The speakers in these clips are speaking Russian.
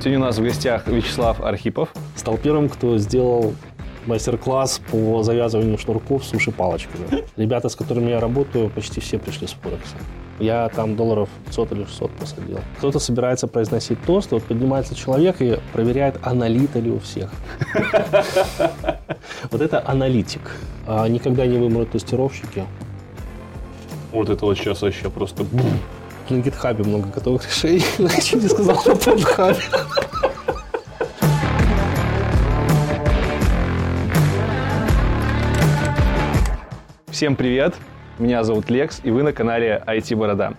Сегодня у нас в гостях Вячеслав Архипов. Стал первым, кто сделал мастер-класс по завязыванию шнурков суши-палочками. Ребята, с которыми я работаю, почти все пришли с Форекса. Я там долларов 500 или 600 посадил. Кто-то собирается произносить тост, вот поднимается человек и проверяет, аналита ли у всех. Вот это аналитик. А никогда не вымрут тестировщики. Вот это вот сейчас вообще просто... На гитхабе много готовых решений. Я чуть не сказал, что на гитхабе. Всем привет! Меня зовут Лекс, и вы на канале IT Борода.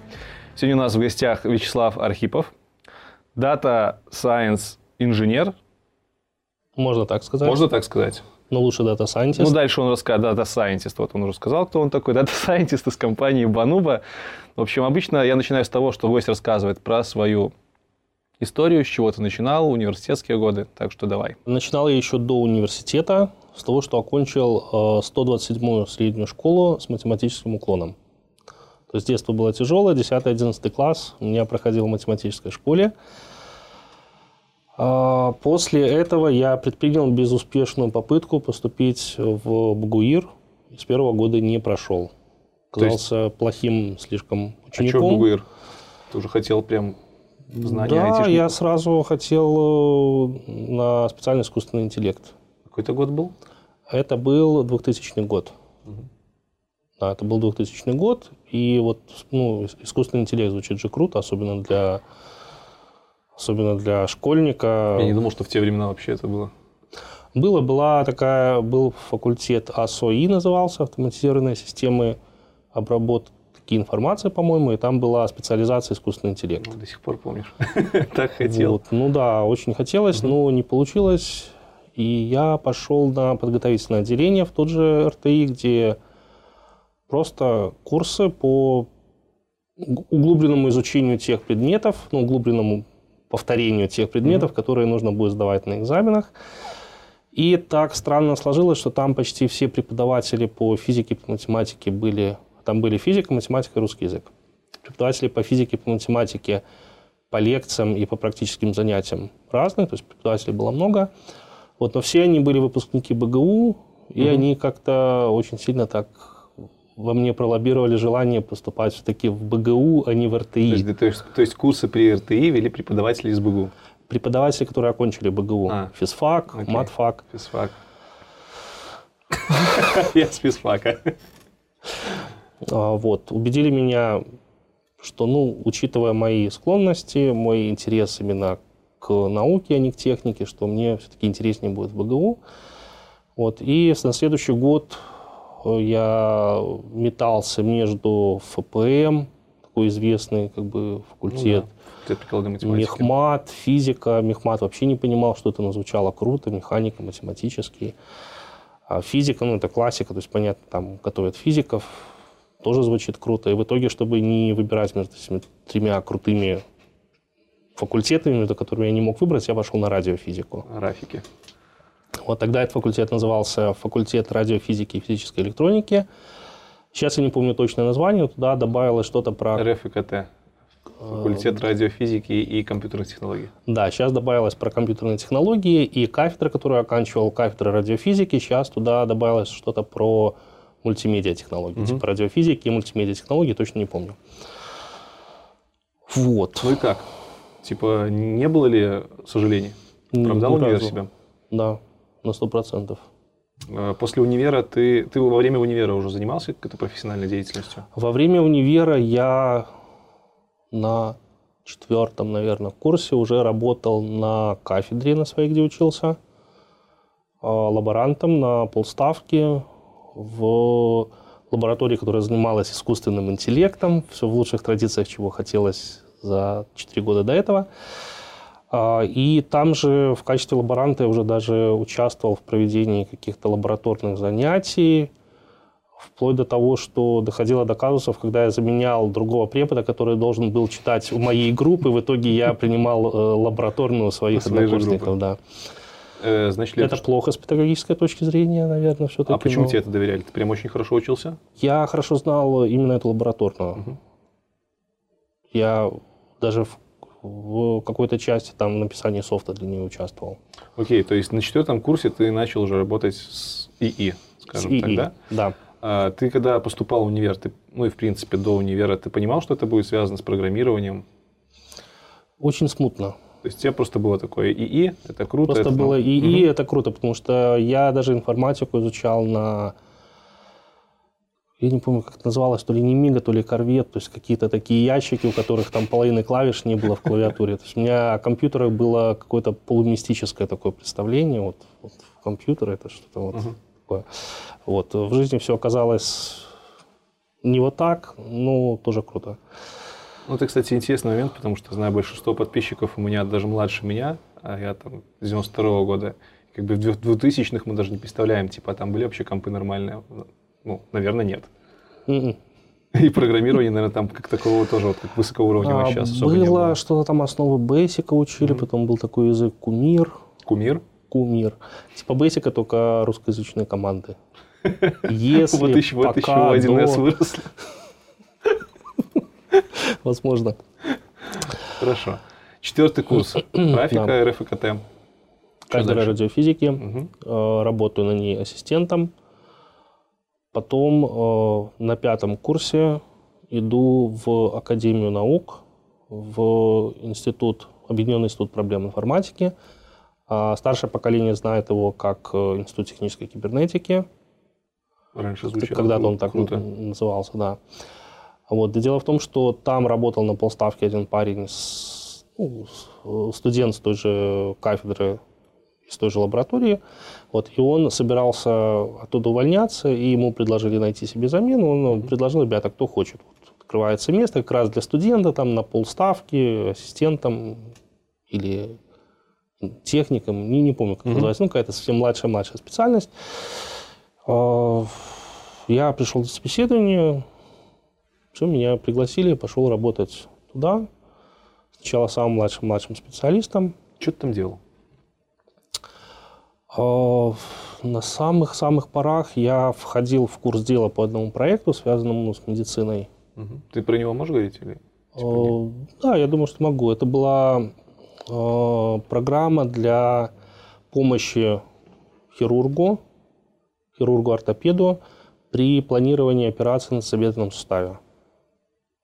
Сегодня у нас в гостях Вячеслав Архипов, Data Science инженер. Можно так сказать. Можно так сказать? Но лучше Data Scientist. Ну, дальше он расскажет Data Scientist. Вот он уже сказал, кто он такой. Data Scientist из компании Бануба. В общем, обычно я начинаю с того, что гость рассказывает про свою историю, с чего ты начинал, университетские годы. Так что давай. Начинал я еще до университета, с того, что окончил 127-ю среднюю школу с математическим уклоном. То есть детство было тяжелое, 10-11 класс у меня проходил в математической школе. А После этого я предпринял безуспешную попытку поступить в БГУИР. С первого года не прошел. Оказался плохим слишком А что учеником. БГУИР? Ты уже хотел прям знания Да, айтишников? я сразу хотел э, на специальный искусственный интеллект. Какой-то год был? Это был 2000 год. Да, это был 2000 год, и вот ну, искусственный интеллект звучит же круто, особенно для, особенно для школьника. Я не думал, что в те времена вообще это было. Было, была такая, был факультет АСОИ назывался, автоматизированные системы обработки информации, по-моему, и там была специализация искусственный интеллект. Ну, До сих пор помнишь. Так хотел. Вот, ну да, очень хотелось, но не получилось. И я пошел на подготовительное отделение в тот же РТИ, где просто курсы по уг- углубленному изучению тех предметов, ну, углубленному повторению тех предметов, которые нужно будет сдавать на экзаменах. И так странно сложилось, что там почти все преподаватели по физике, по математике были... Там были физика, математика и русский язык. Преподаватели по физике, по математике, по лекциям и по практическим занятиям разные, то есть преподавателей было много. Вот, но все они были выпускники БГУ, и они как-то очень сильно так во мне пролоббировали желание поступать все-таки в БГУ, а не в РТИ. То есть, то есть- то есть курсы при РТИ вели преподаватели из БГУ? Преподаватели, которые окончили БГУ. А. Физфак, Окей. матфак. Физфак. Я с физфака. А, Вот, убедили меня, что, ну, учитывая мои склонности, мой интерес именно к науке, а не к технике, что мне все-таки интереснее будет в БГУ. Вот, и на следующий год я метался между ФПМ, такой известный как бы факультет, прикладной математики. Мехмат, физика. Мехмат вообще не понимал, что это, но звучало круто. Механика, математический. А физика, ну, это классика, то есть, понятно, там готовят физиков, тоже звучит круто. И в итоге, чтобы не выбирать между этими тремя крутыми факультетами, между которыми я не мог выбрать, я пошел на радиофизику. Рафики. Вот тогда этот факультет назывался факультет радиофизики и физической электроники. Сейчас я не помню точное название, но туда добавилось что-то про РФ и КТ. Факультет радиофизики и компьютерных технологий. Да, сейчас добавилось про компьютерные технологии, и кафедра, которую я оканчивал, кафедра радиофизики, сейчас туда добавилось что-то про мультимедиа технологии, типа радиофизики и мультимедиа технологии, точно не помню. Вот. Ну и как? Типа, не было ли сожалений? Ни- Оправдал ни универ себя? Да, на сто процентов. Э, После универа ты, ты во время универа уже занимался какой-то профессиональной деятельностью? Во время универа я на четвертом, наверное, курсе уже работал на кафедре на своей, где учился, а, лаборантом на полставки в лаборатории, которая занималась искусственным интеллектом, все в лучших традициях, чего хотелось за 4 года до этого. А, И там же в качестве лаборанта я уже даже участвовал в проведении каких-то лабораторных занятий, вплоть до того, что доходило до казусов, когда я заменял другого препода, который должен был читать у моей группы, в итоге я принимал э, лабораторную своих однокурсников. Да. Э, значит Это что- плохо с педагогической точки зрения, наверное, все-таки. А почему но тебе это доверяли? Ты прям очень хорошо учился? Я хорошо знал именно эту лабораторную. Я даже в, в какой-то части там написании софта для нее участвовал. Окей, то есть на четвертом курсе ты начал уже работать с ИИ, скажем С так, ИИ, да? Да. А ты когда поступал в универ, ты, ну и в принципе до универа, ты понимал, что это будет связано с программированием? Очень смутно. То есть тебе просто было такое ИИ, это круто. Просто это, ну, было ИИ, мгм. это круто, потому что я даже информатику изучал на... Я не помню, как это называлось, то ли не Мига, то ли Корвет, то есть какие-то такие ящики, у которых там половины клавиш не было в клавиатуре. То есть у меня о компьютерах было какое-то полумистическое такое представление. Вот, вот компьютер это что-то вот Мгм. такое. Вот. В жизни все оказалось не вот так, но тоже круто. Ну, это, кстати, интересный момент, потому что знаю большинство подписчиков у меня даже младше меня, а я там с 92 года. Как бы в 2000-х мы даже не представляем, типа, а там были вообще компы нормальные? Ну, наверное, нет. М-м. И программирование, наверное, там как такового тоже, вот как высокоуровневого А, сейчас особо не было было. что-то там основы Basic учили, Мгм. потом был такой язык Кумир. Кумир? Кумир. Типа Basic, только русскоязычные команды. Если, вот еще, вот еще пока, 1С до- вырос. Возможно. Хорошо. Четвертый курс. Графика, РФКТ. Кафедра радиофизики. Э, Работаю на ней ассистентом. Потом э, на пятом курсе иду в Академию наук, в институт, Объединенный институт проблем информатики. А Старшее поколение знает его как э, Институт технической кибернетики. Раньше звучало. Когда-то он так круто. назывался, да. Вот. да Дело в том, что там работал на полставки один парень, с- ну, э, студент с той же кафедры, из той же лаборатории. Вот. И он собирался оттуда увольняться, и ему предложили найти себе замену. Он предложил, ребята, кто хочет. Вот, открывается место как раз для студента, там на полставки, ассистентом или техником, не, не помню, как Мгм. называется, ну, какая-то совсем младшая-младшая специальность. А, Я пришел на собеседование, все, меня пригласили, пошел работать туда. Сначала самым младшим-младшим специалистом. Что ты там делал? А, На самых-самых порах я входил в курс дела по одному проекту, связанному ну, с медициной. Ты про него можешь говорить? Или? Типа Э, Да, я думаю, что могу. Это была э, программа для помощи хирургу, хирургу-ортопеду при планировании операции на современном суставе.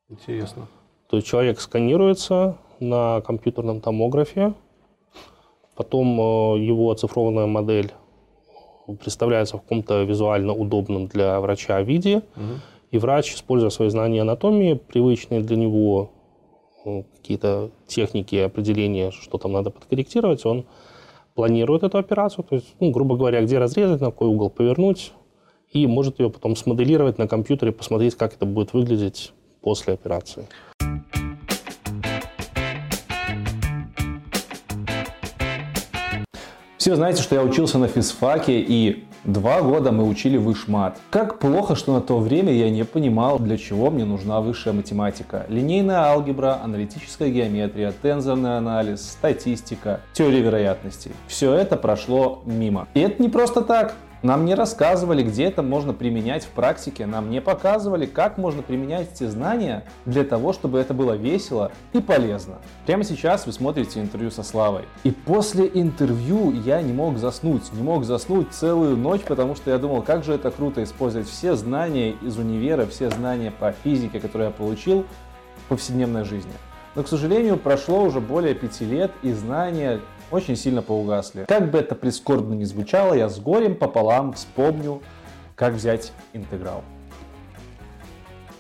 Интересно. То есть человек сканируется на компьютерном томографе, потом э, его оцифрованная модель представляется в каком-то визуально удобном для врача виде, Мгм. и врач, используя свои знания анатомии, привычные для него э, какие-то техники определения, что там надо подкорректировать, он планирует эту операцию, то есть, ну, грубо говоря, где разрезать, на какой угол повернуть, и может ее потом смоделировать на компьютере, посмотреть, как это будет выглядеть после операции. Все знаете, что я учился на физфаке, и два года мы учили вышмат. Как плохо, что на то время я не понимал, для чего мне нужна высшая математика. Линейная алгебра, аналитическая геометрия, тензорный анализ, статистика, теория вероятностей. Все это прошло мимо. И это не просто так. Нам не рассказывали, где это можно применять в практике, нам не показывали, как можно применять эти знания для того, чтобы это было весело и полезно. Прямо сейчас вы смотрите интервью со Славой. И после интервью я не мог заснуть, не мог заснуть целую ночь, потому что я думал, как же это круто использовать все знания из универа, все знания по физике, которые я получил в повседневной жизни. Но, к сожалению, прошло уже более пяти лет, и знания очень сильно поугасли. Как бы это прискорбно ни звучало, я с горем пополам вспомню, как взять интеграл.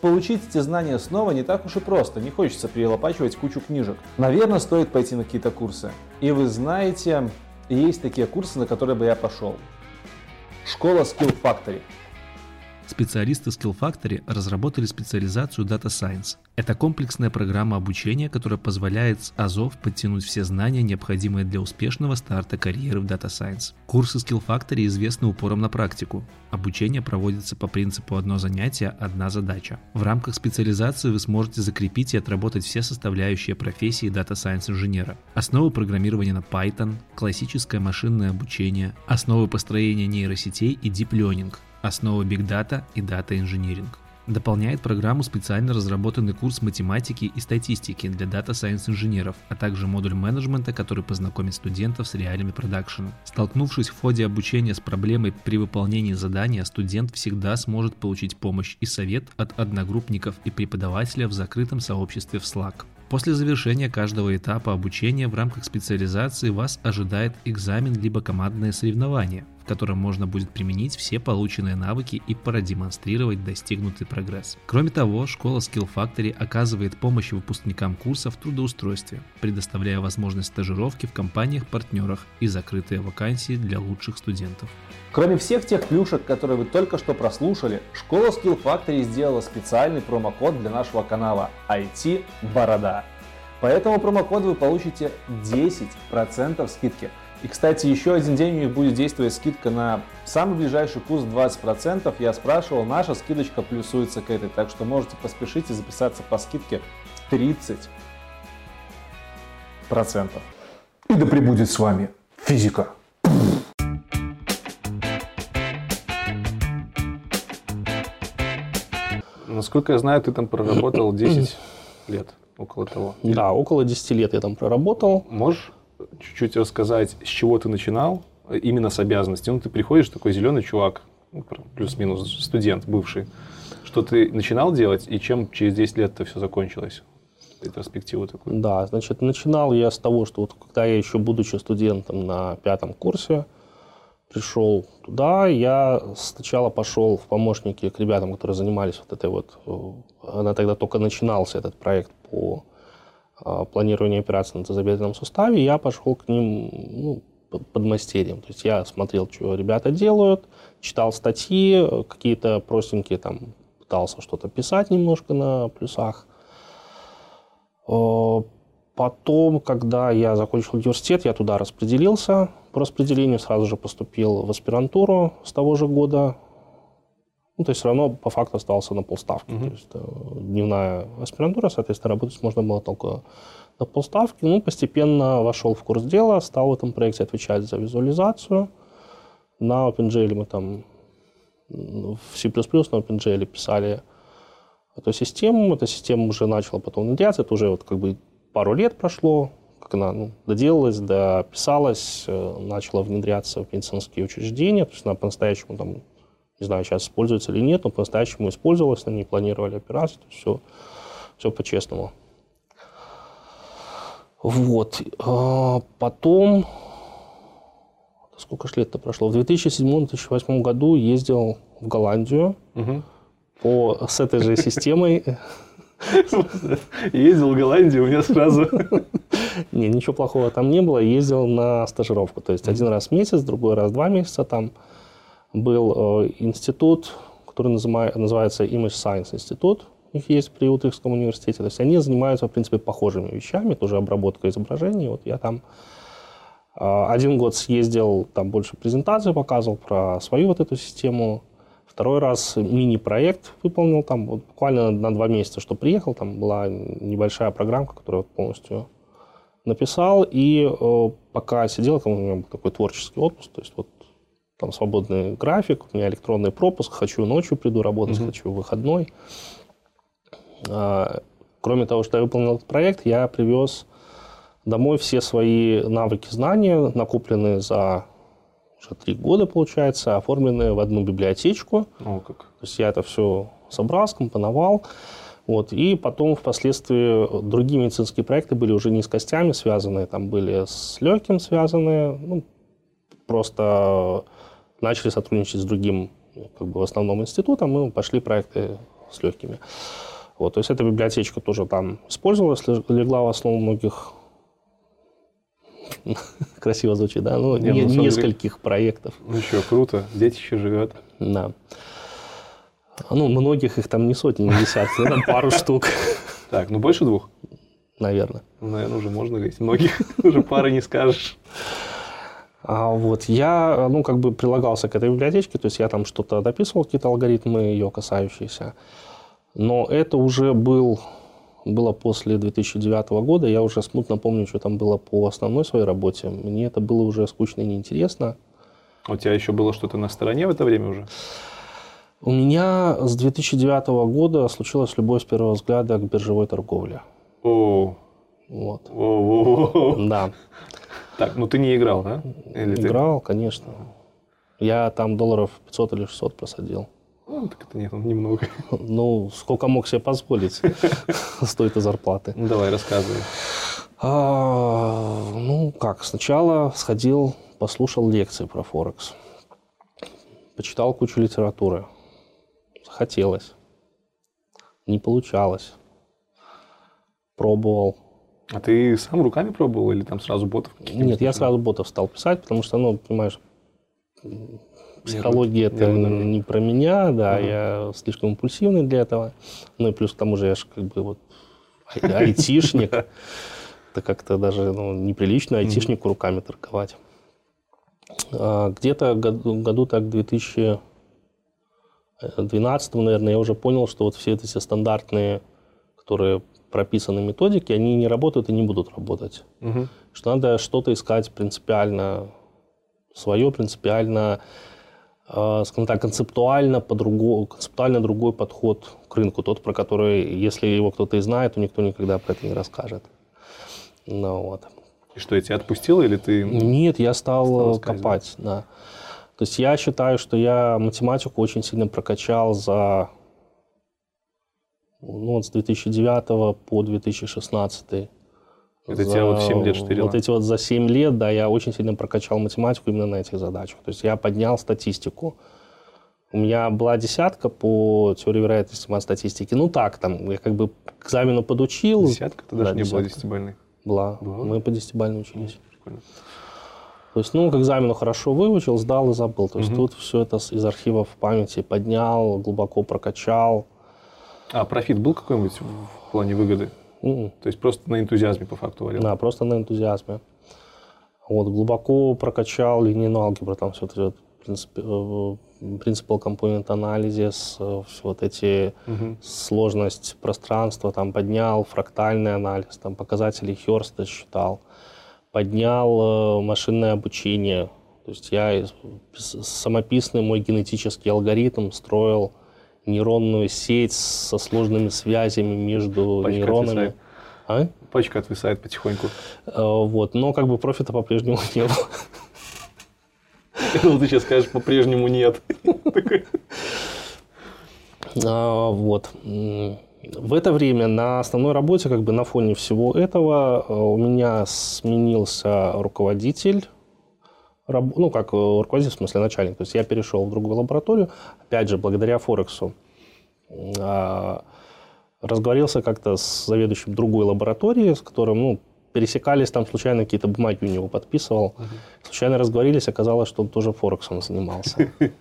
Получить эти знания снова не так уж и просто, не хочется перелопачивать кучу книжек. Наверное, стоит пойти на какие-то курсы. И вы знаете, есть такие курсы, на которые бы я пошел. Школа Skill Factory. Специалисты Skill Factory разработали специализацию Data Science. Это комплексная программа обучения, которая позволяет с АЗОВ подтянуть все знания, необходимые для успешного старта карьеры в Data Science. Курсы Skill Factory известны упором на практику. Обучение проводится по принципу одно занятие, одна задача. В рамках специализации вы сможете закрепить и отработать все составляющие профессии Data Science инженера. Основы программирования на Python, классическое машинное обучение, основы построения нейросетей и Deep Learning, основы Big Data и Data Engineering. Дополняет программу специально разработанный курс математики и статистики для Data Science инженеров, а также модуль менеджмента, который познакомит студентов с реалиями продакшена. Столкнувшись в ходе обучения с проблемой при выполнении задания, студент всегда сможет получить помощь и совет от одногруппников и преподавателя в закрытом сообществе в Slack. После завершения каждого этапа обучения в рамках специализации вас ожидает экзамен либо командное соревнование, в котором можно будет применить все полученные навыки и продемонстрировать достигнутый прогресс. Кроме того, школа Skill Factory оказывает помощь выпускникам курса в трудоустройстве, предоставляя возможность стажировки в компаниях-партнерах и закрытые вакансии для лучших студентов. Кроме всех тех плюшек, которые вы только что прослушали, школа Skill Factory сделала специальный промокод для нашего канала IT Борода. По этому промокоду вы получите 10% скидки. И, кстати, еще один день у них будет действовать скидка на самый ближайший курс 20%. Я спрашивал, наша скидочка плюсуется к этой, так что можете поспешить и записаться по скидке 30%. И да пребудет с вами физика. Насколько я знаю, ты там проработал 10 лет, около того. Да, около 10 лет я там проработал. Можешь чуть-чуть рассказать, с чего ты начинал, именно с обязанностей? Ну, ты приходишь, такой зеленый чувак, ну, плюс-минус студент бывший. Что ты начинал делать и чем через 10 лет это все закончилось? Ретроспективу такую. Да, значит, начинал я с того, что вот когда я еще будучи студентом на пятом курсе, пришел туда, я сначала пошел в помощники к ребятам, которые занимались вот этой вот, э, она тогда только начинался этот проект по э, планированию операций на тазобедренном суставе, я пошел к ним ну, под мастерием. То есть я смотрел, что ребята делают, читал статьи, какие-то простенькие там, пытался что-то писать немножко на плюсах. Потом, когда я закончил университет, я туда распределился, по распределению сразу же поступил в аспирантуру с того же года. Ну, то есть все равно по факту остался на полставки. Mm-hmm. То есть э, дневная аспирантура, соответственно, работать можно было только на полставки. Ну, постепенно вошел в курс дела, стал в этом проекте отвечать за визуализацию. На OpenGL мы там в C++ на OpenGL писали эту систему. Эта система уже начала потом внедряться. Это уже вот как бы пару лет прошло как она ну, доделалась, дописалась, э, начала внедряться в медицинские учреждения. То есть она по-настоящему там, не знаю, сейчас используется или нет, но по-настоящему использовалась, на ней планировали операцию, все, все по-честному. Вот. А потом, сколько ж лет-то прошло? В 2007-2008 году ездил в Голландию угу. по, с этой же системой Ездил в Голландию, у меня сразу... Не, ничего плохого там не было. Ездил на стажировку. То есть один раз в месяц, другой раз в два месяца. Там был э, институт, который называется Image Science институт. У них есть при Утрехтском университете. То есть они занимаются, в принципе, похожими вещами. Тоже обработка изображений. Вот я там э, один год съездил, там больше презентацию показывал про свою вот эту систему. Второй раз мини-проект выполнил там вот буквально на два месяца, что приехал. Там была небольшая программка, которую полностью написал. И э, пока сидел, там у меня был такой творческий отпуск. То есть вот там свободный график, у меня электронный пропуск. Хочу ночью приду работать, mm-hmm. хочу выходной. А, кроме того, что я выполнил этот проект, я привез домой все свои навыки, знания, накопленные за уже три года, получается, оформленные в одну библиотечку. О, как. То есть я это все собрал, скомпоновал. Вот. И потом впоследствии другие медицинские проекты были уже не с костями связанные, там были с легким связанные. Ну, просто начали сотрудничать с другим, как бы в основном институтом, и пошли проекты с легкими. Вот, то есть эта библиотечка тоже там использовалась, легла в основу многих Красиво звучит, да? Ну, Не, ну, нескольких проектов. Ну, еще круто. Дети еще живет. Да. Ну, многих их там не сотни, не десятки, там пару штук. Так, ну больше двух? Наверное. Ну, наверное, уже можно говорить. Многих уже пары не скажешь. А вот я, ну, как бы прилагался к этой библиотечке, то есть я там что-то дописывал, какие-то алгоритмы ее касающиеся. Но это уже был было после 2009 года. Я уже смутно помню, что там было по основной своей работе. Мне это было уже скучно и неинтересно. У тебя еще было что-то на стороне в это время уже? У меня с 2009 года случилась любовь с первого взгляда к биржевой торговле. О, Вот. о, о, о. Да, Так, ну ты не играл, да? Или ты- играл, конечно. Я там долларов 500 или 600 просадил. Ну, так это нет, немного. Ну, сколько мог себе позволить с той-то зарплаты. Ну, давай, рассказывай. А, ну, как, сначала сходил, послушал лекции про Форекс. Почитал кучу литературы. Захотелось. Не получалось. Пробовал. А ты сам руками пробовал или там сразу ботов? Нет, я сразу ботов стал писать, потому что, ну, понимаешь, психология это не про меня, да, я слишком импульсивный для этого. Ну и плюс к тому же я же как бы вот ай- айтишник. Это как-то даже ну, неприлично айтишнику руками торговать. А, Где-то году, году так в 2012, наверное, я уже понял, что вот все эти все стандартные, которые прописаны методики, они не работают и не будут работать Мгм. что надо что-то искать принципиально свое, принципиально, э, скажем так, концептуально, по-другому, концептуально другой подход к рынку, тот, про который, если его кто-то и знает, то никто никогда про это не расскажет. Ну, вот. И что, я тебя отпустил или ты... Нет, я стал, э, копать, да. То есть я считаю, что я математику очень сильно прокачал за ну, вот с 2009 по 2016. Это тебя вот в 7 лет штырило? Вот эти вот за 7 лет, да, я очень сильно прокачал математику именно на этих задачах. То есть я поднял статистику. У меня была десятка по теории вероятности матстатистики. Ну так, там, я как бы к экзамену подучил. Десятка? Ты даже Да, не была десятка. десятибальной. Была. Была? Мы по десятибально учились. Прикольно. То есть, ну, к экзамену хорошо выучил, сдал и забыл. То есть Мгм. тут все это из архивов памяти поднял, глубоко прокачал. А профит был какой-нибудь в плане выгоды? М, То есть просто на энтузиазме по факту валил? Да, просто на энтузиазме. Вот, глубоко прокачал линейную алгебру, там все это принципе, принципал компонент анализис, э, все вот эти Мгм. сложность пространства там поднял, фрактальный анализ, там показатели Херста считал, поднял э, машинное обучение. То есть я самописный мой генетический алгоритм строил нейронную сеть со сложными связями между Пачка нейронами. отвисает. А? Пачка отвисает потихоньку. Э, Вот, но как бы профита по-прежнему не было. Я думал, ты сейчас скажешь, по-прежнему нет. А, Вот. В это время на основной работе, как бы на фоне всего этого, э, у меня сменился руководитель, ну, как э, руководитель, в смысле начальник. То есть я перешел в другую лабораторию, опять же, благодаря Форексу. А, Разговорился как-то с заведующим другой лаборатории, с которым, ну, пересекались там случайно какие-то бумаги у него подписывал. Случайно разговорились, оказалось, что он тоже Форексом занимался.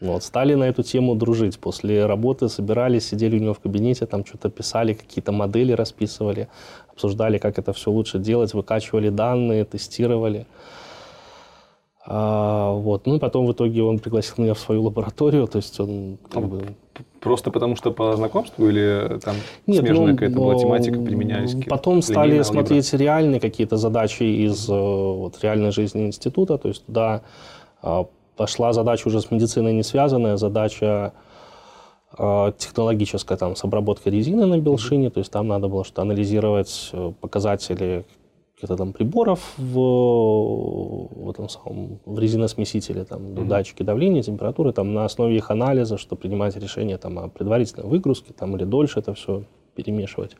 Вот, стали на эту тему дружить. После работы собирались, сидели у него в кабинете, там что-то писали, какие-то модели расписывали, обсуждали, как это все лучше делать, выкачивали данные, тестировали. А, вот. Ну и потом в итоге он пригласил меня в свою лабораторию, то есть он как бы... Просто потому что по знакомству или там Нет, смежная ну, какая-то была но тематика, применялись? Потом стали алгебра? смотреть реальные какие-то задачи из э, вот, реальной жизни института. То есть туда а, пошла задача уже с медициной не связанная, задача а, технологическая, там, с обработкой резины на белшине. То есть там надо было что анализировать э, показатели каких-то там приборов в, в этом самом в резиносмесителе, там, датчики давления, температуры, там, на основе их анализа, чтобы принимать решение там, о предварительной выгрузке там, или дольше это все перемешивать.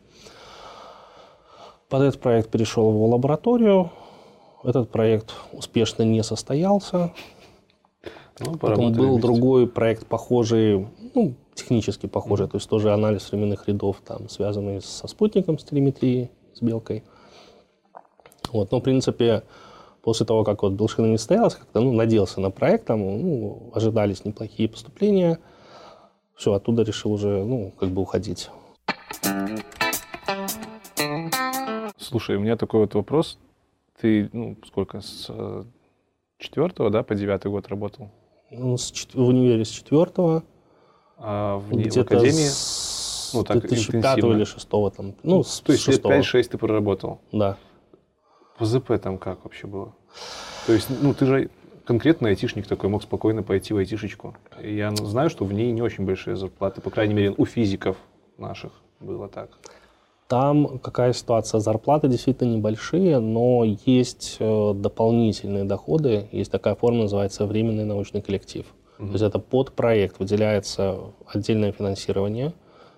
Под этот проект перешел в его лабораторию. Этот проект успешно не состоялся. Ну, Потом был вместе. другой проект похожий, ну, технически похожий, то есть тоже анализ временных рядов, там, связанный со спутником, с телеметрией, с белкой. Вот, но, в принципе, после того, как вот Белшина не состоялась, как-то, ну, надеялся на проект, там, ну, ожидались неплохие поступления. Все, оттуда решил уже, ну, как бы уходить. Слушай, у меня такой вот вопрос. Ты, ну, сколько, с э, четвертого, да, по девятый год работал? Ну, с чет- в универе с четвертого, А в, не- в академии? с Ну, так, 2005 интенсивно. или 6 там, ну, с То есть лет шестого. 5-6 ты проработал. Да. По ЗП там как вообще было? То есть, ну, ты же конкретный айтишник такой мог спокойно пойти в айтишечку. Я знаю, что в ней не очень большие зарплаты, по крайней мере, у физиков наших было так. Там какая ситуация? Зарплаты действительно небольшие, но есть э, дополнительные доходы. Есть такая форма, называется временный научный коллектив. Угу. То есть это под проект выделяется отдельное финансирование,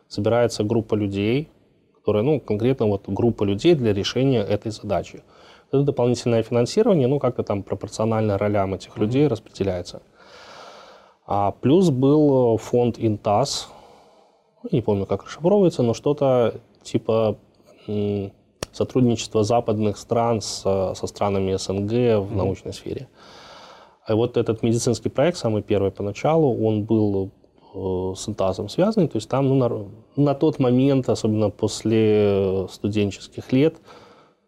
собирается группа людей, которая, ну, конкретно вот группа людей для решения этой задачи. Это дополнительное финансирование, ну, как-то там пропорционально ролям этих людей распределяется. А плюс был фонд Интас, не помню, как расшифровывается, но что-то типа сотрудничества западных стран с, со странами СНГ в mm-hmm. научной сфере. А вот этот медицинский проект, самый первый поначалу, он был э, с Интазом связан, то есть там ну, на, на тот момент, особенно после студенческих лет,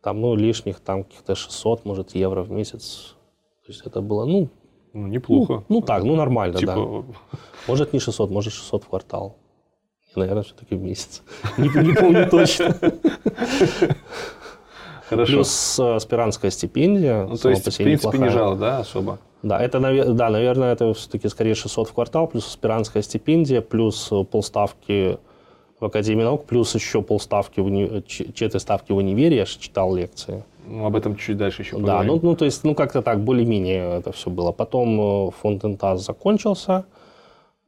там, ну, лишних там каких-то 600, может, евро в месяц. То есть это было, ну... Ну, неплохо. Ну, ну так, ну, нормально, типа... да. Может, не 600, может, 600 в квартал. И, наверное, все-таки в месяц. Не, не помню точно. Хорошо. Плюс э, аспирантская стипендия. Ну, то есть, в принципе, не жало, да, особо? Да, это, да, наверное, это все-таки скорее 600 в квартал, плюс аспирантская стипендия, плюс э, полставки в Академии наук, плюс еще полставки, в уни... четыре ставки в универе, я же читал лекции. Ну, об этом чуть дальше еще поговорим. Да, ну, ну, то есть, ну, как-то так, более-менее это все было. Потом э, фонд ИНТАС закончился,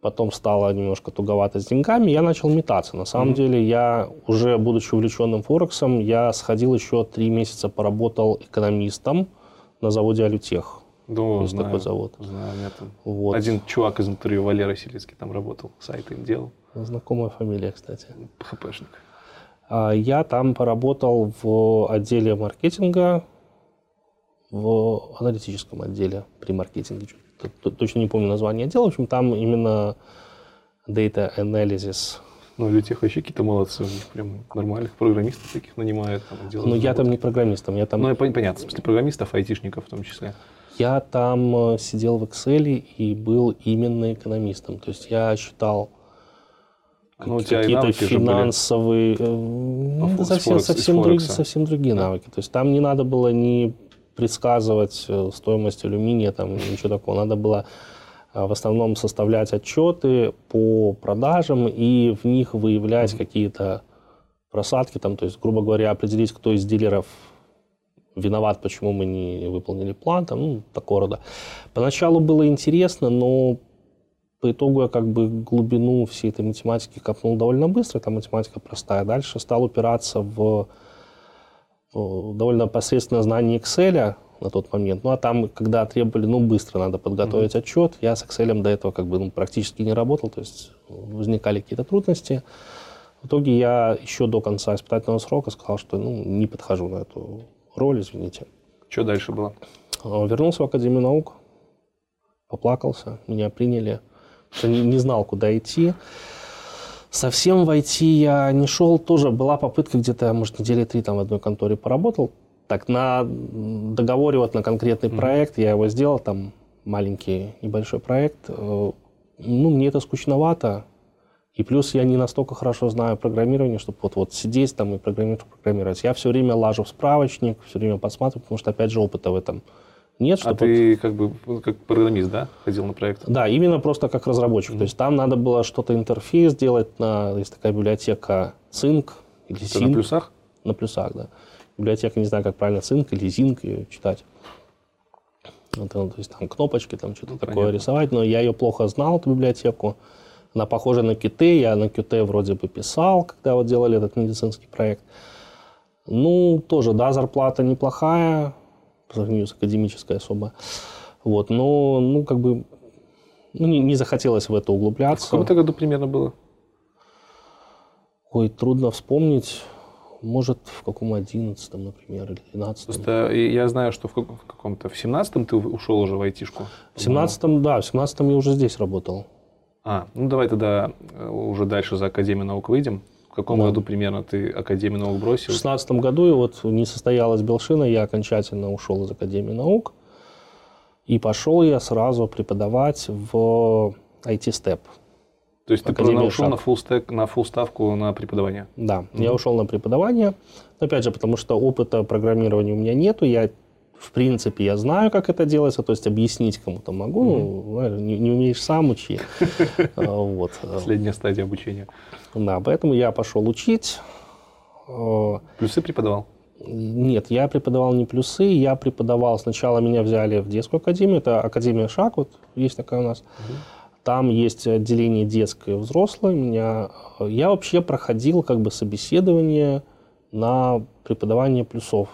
потом стало немножко туговато с деньгами, я начал метаться. На самом mm-hmm. деле, я уже, будучи увлеченным Форексом, я сходил еще три месяца, поработал экономистом на заводе Алютех. Да, Есть знаю, такой завод. Знаю, нет. Вот. Один чувак из интервью, Валера Селицкий, там работал, сайты им делал. Знакомая фамилия, кстати. ХПшник. А, я там поработал в отделе маркетинга, в аналитическом отделе при маркетинге. Точно не помню название отдела. В общем, там именно data analysis. Ну, для тех вообще какие-то молодцы. У них прям нормальных программистов таких нанимают. Там, ну, я там не программистом. Я там... Ну, понятно. В смысле, программистов, айтишников в том числе. Я там э, сидел в Excel и был именно экономистом. То есть я считал ну, какие-то финансовые, ну, совсем, Форекс, совсем, друг, совсем другие навыки. То есть там не надо было ни предсказывать э, стоимость алюминия, там ничего такого. Надо было в основном составлять отчеты по продажам и в них выявлять mm-hmm. какие-то просадки, там, то есть, грубо говоря, определить, кто из дилеров виноват, почему мы не выполнили план, там, ну, такого рода. Поначалу было интересно, но по итогу я как бы глубину всей этой математики копнул довольно быстро, там математика простая. Дальше стал упираться в, в довольно посредственное знание Excel на тот момент. Ну а там, когда требовали, ну быстро надо подготовить mm-hmm. отчет, я с Excel до этого как бы ну, практически не работал, то есть возникали какие-то трудности. В итоге я еще до конца испытательного срока сказал, что ну, не подхожу на эту роль, извините. Что дальше было? Вернулся в Академию наук, поплакался, меня приняли не, не знал, куда идти. Совсем в IT я не шел. Тоже была попытка где-то, может, недели три там в одной конторе поработал. Так, на договоре вот на конкретный mm-hmm. проект я его сделал, там маленький небольшой проект. Э, ну, мне это скучновато. И плюс я не настолько хорошо знаю программирование, чтобы вот, вот сидеть там и программировать, программировать. Я все время лажу в справочник, все время подсматриваю, потому что, опять же, опыта в этом нет, а ты как бы как программист, да, ходил на проект? Да, именно просто как разработчик. Mm-hmm. То есть там надо было что-то интерфейс делать на есть такая библиотека Цинк или Sync. На плюсах? На плюсах, да. Библиотека, не знаю, как правильно, Цинк или Зинк ее читать. Это, то есть там кнопочки, там что-то ну, такое понятно. рисовать, но я ее плохо знал, эту библиотеку. Она похожа на Qt, я на Qt вроде бы писал, когда вот делали этот медицинский проект. Ну, тоже, да, зарплата неплохая, по сравнению с академической особо. Вот, но, ну, как бы, ну, не, не захотелось в это углубляться. В каком это году примерно было? Ой, трудно вспомнить. Может, в каком одиннадцатом, например, или двенадцатом. Просто я знаю, что в, каком-то в семнадцатом ты ушел уже в айтишку. В семнадцатом, да, в семнадцатом я уже здесь работал. А, ну давай тогда э, уже дальше за Академию наук выйдем. В каком да. году примерно ты Академию наук бросил? В 2016 году, и вот не состоялась Белшина, я окончательно ушел из Академии наук. И пошел я сразу преподавать в IT-степ. То есть Академия ты ушел на full, stack, на full ставку на преподавание? Да, mm-hmm. я ушел на преподавание. Опять же, потому что опыта программирования у меня нету. Я в принципе, я знаю, как это делается, то есть объяснить кому-то могу, ну, не, не умеешь сам учи. А, вот. Последняя стадия обучения. Да, поэтому я пошел учить. А, плюсы преподавал? Нет, я преподавал не плюсы, я преподавал, сначала меня взяли в детскую академию, это Академия Шаг, вот есть такая у нас. Угу. Там есть отделение детское и взрослое. Меня... Я вообще проходил как бы собеседование на преподавание плюсов.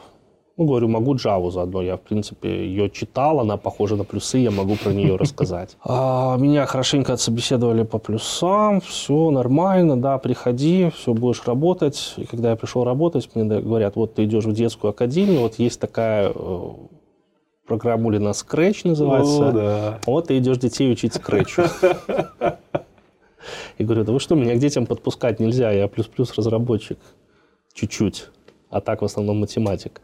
Ну, говорю, могу Java заодно. Я, в принципе, ее читал, она похожа на плюсы, я могу про нее рассказать. А, меня хорошенько отсобеседовали по плюсам, все нормально, да, приходи, все, будешь работать. И когда я пришел работать, мне говорят, вот ты идешь в детскую академию, вот есть такая э, программули на Scratch называется. О, да. Вот ты идешь детей учить Scratch. И говорю, да вы что, меня к детям подпускать нельзя, я плюс-плюс разработчик. Чуть-чуть. А так в основном математик.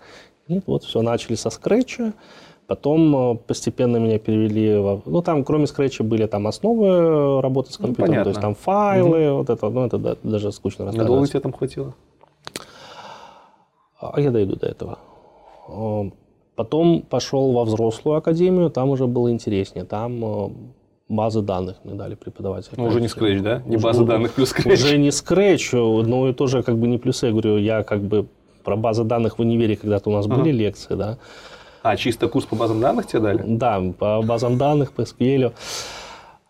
И вот все, начали со скретча. Потом э, постепенно меня перевели во... Ну, там, кроме скретча, были там основы работы с ну, компьютером, ну, то есть там файлы, угу. вот это, ну, это да, даже скучно рассказывать. Надолго тебе там хватило? А я дойду до этого. Э, потом пошел во взрослую академию, там уже было интереснее. Там э, базы данных мне дали преподаватель. Ну, уже не Scratch, да? Не база данных плюс Scratch. Уже не Scratch, но и тоже как бы не плюсы. Я говорю, я как бы про базы данных в универе когда-то у нас ага. были лекции, да. А, чисто курс по базам данных тебе дали? Да, по базам данных, по SQL.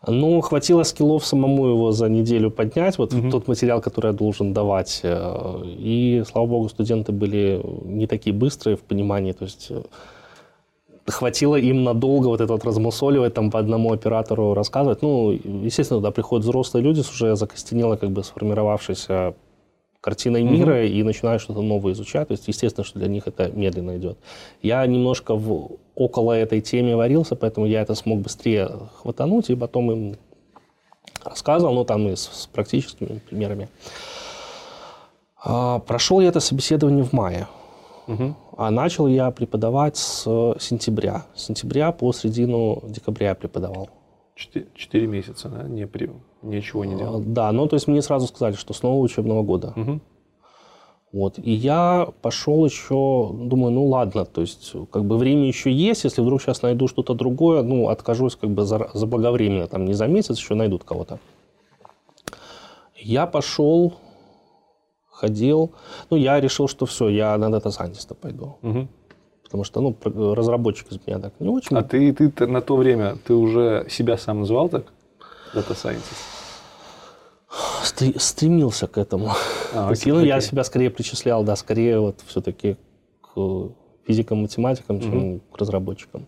Ну, хватило скиллов самому его за неделю поднять, вот угу. тот материал, который я должен давать. Э, и, слава богу, студенты были не такие быстрые в понимании, то есть э, хватило им надолго вот это вот размусоливать, там по одному оператору рассказывать. Ну, естественно, туда приходят взрослые люди с уже закостенело как бы сформировавшейся картиной мира mm-hmm. и начинают что-то новое изучать. То есть, естественно, что для них это медленно идет. Я немножко в, около этой темы варился, поэтому я это смог быстрее хватануть и потом им рассказывал, ну, там и с, с практическими примерами. А, прошел я это собеседование в мае. Угу. А начал я преподавать с сентября. С сентября по середину декабря я преподавал. Четыре месяца, да? Не при... Ничего не делал? Да, ну то есть мне сразу сказали, что с нового учебного года. Угу. Вот. И я пошел еще, думаю, ну ладно, то есть как бы время еще есть, если вдруг сейчас найду что-то другое, ну откажусь как бы за, заблаговременно, там не за месяц еще найдут кого-то. Я пошел, ходил, ну я решил, что все, я на data scientist а пойду. Угу. Потому что, ну, разработчик из меня так не очень. А ты, ты на то время, ты уже себя сам называл так? Data Scientist? стремился к этому. А, окей, ну, я себя скорее причислял, да, скорее вот все-таки к физикам, математикам, чем угу. к разработчикам.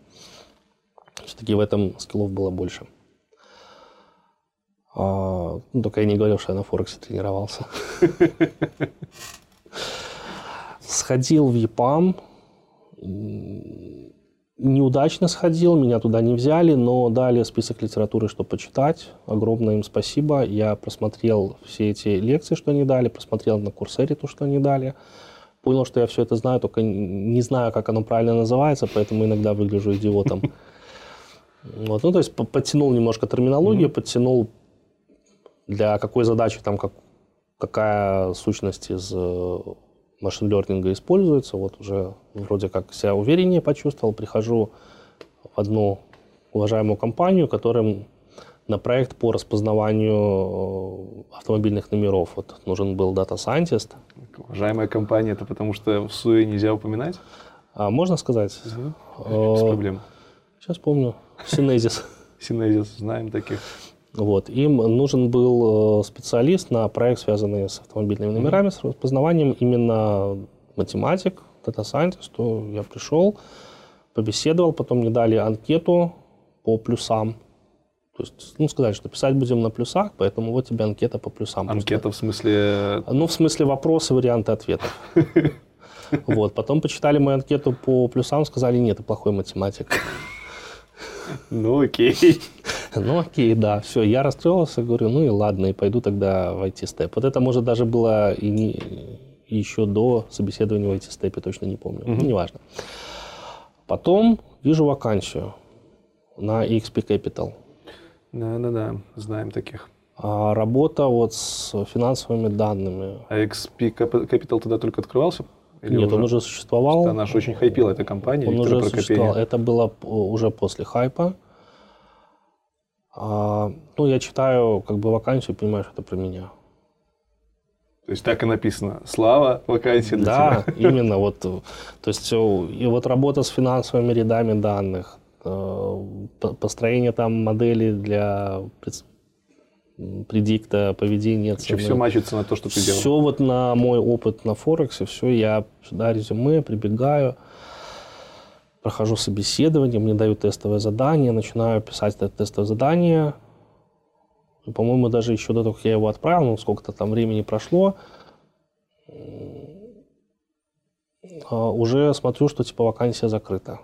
Все-таки в этом скиллов было больше. А, ну, только я не говорил, что я на Форексе тренировался. Сходил в ЕПАМ, неудачно сходил, меня туда не взяли, но дали список литературы, что почитать. Огромное им спасибо. Я просмотрел все эти лекции, что они дали, просмотрел на Курсере то, что они дали. Понял, что я все это знаю, только не знаю, как оно правильно называется, поэтому иногда выгляжу идиотом. Вот, ну, то есть подтянул немножко терминологию, mm-hmm. подтянул для какой задачи там как, какая сущность из э, machine learning а используется. Вот уже вроде как себя увереннее почувствовал. Прихожу в одну уважаемую компанию, которым на проект по распознаванию э, автомобильных номеров. Вот нужен был data scientist. Уважаемая компания, это потому что всуе нельзя упоминать? А, можно сказать? Да, без проблем. Сейчас помню. Синезис. Синезис, знаем таких. Вот. Им нужен был э, специалист на проект, связанный с автомобильными номерами, с распознаванием именно математик, data scientist. Я пришел, побеседовал, потом мне дали анкету по плюсам. То есть, ну, сказали, что писать будем на плюсах, поэтому вот тебе анкета по плюсам. Анкета просто. в смысле? Ну, в смысле вопросы, варианты ответов. Вот. Потом почитали мою анкету по плюсам, сказали, нет, ты плохой математик. Ну, окей. Ну, окей, да, все, я расстроился, говорю, ну и ладно, и пойду тогда в IT-степ. Вот это, может, даже было и, не, еще до собеседования в IT-степе, точно не помню, mm-hmm. ну, неважно. Потом вижу вакансию на EXP Capital. Да-да-да, знаем таких. А работа вот с финансовыми данными. А XP Capital тогда только открывался? Или Нет, он уже существовал. Она же очень хайпила, эта компания. Он Виктора уже существовал. Это было п- уже после хайпа. А, ну, я читаю как бы вакансию, понимаю, что это про меня. То есть так и написано. Слава, вакансия для Да, тебя. именно вот. э, То есть э, и вот работа с финансовыми рядами данных, э, по- построение там модели для предикта поведения цены. все мачится на то, что ты делал. Все вот на мой опыт на Форексе, все, я сюда резюме, прибегаю, прохожу собеседование, мне дают тестовое задание, начинаю писать это тестовое задание. И, по-моему, даже еще до того, как я его отправил, ну, сколько-то там времени прошло, а, уже смотрю, что типа вакансия закрыта.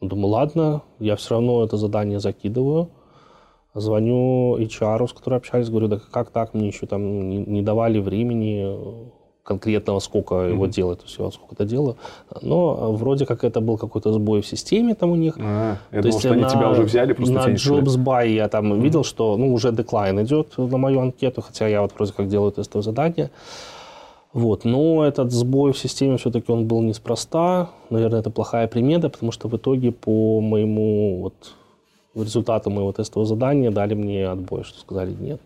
Думаю, ладно, я все равно это задание закидываю. Звоню HR, с которой общались, говорю, да как так, мне еще там не давали времени конкретного, сколько его делать, то есть я вот сколько-то делаю. Но вроде как это был какой-то сбой в системе там у них. А, я То думал, есть что они на- тебя уже взяли, просто на. JobsBuy я там видел, что ну, уже деклайн идет на мою анкету, хотя я вот вроде как делаю тестовое задание. Вот. Но этот сбой в системе все-таки он был неспроста. Наверное, это плохая примета, потому что в итоге по моему вот, результату моего тестового задания дали мне отбой, что сказали, нет,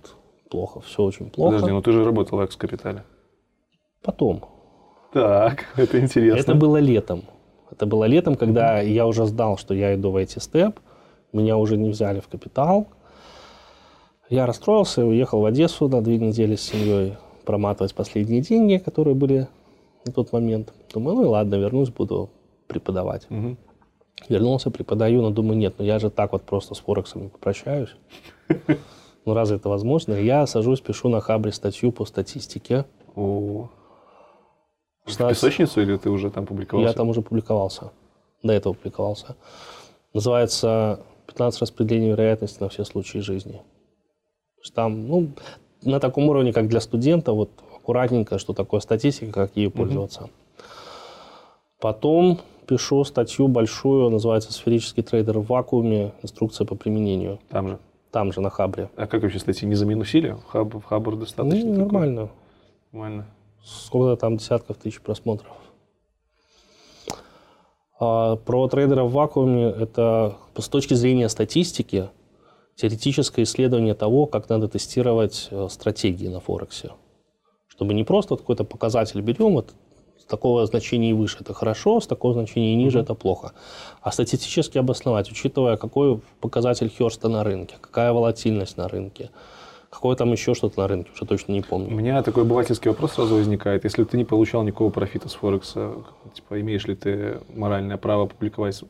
плохо, все очень плохо. Подожди, ну ты же работал в Экс-Капитале. Потом. Так, это интересно. Это было летом. Это было летом, когда я уже знал, что я иду в IT-степ. Меня уже не взяли в капитал. Я расстроился уехал в Одессу на две недели с семьей проматывать последние деньги, которые были на тот момент. Думаю, ну и ладно, вернусь, буду преподавать. Мгм. Вернулся, преподаю, но думаю, нет, ну я же так вот просто с Форексом не попрощаюсь. Ну разве это возможно? Я сажусь, пишу на Хабре статью по статистике. О. В 16 песочницу или ты уже там публиковался? Я там уже публиковался. До этого публиковался. Называется «15 распределений вероятности на все случаи жизни». Там, ну, на таком уровне, как для студента, вот аккуратненько, что такое статистика, как ею пользоваться. Потом пишу статью большую, называется «Сферический трейдер в вакууме. Инструкция по применению». Там же. Там же, на Хабре. А как вообще, кстати, не заминусили? Хаб, Хабр Ну, достаточно такой. нормально. Сколько там десятков тысяч просмотров. А про трейдера в вакууме это с точки зрения статистики теоретическое исследование того, как надо тестировать э, стратегии на Форексе. Чтобы не просто какой-то показатель берем, вот с такого значения и выше это хорошо, с такого значения и ниже это плохо. А статистически обосновать, учитывая, какой показатель Херста на рынке, какая волатильность на рынке, какое там еще что-то на рынке, уже точно не У помню. меня такой обывательский вопрос сразу возникает. Если ты не получал никакого профита с Форекса, типа, имеешь ли ты моральное право публиковать,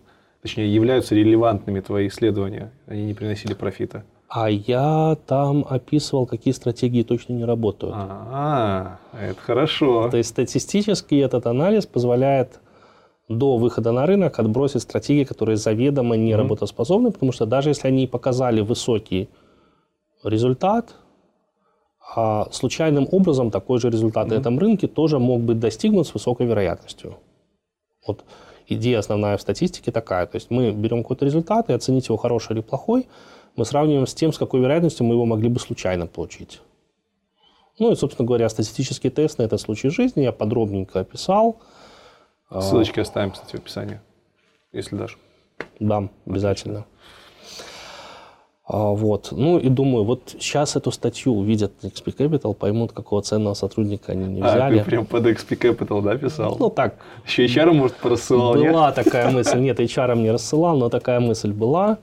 точнее, являются релевантными твои исследования? Они не приносили профита. А я там описывал, какие стратегии точно не работают. А, это хорошо. То есть статистически этот анализ позволяет до выхода на рынок отбросить стратегии, которые заведомо не работоспособны, потому что даже если они показали высокий результат, а случайным образом такой же результат на этом рынке тоже мог быть достигнут с высокой вероятностью. Вот идея основная в статистике такая. То есть мы берем какой-то результат и оценить его хороший или плохой, мы сравниваем с тем, с какой вероятностью мы его могли бы случайно получить. Ну и, собственно говоря, статистический тест на этот случай жизни я подробненько описал. Ссылочки оставим, кстати, в описании, если дашь. Да, обязательно. А, вот. Ну и думаю, вот сейчас эту статью увидят XP Capital, поймут, какого ценного сотрудника они не А, взяли. ты прям под XP Capital, да, писал? Ну так, Еще HR, может, порассылал, нет? была такая мысль. Нет, HR не рассылал, но такая мысль была.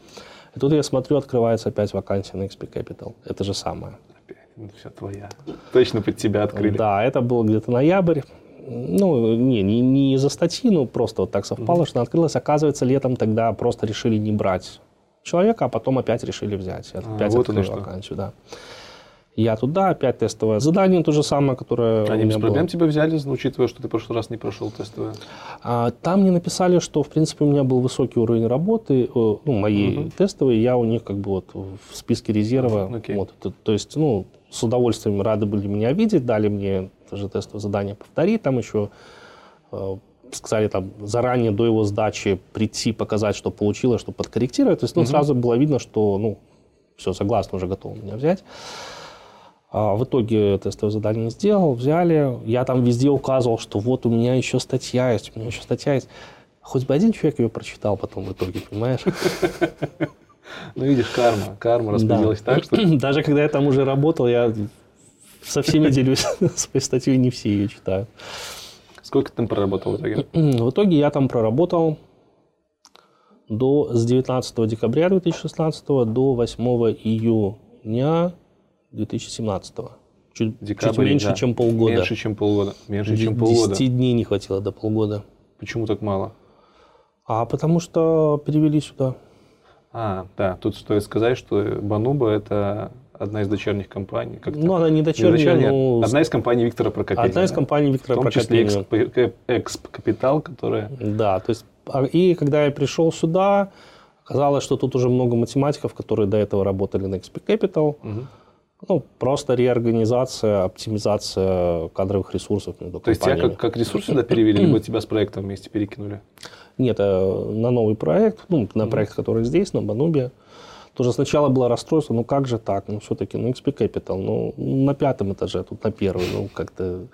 И тут я смотрю, открывается опять вакансия на XP Capital. Это же самое. Опять, вся твоя. Точно под тебя открыли. Да, это был где-то ноябрь. Ну, не, не, не из-за статьи, ну, просто вот так совпало, что она открылась. Оказывается, летом тогда просто решили не брать человека, а потом опять решили взять. А, Опять вот оно открыли вакансию, да. Я туда, опять тестовое задание, то же самое, которое Они без проблем было. тебя взяли, учитывая, что ты в прошлый раз не прошел тестовое? А, там мне написали, что, в принципе, у меня был высокий уровень работы, ну, моей тестовой, я у них как бы вот в списке резерва. Окей. Вот, то, то есть, ну, с удовольствием рады были меня видеть, дали мне тоже тестовое задание повторить, там еще э, сказали там заранее до его сдачи прийти, показать, что получилось, что подкорректировать. То есть, ну, сразу было видно, что, ну, все, согласны, уже готовы меня взять. А в итоге тестовое задание сделал, взяли. Я там везде указывал, что вот у меня еще статья есть, у меня еще статья есть. Хоть бы один человек ее прочитал потом в итоге, понимаешь? Ну, видишь, карма. Карма распределилась так, что... Даже когда я там уже работал, я со всеми делюсь своей статьей, не все ее читают. Сколько ты там проработал в итоге? В итоге я там проработал до, с 19 декабря 2016 до 8 июня 2017. Чуть, Декабрь, чуть меньше, да. чем полгода. Меньше, чем полгода. Меньше, Д- чем полгода. 10 дней не хватило до полгода. Почему так мало? А потому что перевели сюда. А, да, тут стоит сказать, что Бануба – это одна из дочерних компаний. Как Ну, она не дочерняя, но Одна из компаний Виктора Прокопенина. одна из компаний В Виктора том числе Прокопенина. Эксп- Эксп Капитал, которая... Да, то есть, а- и когда я пришел сюда, оказалось, что тут уже много математиков, которые до этого работали на XP Capital. Ну, просто реорганизация, оптимизация кадровых ресурсов между То есть тебя как, как ресурс сюда перевели, либо тебя с проектом вместе перекинули? Нет, э, на новый проект, ну, на проект, который здесь, на Банубе. Тоже сначала было расстройство, ну как же так, ну все-таки, ну XP Capital, ну на пятом этаже, тут на первом, ну как-то...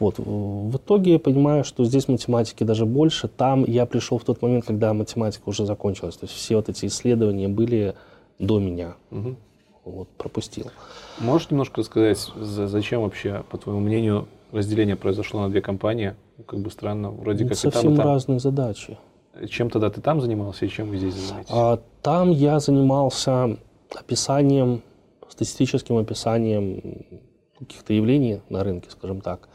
Вот, в итоге я понимаю, что здесь математики даже больше. Там я пришел в тот момент, когда математика уже закончилась. То есть все вот эти исследования были до меня. Мгм. Вот, пропустил. Можешь немножко рассказать, за- зачем вообще, по твоему мнению, разделение произошло на две компании? Ну, Как бы странно, вроде как и там, Совсем и там. разные задачи. Чем тогда ты там занимался и чем вы здесь занимаетесь? А, Там я занимался описанием, статистическим описанием каких-то явлений на рынке, скажем так.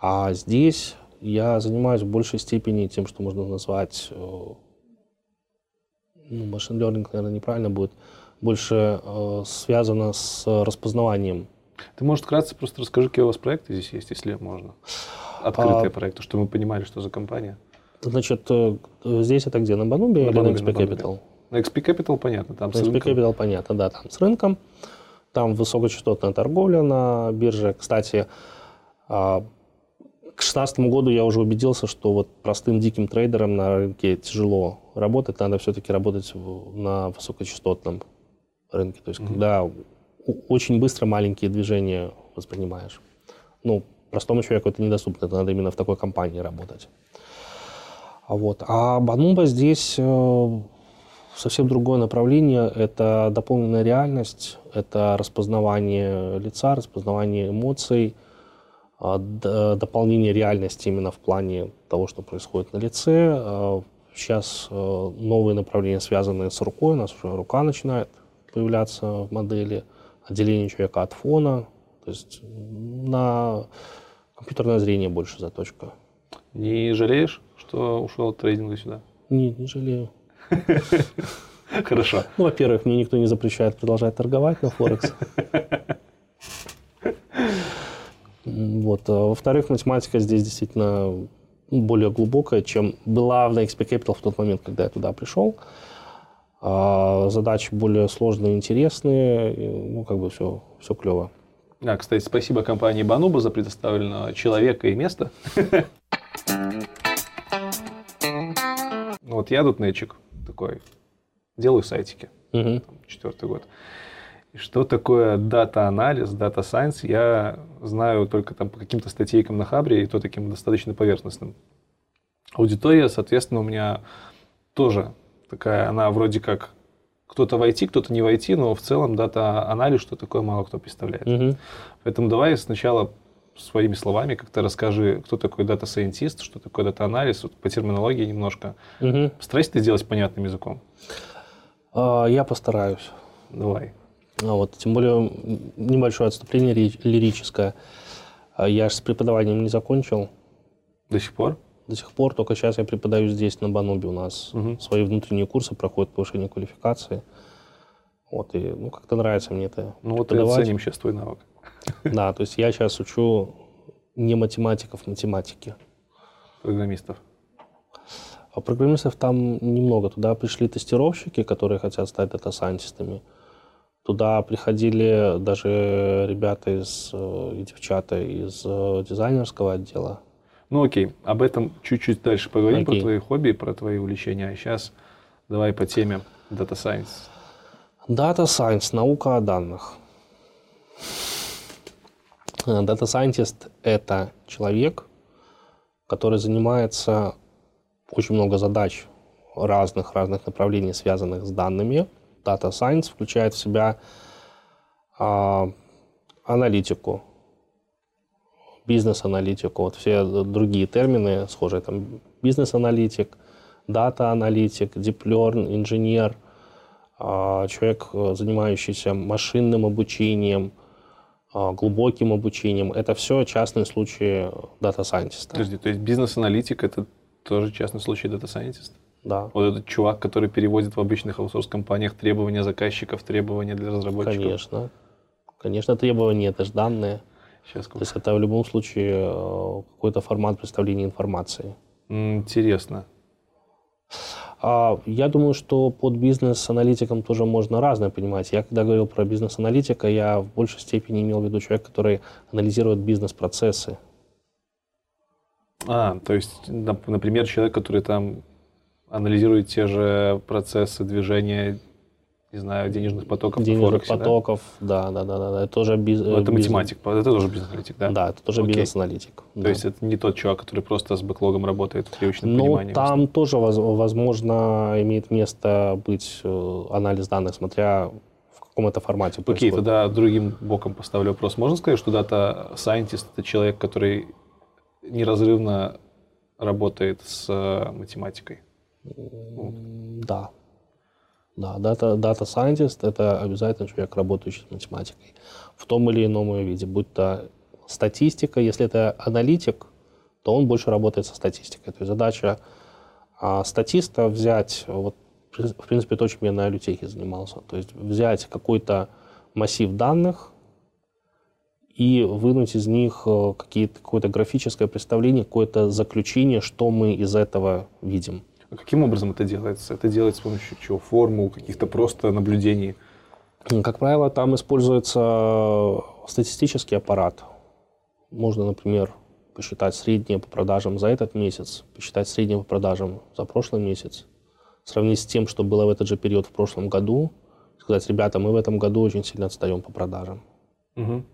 А здесь я занимаюсь в большей степени тем, что можно назвать, э, ну, машин learning, наверное, неправильно будет, больше э, связано с распознаванием. Ты, может, вкратце просто расскажи, какие у вас проекты здесь есть, если можно. Открытые А, проекты, чтобы мы понимали, что за компания. Значит, э, здесь это где, на Банубе На или на XP Банубе. Capital? На XP Capital понятно, там с SP рынком. Capital понятно, да, там с рынком. Там высокочастотная торговля на бирже. Кстати, а, к 2016 году я уже убедился, что вот простым диким трейдерам на рынке тяжело работать, надо все-таки работать на высокочастотном рынке. То есть, когда у- очень быстро маленькие движения воспринимаешь. Ну, простому человеку это недоступно, это надо именно в такой компании работать. А Вот. А Бануба здесь э, совсем другое направление. Это дополненная реальность, это распознавание лица, распознавание эмоций, а, дополнение реальности именно в плане того, что происходит на лице. А, Сейчас э, новые направления, связанные с рукой. У нас уже рука начинает появляться в модели, отделение человека от фона. То есть на компьютерное зрение больше заточка. Не жалеешь, что ушел от трейдинга сюда? Не, не жалею. Хорошо. Ну, во-первых, мне никто не запрещает продолжать торговать на Форекс. Вот. а Во-вторых, математика здесь действительно более глубокая, чем была на XP Capital в тот момент, когда я туда пришел. А Задачи более сложные, интересные. Ну, как бы все, все клево. А, кстати, спасибо компании Бануба за предоставленного человека и место. Ну, Вот я тут .NET чик такой, делаю сайтики, там, четвертый год. И что такое data анализ, data science, я знаю только там по каким-то статейкам на Хабре, и то таким достаточно поверхностным. Аудитория, соответственно, у меня тоже такая, она вроде как кто-то в IT, кто-то не в IT, но в целом data анализ, что такое, мало кто представляет. Мгм. Поэтому давай сначала своими словами как-то расскажи, кто такой data scientist, что такое data анализ, вот по терминологии немножко. Мгм. Постарайся это сделать понятным языком. А, Я постараюсь. Давай. А Вот, тем более небольшое отступление ри- лирическое. А Я же с преподаванием не закончил. До сих пор? До сих пор, только сейчас я преподаю здесь, на Банубе. У нас Мгм. свои внутренние курсы проходят повышение квалификации. Вот, и, ну, как-то нравится мне это Ну вот и оценим сейчас твой навык. Да, то есть я сейчас учу не математиков, математики. программистов. А программистов там немного. Туда пришли тестировщики, которые хотят стать дата-сайентистами. Туда приходили даже ребята из, э, и девчата из э, дизайнерского отдела. Ну окей, об этом чуть-чуть дальше поговорим, про Окей. твои хобби, про твои увлечения. А сейчас давай по теме Data Science. Data Science, наука о данных. Data Scientist – это человек, который занимается очень много задач разных-разных направлений, связанных с данными. Data Science включает в себя а, аналитику, бизнес-аналитику, вот все другие термины схожие, там бизнес-аналитик, дата-аналитик, learn, инженер, а, человек, занимающийся машинным обучением, глубоким обучением. Это все частные случаи data scientist а. Подожди, то есть бизнес-аналитик – это тоже частный случай data scientist а? Да. Вот этот чувак, который переводит в обычных аутсорс-компаниях требования заказчиков, требования для разработчиков. Конечно. Конечно, требования – это же данные. Сейчас То есть это в любом случае э, какой-то формат представления информации. Интересно. А, я думаю, что под бизнес-аналитиком тоже можно разное понимать. Я когда говорил про бизнес-аналитика, я в большей степени имел в виду человека, который анализирует бизнес-процессы. А, то есть, например, человек, который там анализирует те же процессы движения, не знаю, денежных потоков денежных Форексе, потоков, да? да, да, да, да, это тоже биз... Ну, это бизнес... математик, это тоже бизнес-аналитик, да? Да, это тоже Окей. бизнес-аналитик. То да. есть это не тот чувак, который просто с бэклогом работает в привычном Но понимании. там тоже, воз- возможно, имеет место быть э, анализ данных, смотря в каком это формате Окей, происходит. тогда другим боком поставлю вопрос. Можно сказать, что дата scientist это человек, который неразрывно работает с э, математикой? Да. Да, дата, дата scientist – это обязательно человек, работающий с математикой в том или ином ее виде, будь то статистика, если это аналитик, то он больше работает со статистикой. То есть задача а, статиста взять, вот, в принципе, то, чем я на Алютехе занимался, то есть взять какой-то массив данных и вынуть из них э, какие-то, какое-то графическое представление, какое-то заключение, что мы из этого видим. Каким образом это делается? Это делается с помощью чего? Формул, каких-то просто наблюдений? Как правило, там используется статистический аппарат. Можно, например, посчитать среднее по продажам за этот месяц, посчитать среднее по продажам за прошлый месяц, сравнить с тем, что было в этот же период в прошлом году, сказать, ребята, мы в этом году очень сильно отстаем по продажам. Мгм.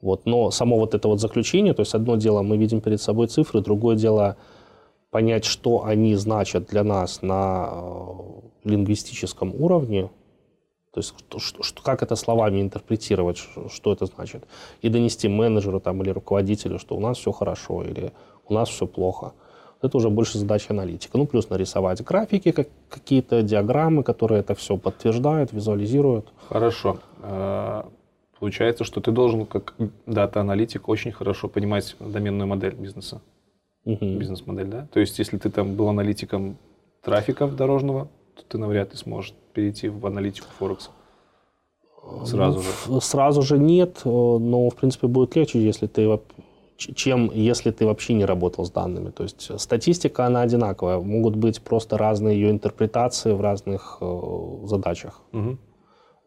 Вот. Но само вот это вот заключение, то есть одно дело, мы видим перед собой цифры, другое дело понять, что они значат для нас на э, лингвистическом уровне, то есть что, что- что- как это словами интерпретировать, ш- что это значит, и донести менеджеру там, или руководителю, что у нас все хорошо или у нас все плохо. Это уже больше задача аналитика. Ну, плюс нарисовать графики, как, какие-то диаграммы, которые это все подтверждают, визуализируют. Хорошо. Э, Получается, что ты должен, как дата-аналитик, очень хорошо понимать доменную модель бизнеса. Мгм. Бизнес-модель, да? То есть, если ты там был аналитиком трафика дорожного, то ты навряд ли сможешь перейти в аналитику Форекса. Сразу же. Ну, в- Сразу же нет, э, но, в принципе, будет легче, если ты, чем если ты вообще не работал с данными. То есть э, статистика, она одинаковая. Могут быть просто разные ее интерпретации в разных э, задачах. Мгм.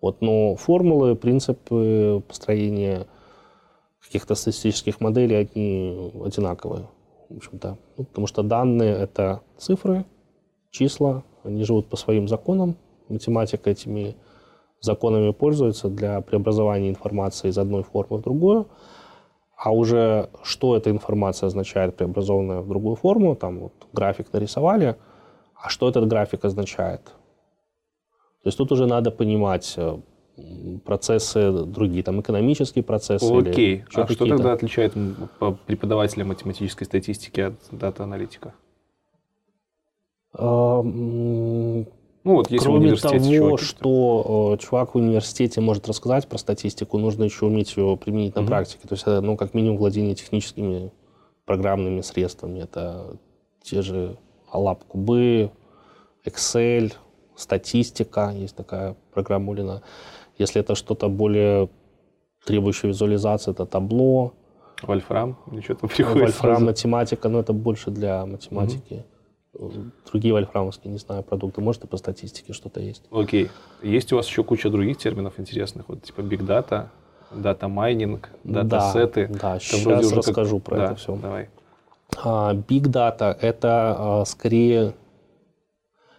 Вот, но формулы, принципы построения каких-то статистических моделей, они одинаковые. В общем-то. Ну, потому что данные — это цифры, числа, они живут по своим законам. Математика этими законами пользуется для преобразования информации из одной формы в другую. А уже что эта информация означает, преобразованная в другую форму, там вот график нарисовали, а что этот график означает? То есть тут уже надо понимать э, процессы другие, там экономические процессы. или Окей. еще А что какие-то. тогда отличает преподавателя математической статистики от дата-аналитика? А, Ну вот, в Кроме того, чуваки, что э, чувак в университете может рассказать про статистику, нужно еще уметь ее применить на Мгм. практике. То есть, это, ну, как минимум, владение техническими программными средствами. Это те же лап-кубы, Excel, статистика, есть такая программа Улина. Если это что-то более требующее визуализации, это табло, Вольфрам, ничего там приходит. Вольфрам, сразу. математика, но это больше для математики. Другие вольфрамовские, не знаю, продукты. Может, и по статистике что-то есть. Окей. Есть у вас еще куча других терминов интересных, вот типа big data, data mining, дата-сеты. Да, Это сейчас уже как- расскажу про Да, это все. Давай. Big Data – это а, скорее,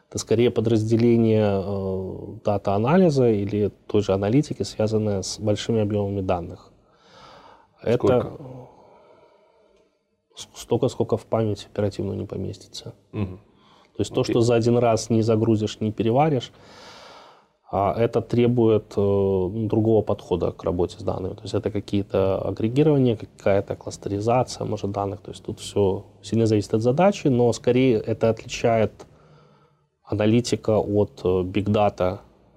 это скорее подразделение э, data анализа или той же аналитики, связанное с большими объемами данных. Это столько, сколько в память оперативную не поместится. Угу. То есть okay. то, что за один раз не загрузишь, не переваришь, а это требует э, другого подхода к работе с данными. То есть это какие-то агрегирования, какая-то кластеризация, может, данных. То есть тут все сильно зависит от задачи, но скорее это отличает аналитика от э,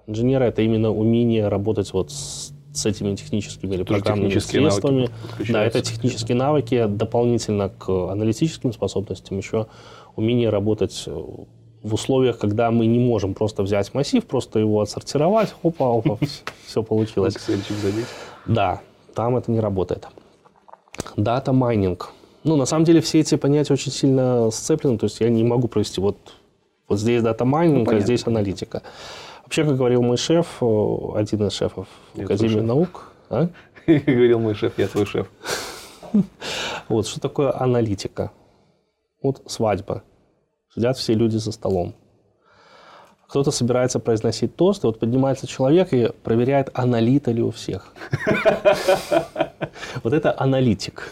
инженера. Это именно умение работать вот с, с этими техническими или программными средствами. Да, это технические навыки дополнительно к аналитическим способностям еще умение работать э, в условиях, когда мы не можем просто взять массив, просто его отсортировать, опа, опа, все получилось. Да, там это не работает. Data mining. Ну, на самом деле, все эти понятия очень сильно сцеплены, то есть я не могу провести вот, вот здесь data mining, ну, а здесь аналитика. Вообще, как говорил мой шеф, э, один из шефов я Академии наук. А? Говорил мой шеф, я твой шеф. Вот, что такое аналитика? Вот свадьба. Сидят все люди за столом. Кто-то собирается произносить тост, и вот поднимается человек и проверяет, аналита ли у всех. Вот это аналитик.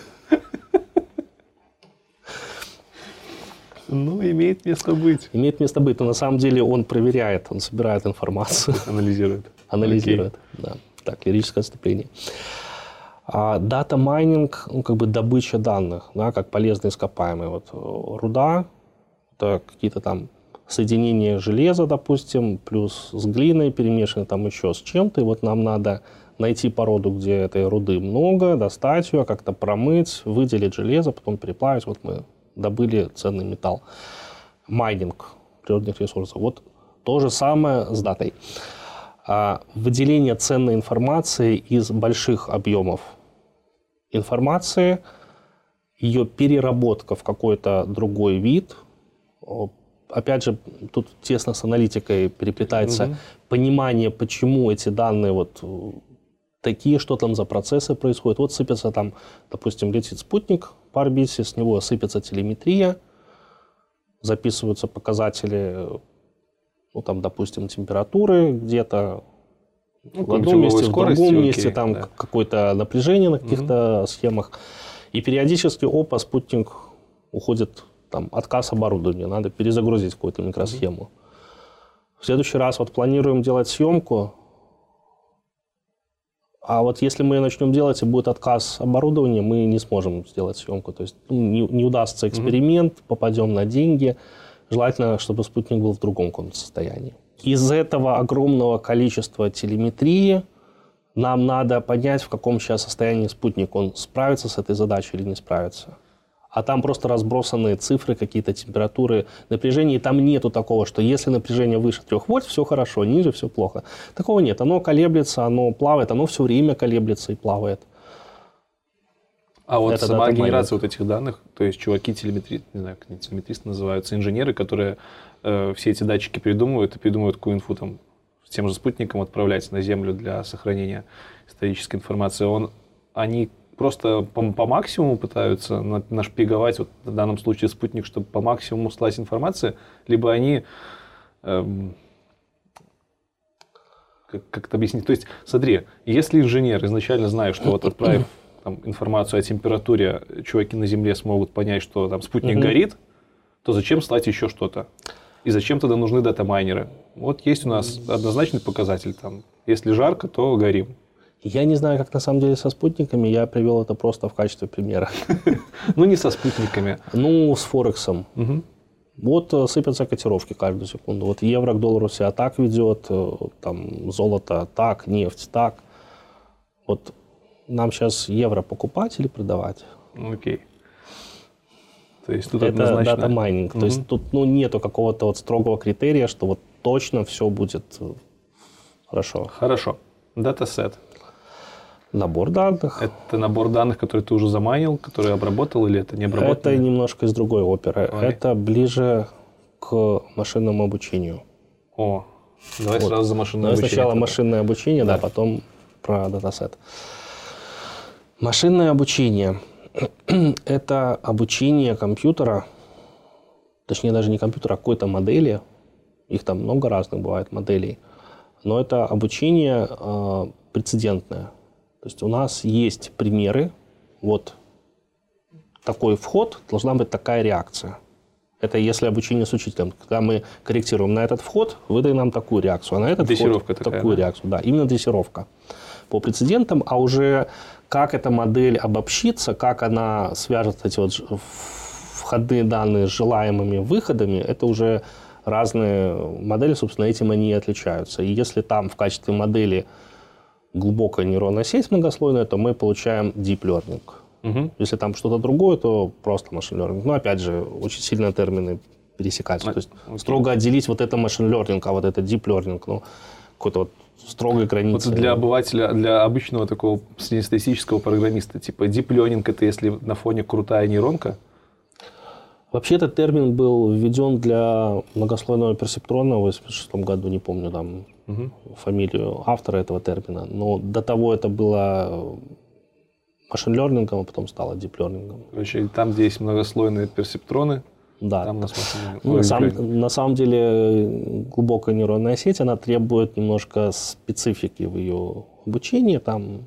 Ну, имеет место быть. Имеет место быть, но на самом деле он проверяет, он собирает информацию. Анализирует. Анализирует, да. Так, лирическое отступление. А data mining, ну, как бы добыча данных, да, как полезные ископаемые. Вот э, руда, это какие-то там соединения железа, допустим, плюс с глиной перемешаны там еще с чем-то. И вот нам надо найти породу, где этой руды много, достать ее, как-то промыть, выделить железо, потом переплавить. Вот мы добыли ценный металл. Майнинг природных ресурсов. Вот то же самое с датой. А выделение ценной информации из больших объемов информации, ее переработка в какой-то другой вид. Опять же, тут тесно с аналитикой переплетается угу. понимание, почему эти данные вот такие, что там за процессы происходят. Вот сыпется там, допустим, летит спутник по орбите, с него сыпется телеметрия, записываются показатели, ну там, допустим, температуры где-то ну, в одном месте, в другом окей, месте, там да. какое-то напряжение на каких-то угу. схемах. И периодически, опа, спутник уходит, там, отказ оборудования, надо перезагрузить какую-то микросхему. Угу. В следующий раз вот планируем делать съемку, а вот если мы начнем делать и будет отказ оборудования, мы не сможем сделать съемку. То есть ну, не, не удастся эксперимент, mm попадем на деньги. Желательно, чтобы спутник был в другом каком-то состоянии. Из этого огромного количества телеметрии нам надо понять, в каком сейчас состоянии спутник. Он справится с этой задачей или не справится. А там просто разбросанные цифры, какие-то температуры, напряжения. И там нету такого, что если напряжение выше 3 вольт, все хорошо, ниже все плохо. Такого нет. Оно колеблется, оно плавает, оно все время колеблется и плавает. А вот Это сама генерация вот этих данных, то есть чуваки телеметри, не знаю, как они телеметристы называются, инженеры, которые э, все эти датчики придумывают и придумывают какую инфу там с тем же спутником отправлять на Землю для сохранения исторической информации. Он, они просто по, по максимуму пытаются нашпиговать, вот в данном случае спутник, чтобы по максимуму слать информации, либо они эм, как, как это объяснить? То есть, смотри, если инженер изначально знает, что вот отправив там, информацию о температуре, чуваки на Земле смогут понять, что там спутник угу. горит, то зачем слать еще что-то? И зачем тогда нужны дата-майнеры? Вот есть у нас однозначный показатель. Там, если жарко, то горим. Я не знаю, как на самом деле со спутниками. Я привел это просто в качестве примера. Ну, не со спутниками. Ну, с Форексом. Вот э, сыпятся котировки каждую секунду. Вот евро к доллару себя так ведет, э, там золото так, нефть так. Вот нам сейчас евро покупать или продавать? Окей. То есть тут это однозначно... data mining. Угу. То есть тут ну, нету какого-то вот строгого критерия, что вот точно все будет э, хорошо. Хорошо. Датасет. Набор данных. Это набор данных, который ты уже заманил, который обработал, или это не обработал? Это немножко из другой оперы. Ой. Это ближе к машинному обучению. О, давай вот. сразу за машинное давай обучение. Сначала тогда. машинное обучение, да. да, потом про датасет. Машинное обучение – это обучение компьютера, точнее даже не компьютера, а какой-то модели. Их там много разных бывает моделей. Но это обучение э, прецедентное. То есть у нас есть примеры вот такой вход, должна быть такая реакция. Это если обучение с учителем. Когда мы корректируем на этот вход, выдай нам такую реакцию, а на этот Дрессировка вход такая, такую да? реакцию. Да, именно дрессировка по прецедентам, а уже как эта модель обобщится, как она свяжет эти вот входные данные с желаемыми выходами, это уже разные модели, собственно, этим они и отличаются. И если там в качестве модели глубокая нейронная сеть многослойная, то мы получаем deep learning. Мгм. Если там что-то другое, то просто machine learning. Но опять же, очень сильно термины пересекаются. А, То есть окей. строго отделить вот это machine learning, а вот это deep learning, ну, какой-то вот строгой Вот границы. для обывателя, для обычного такого среднестатистического программиста, типа deep learning это если на фоне крутая нейронка, Вообще этот термин был введен для многослойного персептрона в 1986 году, не помню там фамилию автора этого термина, но до того это было машин лернингом, а потом стало learning. короче, там, где есть многослойные персептроны, Да, там у нас Ну, ой, на, learning. на самом деле э, глубокая нейронная сеть, она требует немножко специфики в ее обучении. Там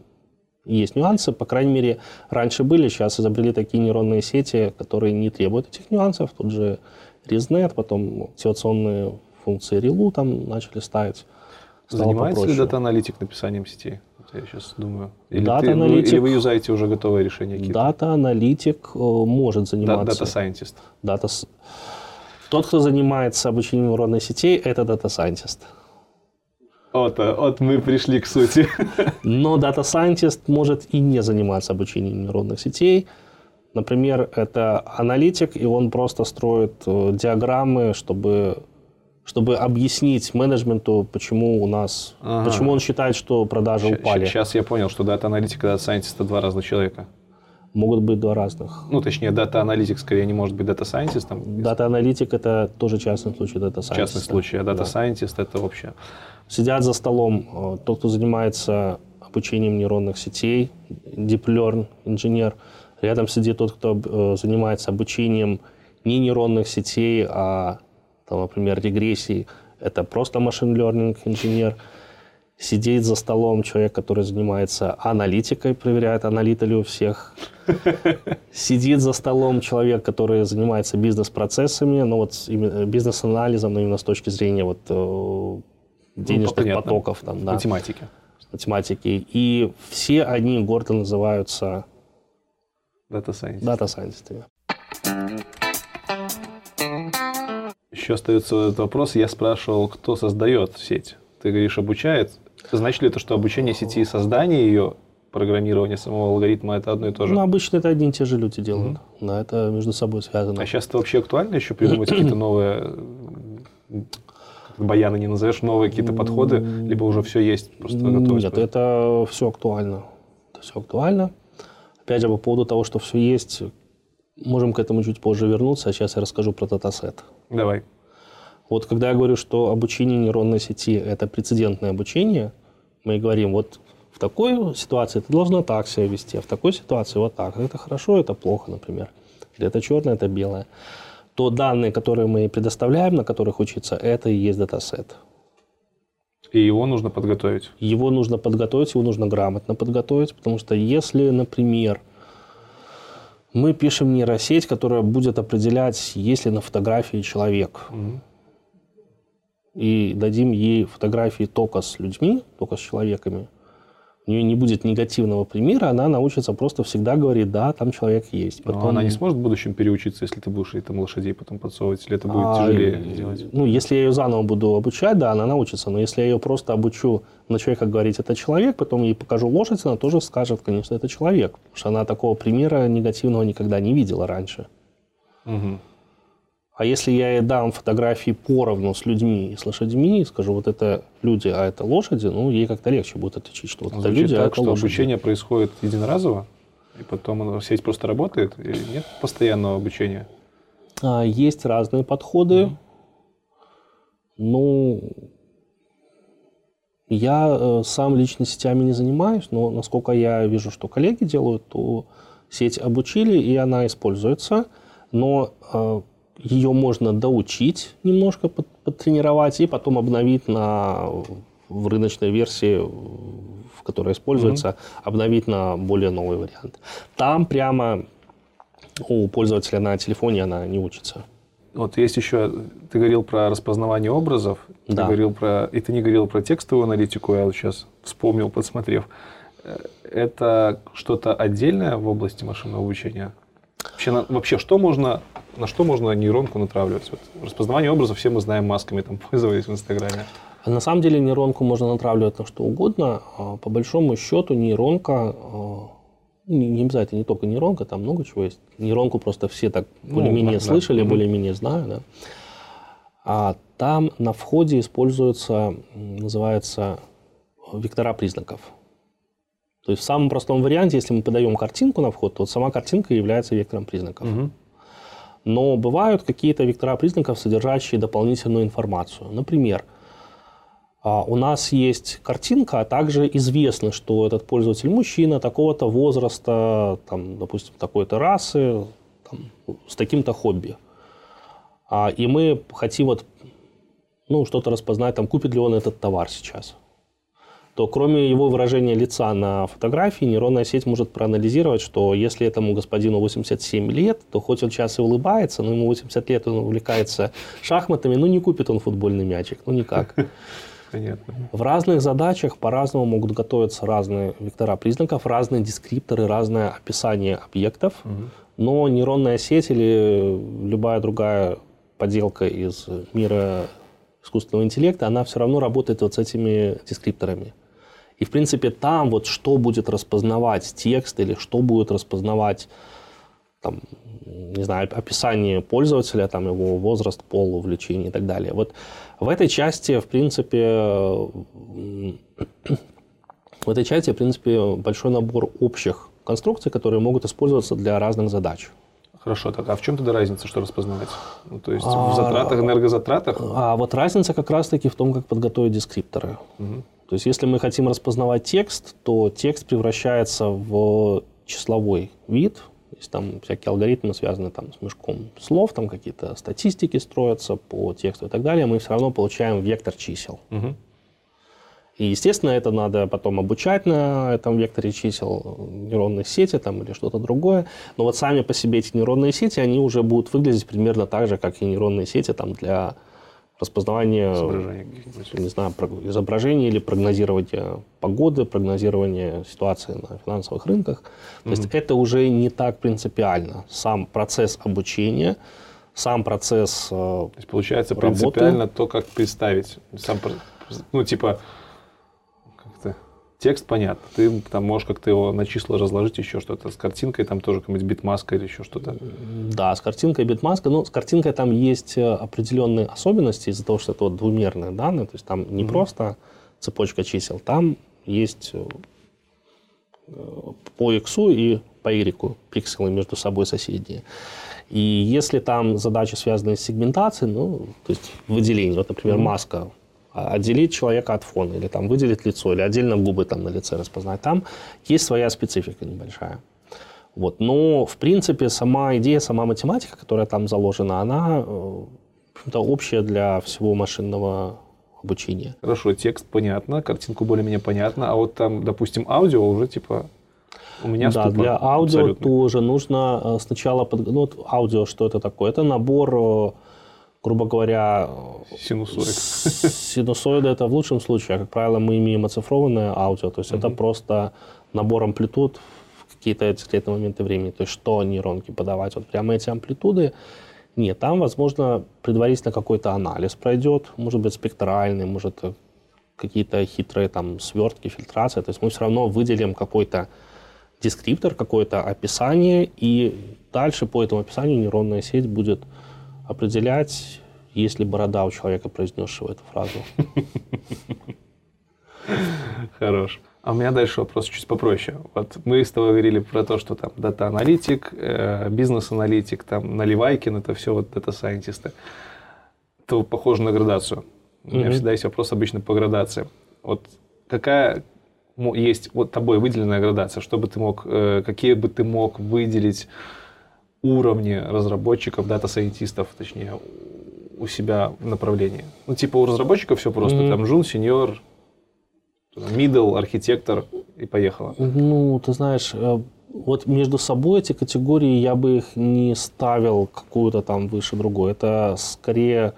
есть нюансы, по крайней мере, раньше были, сейчас изобрели такие нейронные сети, которые не требуют этих нюансов. Тут же ResNet, потом активационные функции ReLU там начали ставить. Стало Занимается ли попроще. дата-аналитик написанием сетей? Вот я сейчас думаю. Или, ты- или вы юзаете уже готовые решения какие-то? Дата-аналитик э, может заниматься... Дата-сайентист. Дата Тот, кто занимается обучением нейронной сетей, это дата-сайентист. Вот, а, вот мы пришли к сути. Но Data Scientist может и не заниматься обучением нейронных сетей. Например, это аналитик, и он просто строит э, диаграммы, чтобы, чтобы объяснить менеджменту, почему у нас, Ага. почему он считает, что продажи упали. Сейчас я понял, что дата-аналитик и дата-сайентист это два разных человека. Могут быть два разных. Ну, точнее, дата-аналитик скорее не может быть дата-сайентистом. Дата-аналитик это тоже частный случай дата В частном случае, а дата-сайентист это вообще... Сидят за столом э, тот, кто занимается обучением нейронных сетей, deep learning инженер. Рядом сидит тот, кто э, занимается обучением не нейронных сетей, а, там, например, регрессий. Это просто machine learning инженер. Сидит за столом человек, который занимается аналитикой, проверяет, аналиты ли у всех. Сидит за столом человек, который занимается бизнес-процессами, ну вот именно бизнес-анализом, но именно с точки зрения вот э, денежных понятно. потоков, там, да, Математики. математики. И все они гордо называются Дата-сайентист. дата-сайентистами. Еще остается этот вопрос. Я спрашивал, кто создает сеть. Ты говоришь, обучает. Значит ли это, что обучение сети и создание ее, программирование самого алгоритма, это одно и то же? Ну, обычно это одни и те же люди делают. Да, это между собой связано. А сейчас это вообще актуально еще придумать какие-то новые, баяны не назовешь, новые какие-то подходы, либо уже все есть, просто готово? Нет, это все актуально. Это все актуально. Опять же, по поводу того, что все есть, можем к этому чуть позже вернуться, а сейчас я расскажу про датасет. Давай. Вот когда я говорю, что обучение нейронной сети – это прецедентное обучение, мы говорим, вот в такой ситуации ты должна так себя вести, а в такой ситуации вот так. Это хорошо, это плохо, например. Или это черное, это белое. То данные, которые мы предоставляем, на которых учиться, это и есть датасет. И его нужно подготовить. Его нужно подготовить, его нужно грамотно подготовить, потому что если, например, мы пишем нейросеть, которая будет определять, есть ли на фотографии человек, и дадим ей фотографии только с людьми, только с человеками, у нее не будет негативного примера, она научится просто всегда говорить, да, там человек есть. Но Потом- она не сможет в будущем переучиться, если ты будешь ей там лошадей потом подсовывать, или это будет А, тяжелее э, делать? Ну, если я ее заново буду обучать, да, она научится. Но если я ее просто обучу на человека говорить, это человек, потом ей покажу лошадь, она тоже скажет, конечно, это человек. Потому что она такого примера негативного никогда не видела раньше. Мгм. А если я ей дам фотографии поровну с людьми и с лошадьми, и скажу, вот это люди, а это лошади, ну, ей как-то легче будет отличить, что вот это люди, а так, это что лошади. обучение происходит единоразово, и потом сеть просто работает, или нет постоянного обучения? А, Есть разные подходы. Ну, я э, сам лично сетями не занимаюсь, но насколько я вижу, что коллеги делают, то сеть обучили, и она используется, но э, ее можно доучить немножко, подтренировать, и потом обновить на в рыночной версии, в которой используется, mm-hmm. обновить на более новый вариант. Там прямо у пользователя на телефоне она не учится. Вот есть еще, ты говорил про распознавание образов, да. ты говорил про, и ты не говорил про текстовую аналитику, я вот сейчас вспомнил, подсмотрев. Э, это что-то отдельное в области машинного обучения? Вообще, на, вообще что можно, на что можно нейронку натравливать? Вот, распознавание образов все мы знаем масками, там, пользовались в Инстаграме. А на самом деле нейронку можно натравливать на что угодно. А по большому счету нейронка а, не, не обязательно не только нейронка, там много чего есть. Нейронку просто все так ну, более-менее да, слышали, да. более-менее знают. Да. А там на входе используется, называется, вектора признаков. То есть в самом простом варианте, если мы подаем картинку на вход, то вот сама картинка является вектором признаков. Угу. Но бывают какие-то вектора признаков, содержащие дополнительную информацию. Например, а, у нас есть картинка, а также известно, что этот пользователь мужчина такого-то возраста, там, допустим, такой-то расы, там, с таким-то хобби. А, и мы хотим вот, ну, что-то распознать, там, купит ли он этот товар сейчас. То кроме его выражения лица на фотографии, нейронная сеть может проанализировать, что если этому господину 87 лет, то хоть он сейчас и улыбается, но ему 80 лет, он увлекается шахматами, ну не купит он футбольный мячик, ну никак. Понятно. В разных задачах по-разному могут готовиться разные вектора признаков, разные дескрипторы, разное описание объектов. Угу. Но нейронная сеть или любая другая поделка из мира искусственного интеллекта, она все равно работает вот с этими дескрипторами. И, в принципе, там вот что будет распознавать текст или что будет распознавать там, не знаю, описание пользователя, там, его возраст, пол, увлечение и так далее. Вот в этой части, в принципе, в этой части, в принципе, большой набор общих конструкций, которые могут использоваться для разных задач. Хорошо, так а в чем тогда разница, что распознавать? Ну, то есть а, в затратах, энергозатратах? А вот разница как раз-таки в том, как подготовить дескрипторы. Угу. То есть если мы хотим распознавать текст, то текст превращается в числовой вид, есть там всякие алгоритмы связаны там, с мешком слов, там какие-то статистики строятся по тексту и так далее, мы все равно получаем вектор чисел. Угу. И, естественно, это надо потом обучать на этом векторе чисел нейронной сети там, или что-то другое. Но вот сами по себе эти нейронные сети, они уже будут выглядеть примерно так же, как и нейронные сети там, для распознавание, не знаю, изображений или прогнозирование погоды, прогнозирование ситуации на финансовых рынках. То mm-hmm. есть это уже не так принципиально. Сам процесс обучения, сам процесс э, То есть получается работы, принципиально то, как представить. Сам, ну, типа, текст понятно. Ты там можешь как-то его на числа разложить, еще что-то. С картинкой там тоже какая-нибудь битмаска или еще что-то. Да, с картинкой битмаска. Ну, с картинкой там есть э, определенные особенности из-за того, что это вот двумерные данные. То есть там не mm-hmm. просто цепочка чисел, там есть э, по x и по y пикселы между собой соседние. И если там задачи связаны с сегментацией, ну, то есть выделение, вот, например, mm-hmm. маска отделить человека от фона, или там выделить лицо, или отдельно губы там на лице распознать. Там есть своя специфика небольшая. Вот. Но, в принципе, сама идея, сама математика, которая там заложена, она это общая для всего машинного обучения. Хорошо, текст понятно, картинку более-менее понятно, а вот там, допустим, аудио уже типа у меня Да, для аудио абсолютно. тоже нужно э, сначала... Под... Ну, вот аудио, что это такое? Это набор э, грубо говоря... Синусоид. Синусоиды это в лучшем случае. А, как правило, мы имеем оцифрованное аудио. То есть mm-hmm. это просто набор амплитуд в какие-то дискретные моменты времени. То есть что нейронки подавать. Вот прямо эти амплитуды нет, там, возможно, предварительно какой-то анализ пройдет, может быть, спектральный, может, какие-то хитрые там свертки, фильтрация. То есть мы все равно выделим какой-то дескриптор, какое-то описание, и дальше по этому описанию нейронная сеть будет определять, есть ли борода у человека, произнесшего эту фразу. Хорош. А у меня дальше вопрос чуть попроще. Вот мы с тобой говорили про то, что там дата-аналитик, э, бизнес-аналитик, там Наливайкин, это все вот дата-сайентисты. Это похоже на градацию. У меня mm-hmm. всегда есть вопрос обычно по градации. Вот какая есть вот тобой выделенная градация, чтобы ты мог, э, какие бы ты мог выделить уровне разработчиков, дата-сайентистов, точнее, у себя в направлении. Ну, типа у разработчиков все просто, mm-hmm. там, джун, сеньор, Middle, архитектор и поехала. Ну, ты знаешь, э, вот между собой эти категории я бы их не ставил какую-то там выше другой. Это скорее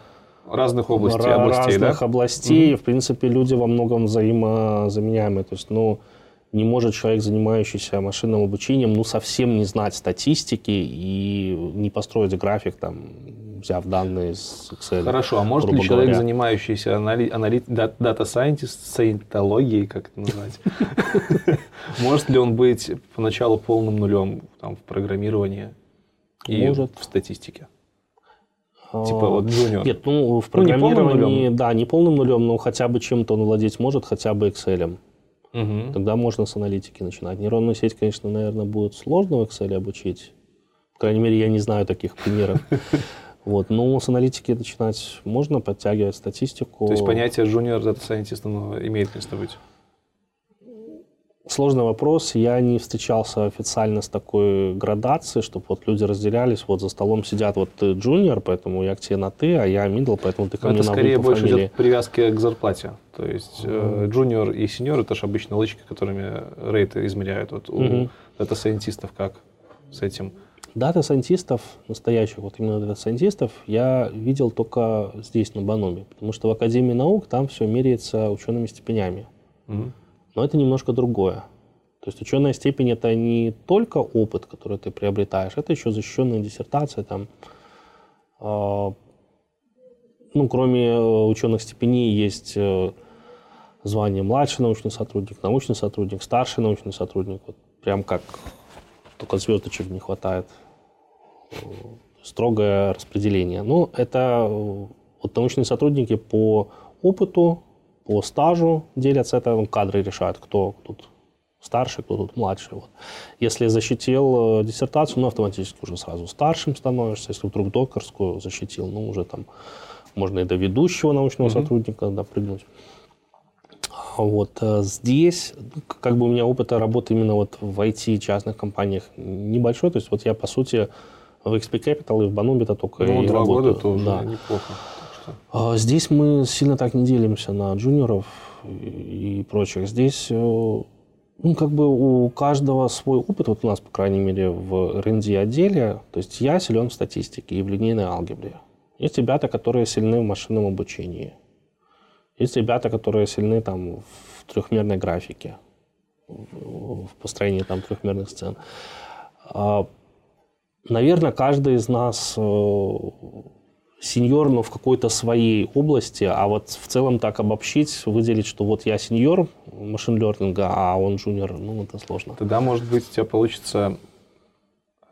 разных областей, областей разных да? областей. Угу. В принципе, люди во многом взаимозаменяемые. То есть, ну, не может человек, занимающийся машинным обучением, ну, совсем не знать статистики и не построить график, там, взяв данные из Excel. Хорошо, а может ли человек, говоря. занимающийся анали... анали... дата-сайентист, саентологией, как это назвать, может ли он быть поначалу полным нулем в программировании и в статистике? Типа вот джуниор. Нет, ну в программировании, да, не полным нулем, но хотя бы чем-то он владеть может, хотя бы Excel. Угу. Тогда можно с аналитики начинать. Нейронную сеть, конечно, наверное, будет сложно в Excel обучить. По крайней мере, я не знаю таких примеров. Вот. Но с аналитики начинать можно, подтягивать статистику. То есть понятие junior data scientist имеет место быть? Сложный вопрос. Я не встречался официально с такой градацией, чтобы вот люди разделялись. Вот за столом сидят вот ты джуниор, поэтому я к тебе на ты, а я middle, поэтому ты ко Но мне это на скорее больше фамилии. идет привязки к зарплате. То есть mm-hmm. джуниор и сеньор это же обычно лычки, которыми рейты измеряют. Вот у mm-hmm. дата-сайентистов как с этим? Дата-сайентистов, настоящих вот именно дата-сайентистов, я видел только здесь, на Баноме. Потому что в Академии наук там все меряется учеными степенями. Mm-hmm. Но это немножко другое. То есть ученая степень это не только опыт, который ты приобретаешь, это еще защищенная диссертация. Там, э, ну, кроме э, ученых степеней есть э, звание младший научный сотрудник, научный сотрудник, старший научный сотрудник. Вот прям как только звездочек не хватает. Строгое распределение. Ну, это э, вот научные сотрудники по опыту по стажу делятся, это кадры решают, кто тут старший, кто тут младший. Вот. Если защитил э, диссертацию, ну, автоматически уже сразу старшим становишься. Если вдруг докторскую защитил, ну, уже там можно и до ведущего научного mm-hmm. сотрудника допрыгнуть. Вот э, здесь, ну, как бы у меня опыта работы именно вот в IT частных компаниях небольшой. То есть вот я, по сути, в XP Capital и в Банубита только ну, и два работаю. года тоже да. неплохо. А здесь мы сильно так не делимся на джуниоров и прочих. Здесь э, ну, как бы у каждого свой опыт, вот у нас, по крайней мере, в R&D отделе, то есть я силен в статистике и в линейной алгебре. Есть ребята, которые сильны в машинном обучении. Есть ребята, которые сильны там в трехмерной графике, в построении там трехмерных сцен. А, наверное, каждый из нас э, сеньор, но в какой-то своей области, а вот в целом так обобщить, выделить, что вот я сеньор машин лернинга, а он джуниор, ну, это сложно. Тогда, может быть, у тебя получится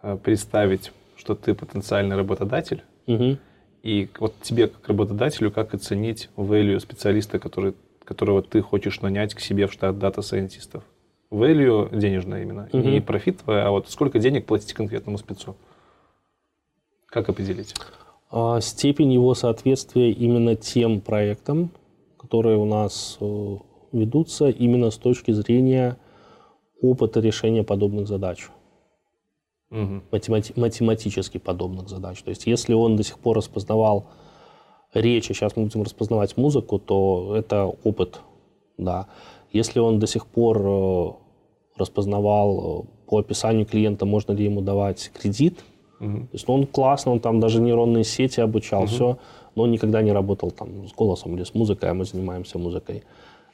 э, представить, что ты потенциальный работодатель, угу. и вот тебе, как работодателю, как оценить value специалиста, который, которого ты хочешь нанять к себе в штат дата-сайентистов? Value денежное именно, угу. не профит твой, а вот сколько денег платить конкретному спецу? Как определить? А степень его соответствия именно тем проектам, которые у нас э, ведутся именно с точки зрения опыта решения подобных задач. Угу. Математи- математически подобных задач. То есть если он до сих пор распознавал речь, а сейчас мы будем распознавать музыку, то это опыт. Да. Если он до сих пор э, распознавал э, по описанию клиента, можно ли ему давать кредит – Угу. То есть ну, он классно, он там даже нейронные сети обучал, угу. все, но он никогда не работал там с голосом или с музыкой, а мы занимаемся музыкой.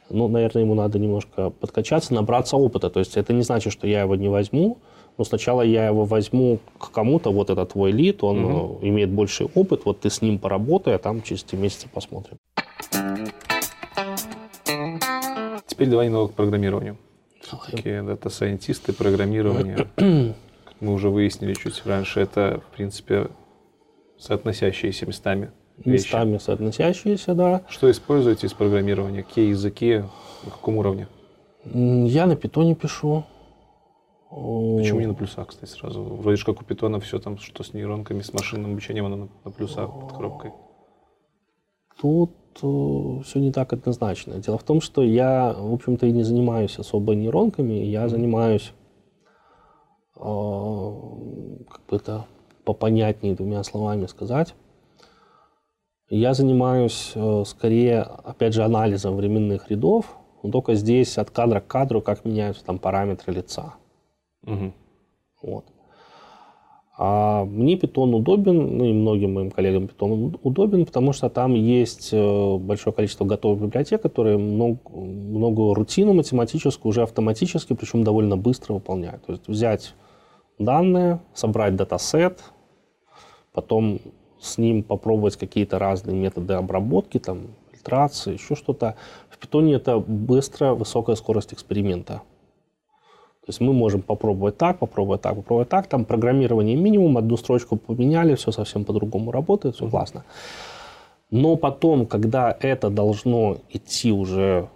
Ну, наверное, ему надо немножко подкачаться, набраться опыта. То есть это не значит, что я его не возьму, но сначала я его возьму к кому-то, вот это твой лид, он угу. имеет больший опыт, вот ты с ним поработай, а там через три месяца посмотрим. Теперь давай немного к программированию. Все-таки дата-сайентисты, программирование. мы уже выяснили чуть раньше, это, в принципе, соотносящиеся местами вещи. Местами соотносящиеся, да. Что используете из программирования? Какие языки? На каком уровне? Я на питоне пишу. Почему не на плюсах, кстати, сразу? Вроде же как у питона все там, что с нейронками, с машинным обучением, оно на, на плюсах под коробкой. Тут э, все не так однозначно. Дело в том, что я, в общем-то, и не занимаюсь особо нейронками, я mm-hmm. занимаюсь как бы это попонятнее двумя словами сказать. Я занимаюсь э, скорее, опять же, анализом временных рядов Но только здесь от кадра к кадру, как меняются там параметры лица. Мгм. Вот. А мне питон удобен, ну и многим моим коллегам питон удобен, потому что там есть э, большое количество готовых библиотек, которые много, многое рутину математическую уже автоматически, причем довольно быстро выполняют. То есть взять данные, собрать датасет, потом с ним попробовать какие-то разные методы обработки, там, фильтрации, еще что-то. В питоне это быстро, высокая скорость эксперимента. То есть мы можем попробовать так, попробовать так, попробовать так. Там программирование минимум, одну строчку поменяли, все совсем по-другому работает, все классно. Но потом, когда это должно идти уже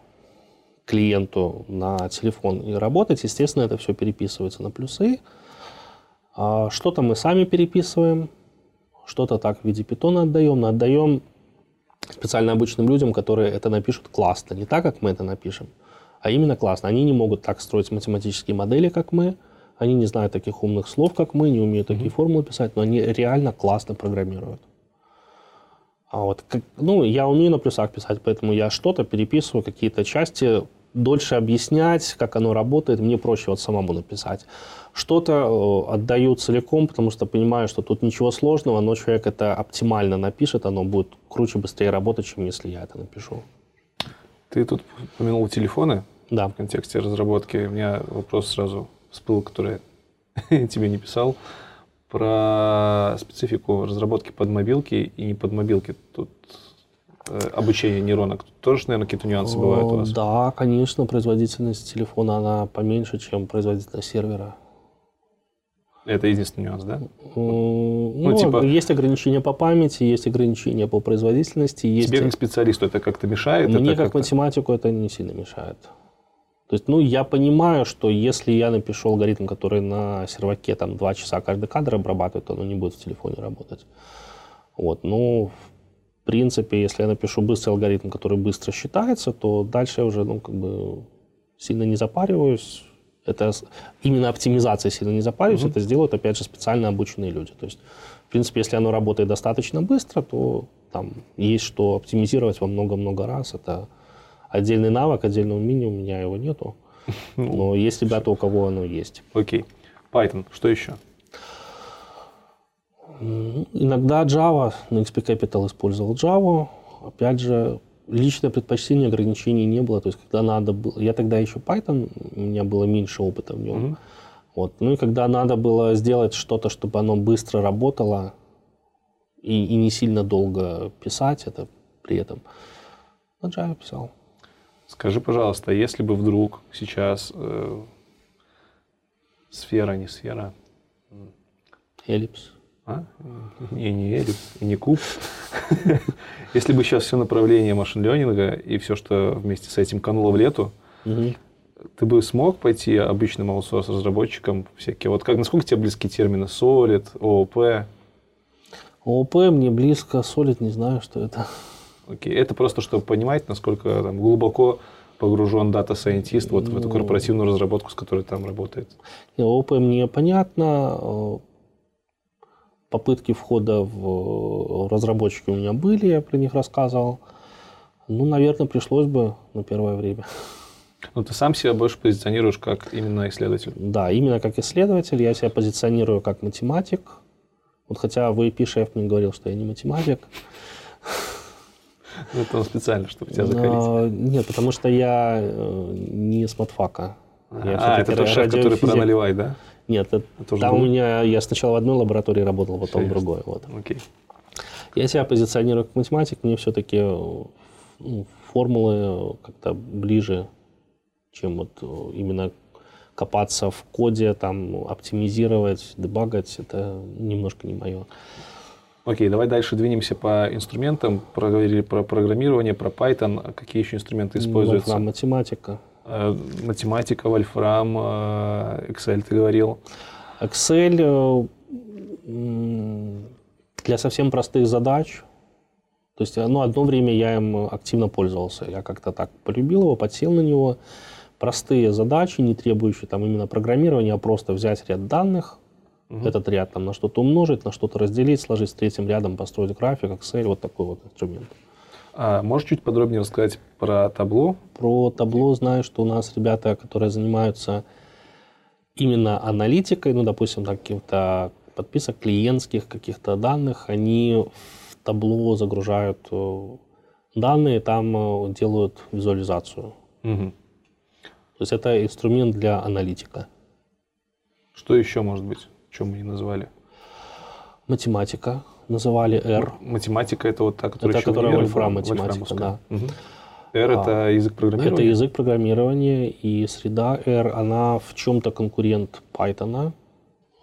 клиенту на телефон и работать, естественно, это все переписывается на плюсы. А Что-то мы сами переписываем, что-то так в виде питона отдаем, но отдаем специально обычным людям, которые это напишут классно, не так, как мы это напишем, а именно классно. Они не могут так строить математические модели, как мы, они не знают таких умных слов, как мы, не умеют такие формулы писать, но они реально классно программируют. А вот, как- ну, я умею на плюсах писать, поэтому я что-то переписываю, какие-то части, дольше объяснять, как оно работает, мне проще вот самому написать. Что-то э, отдаю целиком, потому что понимаю, что тут ничего сложного, но человек это оптимально напишет, оно будет круче, быстрее работать, чем если я это напишу. Ты тут упомянул телефоны Да. в контексте разработки. У меня вопрос сразу всплыл, который я тебе не писал, про специфику разработки под мобилки и не под мобилки. Тут э, обучение нейронок. Тоже, наверное, какие-то нюансы бывают у вас. Да, конечно, производительность телефона, она поменьше, чем производительность сервера. Это единственный нюанс, да? М, Ну, типа- есть ограничения по памяти, есть ограничения по производительности, есть... Тебе как специалисту это как-то мешает? Мне это как как-то- математику это не сильно мешает. То есть, ну, я понимаю, что если я напишу алгоритм, который на серваке там 2 часа каждый кадр обрабатывает, он не будет в телефоне работать. Вот, ну, в принципе, если я напишу быстрый алгоритм, который быстро считается, то дальше я уже, ну, как бы сильно не запариваюсь. Это именно оптимизацией сильно не запариваюсь, это сделают, опять же, специально обученные люди. То есть, в принципе, если оно работает достаточно быстро, то там есть что оптимизировать во много-много раз. Это отдельный навык, отдельный умение, у меня его нету. Но есть ребята, у кого оно есть. Окей. Python, что еще? Иногда Java, на XP Capital использовал Java. Опять же, личное предпочтение ограничений не было. То есть, когда надо было... Я тогда еще Python, у меня было меньше опыта в нем. Вот. Ну и когда надо было сделать что-то, чтобы оно быстро работало и, и не сильно долго писать это при этом, на Java писал. Скажи, пожалуйста, если бы вдруг сейчас э, сфера, не сфера, Эллипс. А? Не, не эллипс, и не куб. Если бы сейчас все направление машин-ленинга и все, что вместе с этим кануло в лету, ты бы смог пойти обычным аутсорс разработчикам всякие? Вот как, насколько тебе близки термины Solid, ООП? ООП мне близко, Solid не знаю, что это. Окей, это просто чтобы понимать, насколько там, глубоко погружен дата-сайентист вот в эту Ну. корпоративную разработку, с которой там работает. ООП мне понятно. Э, Попытки входа в разработчики у меня были, я про них рассказывал. Ну, наверное, пришлось бы на первое время. Но ты сам себя больше позиционируешь как именно исследователь. Да, именно как исследователь я себя позиционирую как математик. Вот хотя в AP шеф мне говорил, что я не математик. Ну, Это он специально, чтобы тебя закалить. Нет, потому что я э, не с матфака. Я а, это тот шеф, который про наливай, да? Нет, это- Это там у другой? меня я сначала в одной лаборатории работал, потом в другой. Вот. Окей. Я себя позиционирую как математик, мне все-таки ну, формулы как-то ближе, чем вот э, именно копаться в коде, там, оптимизировать, дебагать, это немножко не мое. Окей, давай дальше двинемся по инструментам. Проговорили про программирование, про Python. А какие еще инструменты используются? Вольфрам, математика. Э, Математика, Вольфрам, э, Excel ты говорил. Excel э, для совсем простых задач. То есть, ну, одно время я им активно пользовался. Я как-то так полюбил его, подсел на него. Простые задачи, не требующие там именно программирования, а просто взять ряд данных, этот ряд там на что-то умножить, на что-то разделить, сложить с третьим рядом, построить график, Excel, вот такой вот инструмент. А можешь чуть подробнее рассказать про табло? Про табло знаю, что у нас ребята, которые занимаются именно аналитикой, ну, допустим, каких-то подписок клиентских каких-то данных, они в табло загружают э, данные, там э, делают визуализацию. Угу. То есть это инструмент для аналитика. Что еще может быть, чем мы не назвали? Математика называли R. Математика это вот та, которая это которая вольфрам была? математика, да. Мгм. R А, это язык программирования? Это язык программирования, и среда R, она в чем-то конкурент Python.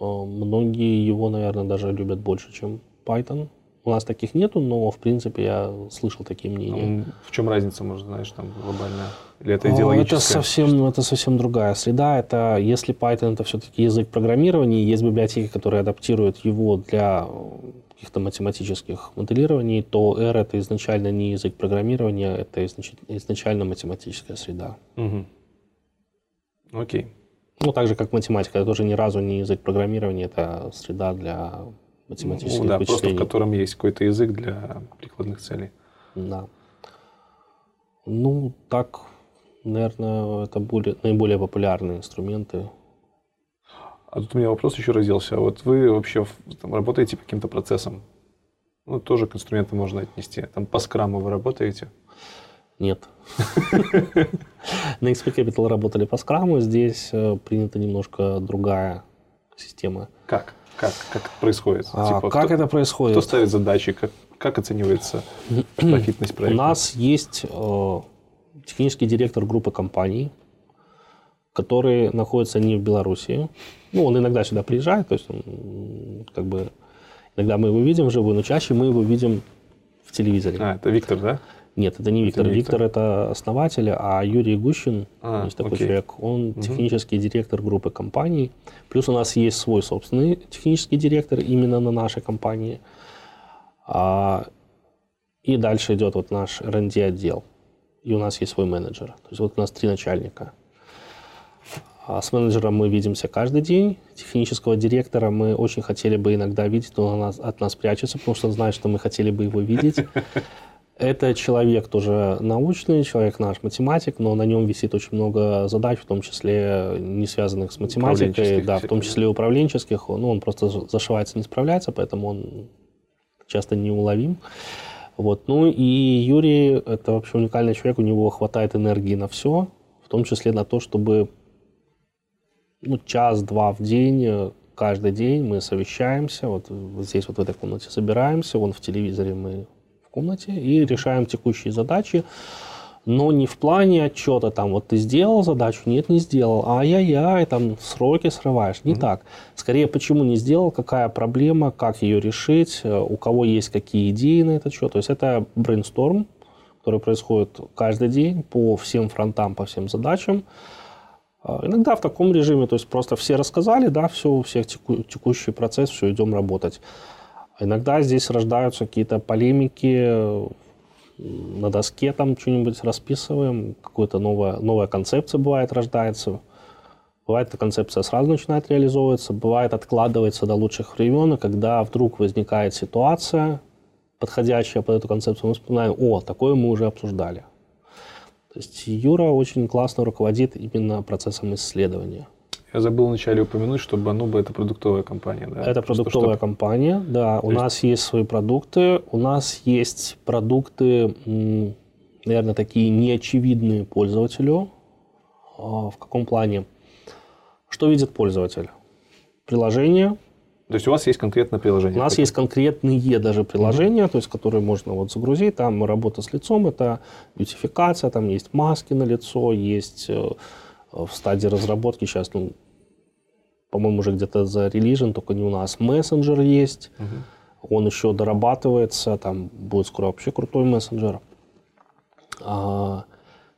Э, Многие его, наверное, даже любят больше, чем Python. У нас таких нету, но, в принципе, я слышал такие мнения. В чем разница, может, знаешь, там глобальная? Или это А, идеологическая? Это совсем, это совсем другая среда. Это, если Python это все-таки язык программирования, есть библиотеки, которые адаптируют его для каких-то математических моделирований, то R это изначально не язык программирования, это изнач- изначально математическая среда. Мгм. Окей. Ну, так же, как математика, это тоже ни разу не язык программирования, это среда для математических Ну, да, просто в вычислений. котором есть какой-то язык для прикладных целей. Да. Ну, так, наверное, это более, наиболее популярные инструменты. А тут у меня вопрос еще родился. А Вот вы вообще там, работаете по каким-то процессам? Ну, тоже к инструментам можно отнести. Там по скраму вы работаете? Нет. На XP Capital работали по скраму, здесь э, принята немножко другая система. Как? Как? Как это происходит? А Типа, как кто, это происходит? кто ставит задачи? Как, как оценивается профитность У проекта? нас есть э, технический директор группы компаний, который находится не в Беларуси. Ну, он иногда сюда приезжает, то есть он, как бы иногда мы его видим вживую, но чаще мы его видим в телевизоре. А, это Виктор, да? Нет, это не Виктор. не Виктор это основатель, а Юрий Гущин, А, есть такой окей. человек, он технический директор группы компаний. Плюс у нас есть свой собственный технический директор именно на нашей компании. А, и дальше идет вот наш R&D отдел. И у нас есть свой менеджер. То есть вот у нас три начальника. А с менеджером мы видимся каждый день. Технического директора мы очень хотели бы иногда видеть, но он от нас прячется, потому что он знает, что мы хотели бы его видеть. Это человек тоже научный, человек наш математик, но на нем висит очень много задач, в том числе не связанных с математикой, да, в том числе управленческих. Ну, он просто за- зашивается, не справляется, поэтому он часто неуловим. Вот. Ну и Юрий – это вообще уникальный человек, у него хватает энергии на все, в том числе на то, чтобы ну, час-два в день, э, каждый день мы совещаемся, вот, вот здесь вот в этой комнате собираемся, вон в телевизоре мы в комнате и решаем текущие задачи, но не в плане отчета, там, вот ты сделал задачу, нет, не сделал, ай-яй-яй, там, сроки срываешь. Не так. Скорее, почему не сделал, какая проблема, как ее решить, э, у кого есть какие идеи на этот счет. То есть это брейнсторм, который происходит каждый день по всем фронтам, по всем задачам. А, Иногда в таком режиме, то есть просто все рассказали, да, все, у всех теку- текущий процесс, все, идем работать. А Иногда здесь рождаются какие-то полемики, на доске там что-нибудь расписываем, какая-то новая, новая концепция бывает рождается. Бывает, эта концепция сразу начинает реализовываться, бывает откладывается до лучших времен, и когда вдруг возникает ситуация, подходящая под эту концепцию, мы вспоминаем, о, такое мы уже обсуждали. То есть Юра очень классно руководит именно процессом исследования. Я забыл вначале упомянуть, что Бануба это продуктовая компания, да? Это Просто продуктовая чтоб- компания, да. У есть- нас есть свои продукты. У нас есть продукты, наверное, такие неочевидные пользователю. А, В каком плане? Что видит пользователь? Приложение. То есть у вас есть конкретное приложение? У нас есть конкретные даже приложения, то есть которые можно вот загрузить. Там работа с лицом, это бьютификация, там есть маски на лицо, есть э, в стадии разработки сейчас, ну, по-моему, уже где-то за релижен, только не у нас. Мессенджер есть, он еще дорабатывается, там будет скоро вообще крутой мессенджер. А,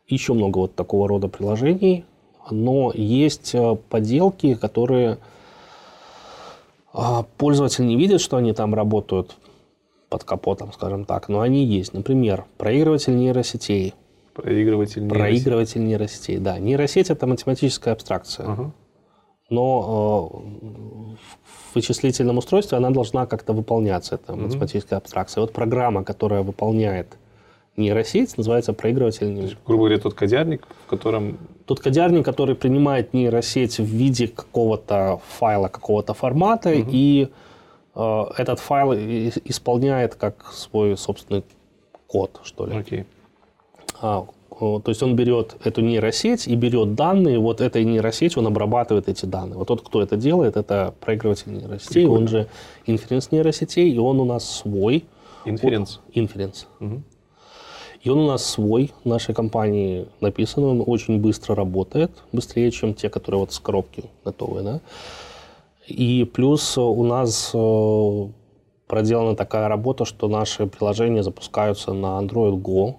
еще много вот такого рода приложений, но есть э, поделки, которые а, пользователь не видит, что они там работают под капотом, скажем так, но они есть. Например, проигрыватель нейросетей. Проигрыватель нейросети. Проигрыватель нейросетей, да. Нейросеть – это математическая абстракция. Ага. Но э, в вычислительном устройстве она должна как-то выполняться, эта математическая абстракция. Вот программа, которая выполняет нейросеть называется проигрыватель То есть, грубо говоря, тот кодярник, в котором... Тот кодярник, который принимает нейросеть в виде какого-то файла, какого-то формата, угу. и э, этот файл исполняет как свой собственный код, что ли. Окей. А, то есть он берет эту нейросеть и берет данные, вот этой нейросеть он обрабатывает эти данные. Вот тот, кто это делает, это проигрыватель нейросетей, Прикольно. он же инференс нейросетей, и он у нас свой. Инференс? Инференс. Угу. И он у нас свой, в нашей компании написан, он очень быстро работает, быстрее, чем те, которые вот с коробки готовые, да. И плюс у нас э, проделана такая работа, что наши приложения запускаются на Android Go,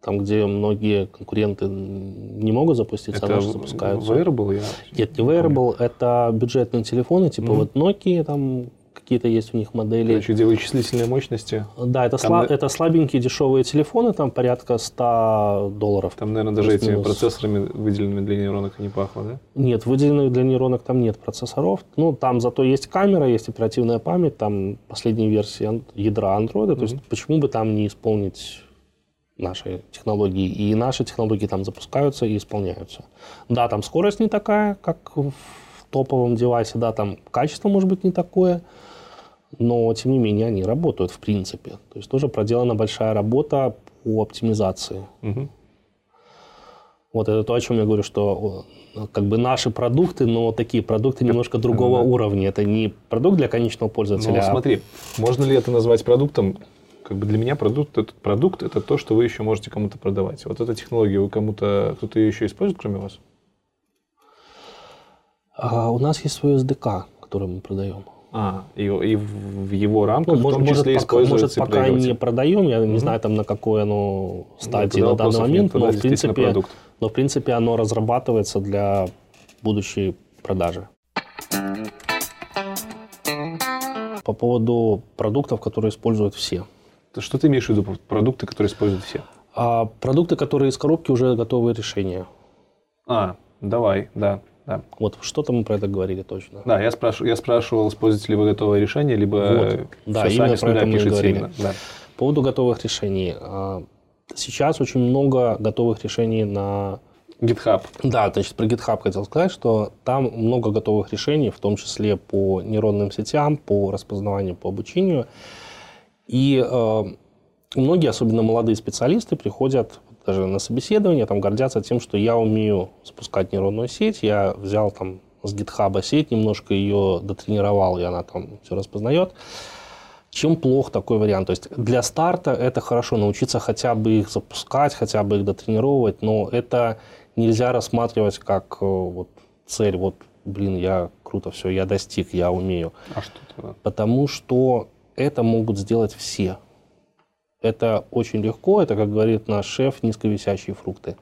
там, где многие конкуренты не могут запуститься, это а наши запускаются. Wearable? Я... Нет, не Wearable, это бюджетные телефоны, типа mm-hmm. вот Nokia, там какие-то есть у них модели. Короче, где вычислительные мощности. Да, это, там, слаб, это слабенькие дешевые телефоны, там порядка 100 долларов. Там, наверное, даже этими минус. процессорами, выделенными для нейронок, не пахло, да? Нет, выделенных для нейронок там нет процессоров. Ну, там зато есть камера, есть оперативная память, там последняя версия ядра Android. Mm-hmm. То есть почему бы там не исполнить наши технологии, и наши технологии там запускаются и исполняются. Да, там скорость не такая, как в топовом девайсе, да, там качество может быть не такое, но тем не менее они работают в принципе. То есть тоже проделана большая работа по оптимизации. Угу. Вот это то, о чем я говорю, что как бы наши продукты, но такие продукты немножко другого да. уровня. Это не продукт для конечного пользователя. Ну, а смотри, можно ли это назвать продуктом? как бы для меня продукт, этот продукт это то, что вы еще можете кому-то продавать. Вот эта технология, вы кому-то, кто-то ее еще использует, кроме вас? А, у нас есть свой SDK, который мы продаем. А, и, и в его рамках ну, может, в том числе может, используется Может, пока не продаем, я не знаю, там на какой оно стадии ну, на данный момент, нет, но, в принципе, но в принципе оно разрабатывается для будущей продажи. По поводу продуктов, которые используют все. Что ты имеешь в виду продукты, которые используют все? А, продукты, которые из коробки уже готовые решения. А, давай, да. Да. Вот что-то мы про это говорили точно. Да, я спрашивал, я спрашивал, используете ли вы готовое решение, либо вот. да, именно про это мы говорили. Именно. Да. По поводу готовых решений. А, сейчас очень много готовых решений на GitHub. Да, значит, про GitHub хотел сказать, что там много готовых решений, в том числе по нейронным сетям, по распознаванию, по обучению. И э, многие, особенно молодые специалисты, приходят даже на собеседование, там гордятся тем, что я умею спускать нейронную сеть, я взял там с GitHub сеть, немножко ее дотренировал, и она там все распознает. Чем плох такой вариант? То есть для старта это хорошо научиться хотя бы их запускать, хотя бы их дотренировать, но это нельзя рассматривать как э, вот цель, вот, блин, я круто, все, я достиг, я умею. А что тогда? Потому что это могут сделать все. Это очень легко, это, как говорит наш шеф, низковисящие фрукты.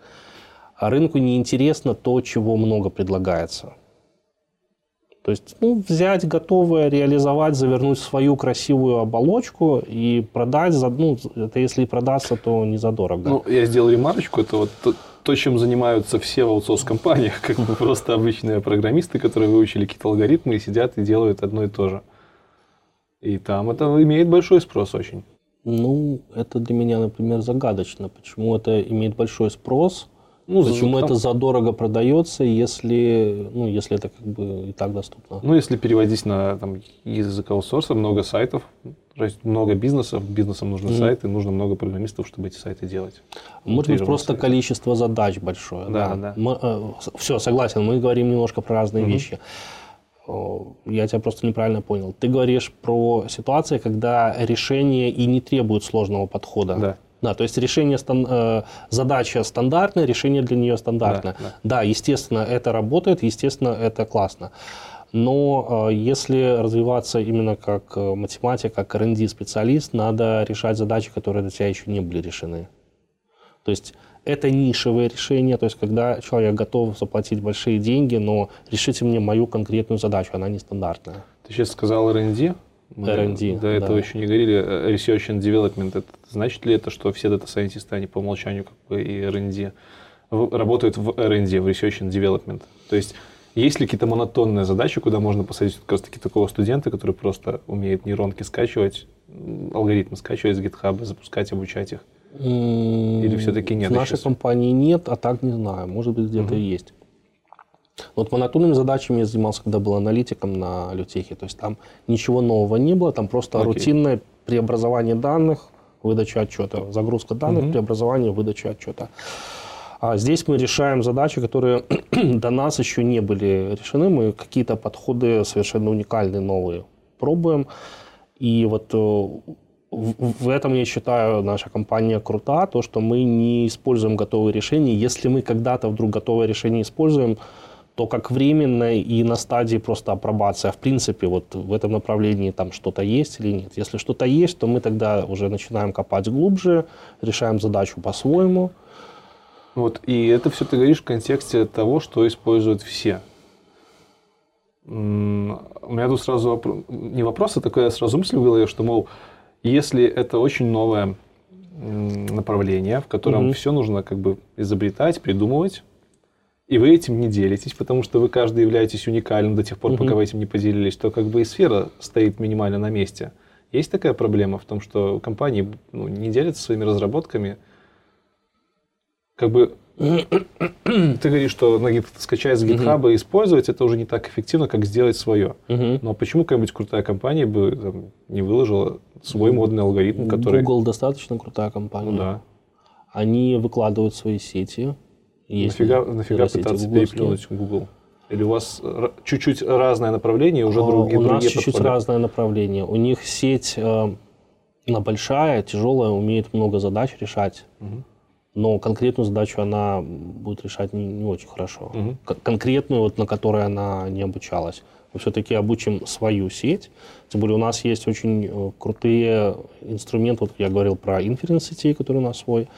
А рынку неинтересно то, чего много предлагается. То есть ну, взять готовое, реализовать, завернуть свою красивую оболочку и продать, за, ну, это если и продастся, то не задорого. Ну, я сделал ремарочку, это вот то, то чем занимаются все в аутсорс-компаниях, как бы просто обычные программисты, которые выучили какие-то алгоритмы и сидят и делают одно и то же. И там это имеет большой спрос очень. Ну, это для меня, например, загадочно. Почему это имеет большой спрос? Ну, Почему там... это задорого продается, если, ну, если это как бы и так доступно? Ну, если переводить на там, язык аутсорса, много сайтов, то есть много бизнесов, бизнесам нужны mm. сайты, нужно много программистов, чтобы эти сайты делать. Может быть, просто сайты. количество задач большое. Да, да. да. Мы, э, все, согласен, мы говорим немножко про разные mm-hmm. вещи я тебя просто неправильно понял. Ты говоришь про ситуации, когда решение и не требует сложного подхода. Да. Да, то есть решение, э, задача стандартная, решение для нее стандартное. Да, да. да, естественно, это работает, естественно, это классно. Но э, если развиваться именно как э, математик, как R&D специалист, надо решать задачи, которые до тебя еще не были решены. То есть это нишевое решение, то есть когда человек готов заплатить большие деньги, но решите мне мою конкретную задачу, она нестандартная. Ты сейчас сказал R&D? Мы R&D, До этого еще не говорили. Research and Development. Это, значит ли это, что все дата-сайентисты, они по умолчанию как бы и R&D, работают в R&D, в Research and Development? То есть есть ли какие-то монотонные задачи, куда можно посадить как раз таки такого студента, который просто умеет нейронки скачивать, алгоритмы скачивать с GitHub, запускать, обучать их? Или все-таки нет? В нашей сейчас? компании нет, а так не знаю. Может быть, где-то и есть. Вот монотонными задачами я занимался, когда был аналитиком на Лютехе. То есть там ничего нового не было, там просто Окей. рутинное преобразование данных, выдача отчета, загрузка данных, Мгм. преобразование, выдача отчета. А здесь мы решаем задачи, которые до нас еще не были решены. Мы какие-то подходы совершенно уникальные, новые пробуем. И вот э, в, этом я считаю наша компания крута, то, что мы не используем готовые решения. Если мы когда-то вдруг готовое решение используем, то как временное и на стадии просто апробация. В принципе, вот в этом направлении там что-то есть или нет. Если что-то есть, то мы тогда уже начинаем копать глубже, решаем задачу по-своему. Вот, и это все ты говоришь в контексте того, что используют все. У меня тут сразу вопро- не вопрос, а такая сразу мысль в голове, что, мол, если это очень новое направление, в котором Мгм. все нужно как бы изобретать, придумывать, и вы этим не делитесь, потому что вы каждый являетесь уникальным до тех пор, пока Мгм. вы этим не поделились, то как бы и сфера стоит минимально на месте. Есть такая проблема в том, что компании ну, не делятся своими разработками, как бы ты говоришь, что на гит- скачать с GitHub и использовать это уже не так эффективно, как сделать свое. Но почему какая-нибудь крутая компания бы там, не выложила свой модный алгоритм, который... Google достаточно крутая компания. Ну да. Они выкладывают свои сети. Есть Нафига, нафига пытаться переплюнуть Google? Или у вас чуть-чуть разное направление, уже А, другие, У нас чуть-чуть разное направление. У них сеть э, она большая, тяжелая, умеет много задач решать. Мгм. Но конкретную задачу она будет решать не, не очень хорошо. К- конкретную, вот, на которой она не обучалась. Мы все-таки обучим свою сеть. Тем более у нас есть очень э, крутые инструменты. Вот я говорил про инференс сетей, который у нас свой.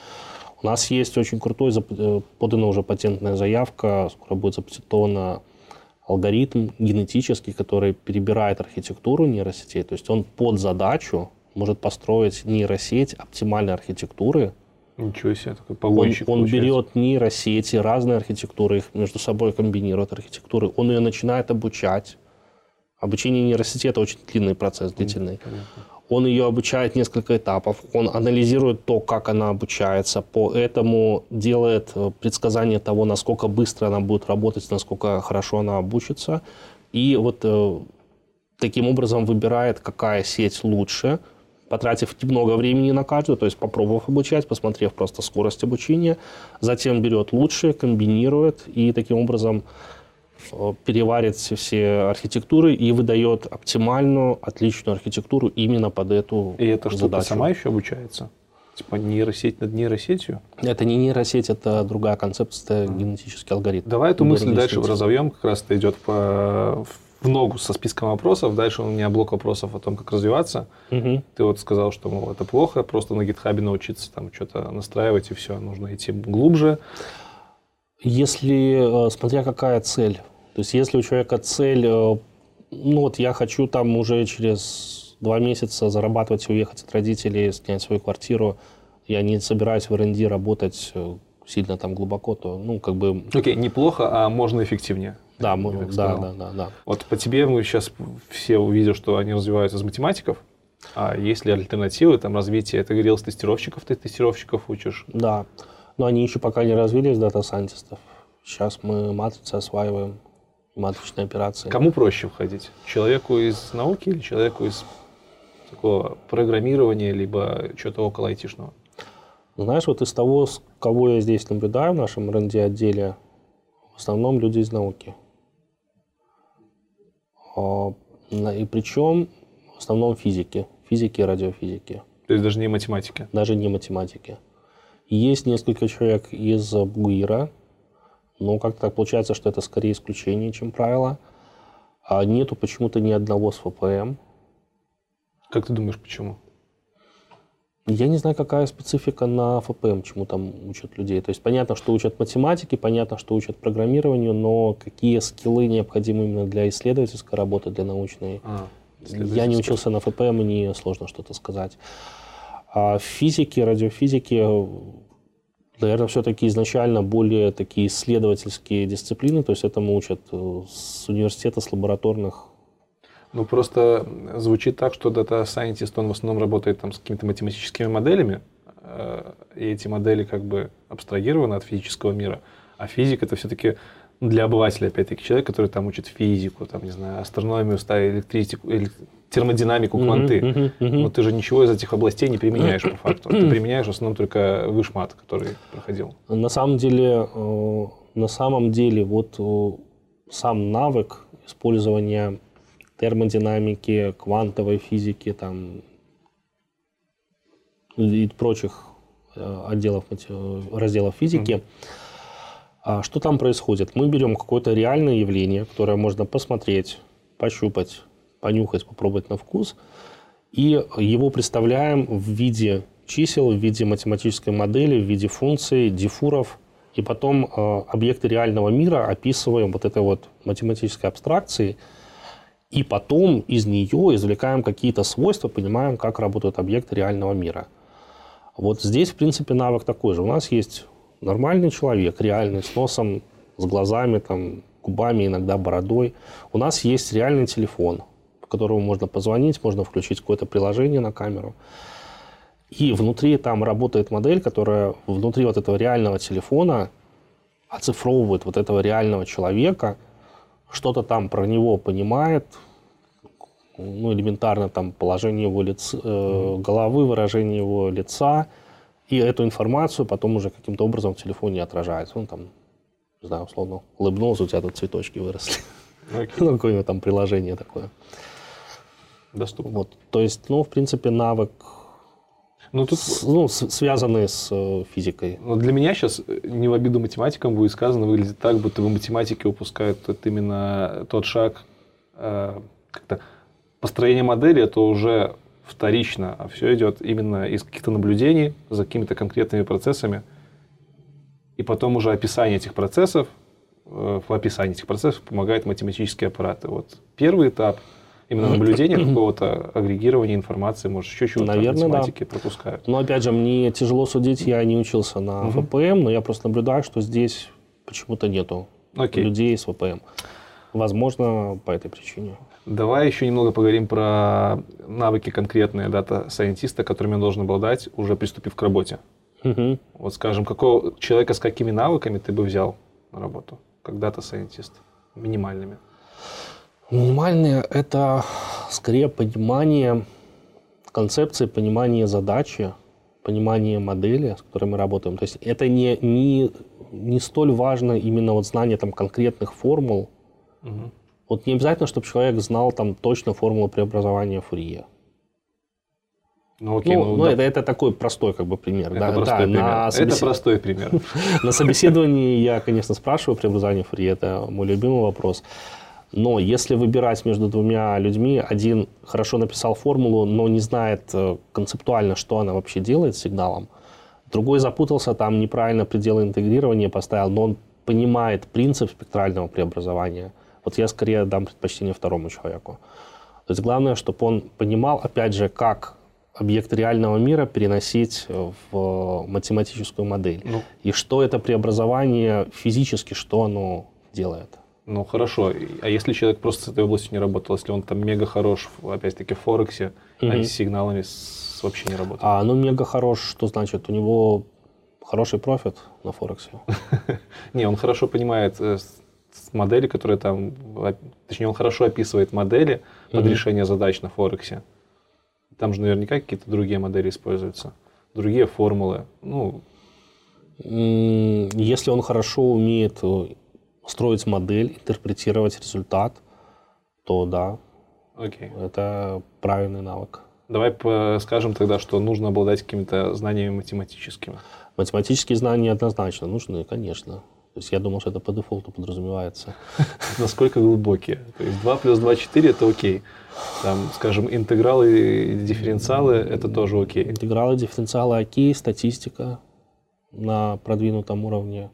У нас есть очень крутой, э, подана уже патентная заявка, скоро будет запатентована алгоритм генетический, который перебирает архитектуру нейросетей. То есть он под задачу может построить нейросеть оптимальной архитектуры, Ничего себе, такой он, погонщик он получается. берет нейросети, разные архитектуры, их между собой комбинирует архитектуры, он ее начинает обучать. Обучение нейросети – это очень длинный процесс, длительный. Понятно. Он ее обучает несколько этапов, он анализирует то, как она обучается, поэтому делает э, предсказание того, насколько быстро она будет работать, насколько хорошо она обучится. И вот э, таким образом выбирает, какая сеть лучше, потратив немного времени на каждую, то есть попробовав обучать, посмотрев просто скорость обучения, затем берет лучшее, комбинирует и таким образом э, переварит все- архитектуры и выдает оптимальную, отличную архитектуру именно под эту И эта штука задачу. сама еще обучается? Типа нейросеть над нейросетью? Это не нейросеть, это другая концепция, это генетический алгоритм. Давай эту мысль дальше разовьем, как раз это идет по, в ногу со списком вопросов. Дальше у меня блок вопросов о том, как развиваться. Мгм. Ты вот сказал, что мол, это плохо, просто на гитхабе научиться там что-то настраивать и все. Нужно идти глубже. Если, э, смотря какая цель. То есть, если у человека цель, э, ну вот я хочу там уже через два месяца зарабатывать и уехать от родителей, снять свою квартиру, я не собираюсь в R&D работать э, сильно там глубоко, то, ну, как бы, Окей, неплохо, а можно эффективнее. Да, мы- да, сказал. да, да, да. Вот по тебе мы сейчас все увидят, что они развиваются из математиков. А есть ли альтернативы, там, развитие? Ты говорил, с тестировщиков, ты тестировщиков учишь. Да, но они еще пока не развились, дата-сайентистов. Сейчас мы матрицы осваиваем, матричные операции. Кому проще входить? Человеку из науки или человеку из такого программирования, либо чего-то около айтишного? Знаешь, вот из того, кого я здесь наблюдаю в нашем R&D отделе, в основном люди из науки. А, И причем в основном физики, физики и радиофизики, То есть даже не математики. даже не математики. Есть несколько человек из БУИРа, но как-то так получается, что это скорее исключение, чем правило. А нету почему-то ни одного с ФПМ. Как ты думаешь, почему? Я не знаю, какая специфика на ФПМ, чему там учат людей. То есть понятно, что учат математике, понятно, что учат программированию, но какие скиллы необходимы именно для исследовательской работы, для научной, А, я не учился на ФПМ, мне сложно что-то сказать. А в физике, радиофизике, наверное, все-таки изначально более такие исследовательские дисциплины, то есть этому учат э, с университета, с лабораторных. Ну, просто звучит так, что дата-сайентист, он в основном работает там с какими-то математическими моделями, э, и эти модели как бы абстрагированы от физического мира, а физика это все-таки для обывателя, опять-таки, человек, который там учит физику, там, не знаю, астрономию, электричеку, термодинамику, кванты. Uh-huh, uh-huh, uh-huh. Но ты же ничего из этих областей не применяешь по факту. Ты применяешь в основном только вышмат, который проходил. На самом деле, э, на самом деле, вот э, сам навык использования термодинамики, квантовой физики там, и прочих э, отделов, разделов физики, а что там происходит? Мы берем какое-то реальное явление, которое можно посмотреть, пощупать, понюхать, попробовать на вкус, и его представляем в виде чисел, в виде математической модели, в виде функций, дифуров, и потом э, объекты реального мира описываем вот этой вот математической абстракцией, и потом из нее извлекаем какие-то свойства, понимаем, как работают объекты реального мира. Вот здесь, в принципе, навык такой же. У нас есть нормальный человек, реальный, с носом, с глазами, там, губами, иногда бородой. У нас есть реальный телефон, по которому можно позвонить, можно включить какое-то приложение на камеру. И внутри там работает модель, которая внутри вот этого реального телефона оцифровывает вот этого реального человека, что-то там про него понимает, ну, элементарно там положение его лица, э, головы, выражение его лица – и эту информацию потом уже каким-то образом в телефоне отражается. Он там, не знаю, условно, улыбнулся, у тебя тут цветочки выросли. Okay. ну, какое-нибудь там приложение такое. Доступно. Вот. То есть, ну, в принципе, навык ну, тут... с, ну, с, связанный с э, физикой. Но для меня сейчас, э, не в обиду математикам будет сказано, выглядит так, будто бы математики упускают это именно тот шаг, э, как-то построение модели, это уже вторично, а все идет именно из каких-то наблюдений за какими-то конкретными процессами. И потом уже описание этих процессов, э, в описании этих процессов помогает математические аппараты. Вот первый этап именно наблюдения какого-то агрегирования информации, может, еще чего-то Наверное, математики да. пропускают. Но опять же, мне тяжело судить, я не учился на угу. ВПМ, но я просто наблюдаю, что здесь почему-то нету Окей. людей с ВПМ. Возможно, по этой причине. Давай еще немного поговорим про навыки конкретные дата-сайентиста, которыми он должен обладать, уже приступив к работе. Угу. Вот скажем, какого человека с какими навыками ты бы взял на работу, как дата-сайентист, минимальными? Минимальные – это скорее понимание концепции, понимание задачи, понимание модели, с которой мы работаем. То есть это не, не, не столь важно именно вот знание там, конкретных формул, угу. Вот не обязательно, чтобы человек знал там точно формулу преобразования Фурье. Ну, окей, ну, ну, ну да. это, это такой простой как бы пример. Это да, простой да, пример. На собес... Это простой пример. На собеседовании я, конечно, спрашиваю преобразование Фурье, это мой любимый вопрос. Но если выбирать между двумя людьми, один хорошо написал формулу, но не знает э, концептуально, что она вообще делает с сигналом, другой запутался, там неправильно пределы интегрирования поставил, но он понимает принцип спектрального преобразования – вот я скорее дам предпочтение второму человеку. То есть главное, чтобы он понимал, опять же, как объект реального мира переносить в математическую модель. Ну, и что это преобразование физически, что оно делает. Ну хорошо, а если человек просто с этой областью не работал, если он там мега хорош, опять-таки, в Форексе, угу. а с сигналами вообще не работает? А ну мега хорош, что значит? У него хороший профит на Форексе? Не, он хорошо понимает э, модели, которые там, точнее, он хорошо описывает модели под решение задач на Форексе. Там же наверняка какие-то другие модели используются, другие формулы. Ну, если он хорошо умеет э, строить модель, интерпретировать результат, то да, okay. это правильный навык. Давай скажем тогда, что нужно обладать какими-то знаниями математическими. Математические знания однозначно нужны, конечно. То есть я думал, что это по дефолту подразумевается. Насколько глубокие? То есть 2 плюс 2, 4 это окей. Там, скажем, интегралы и дифференциалы это тоже окей. Интегралы, дифференциалы окей, статистика на продвинутом уровне.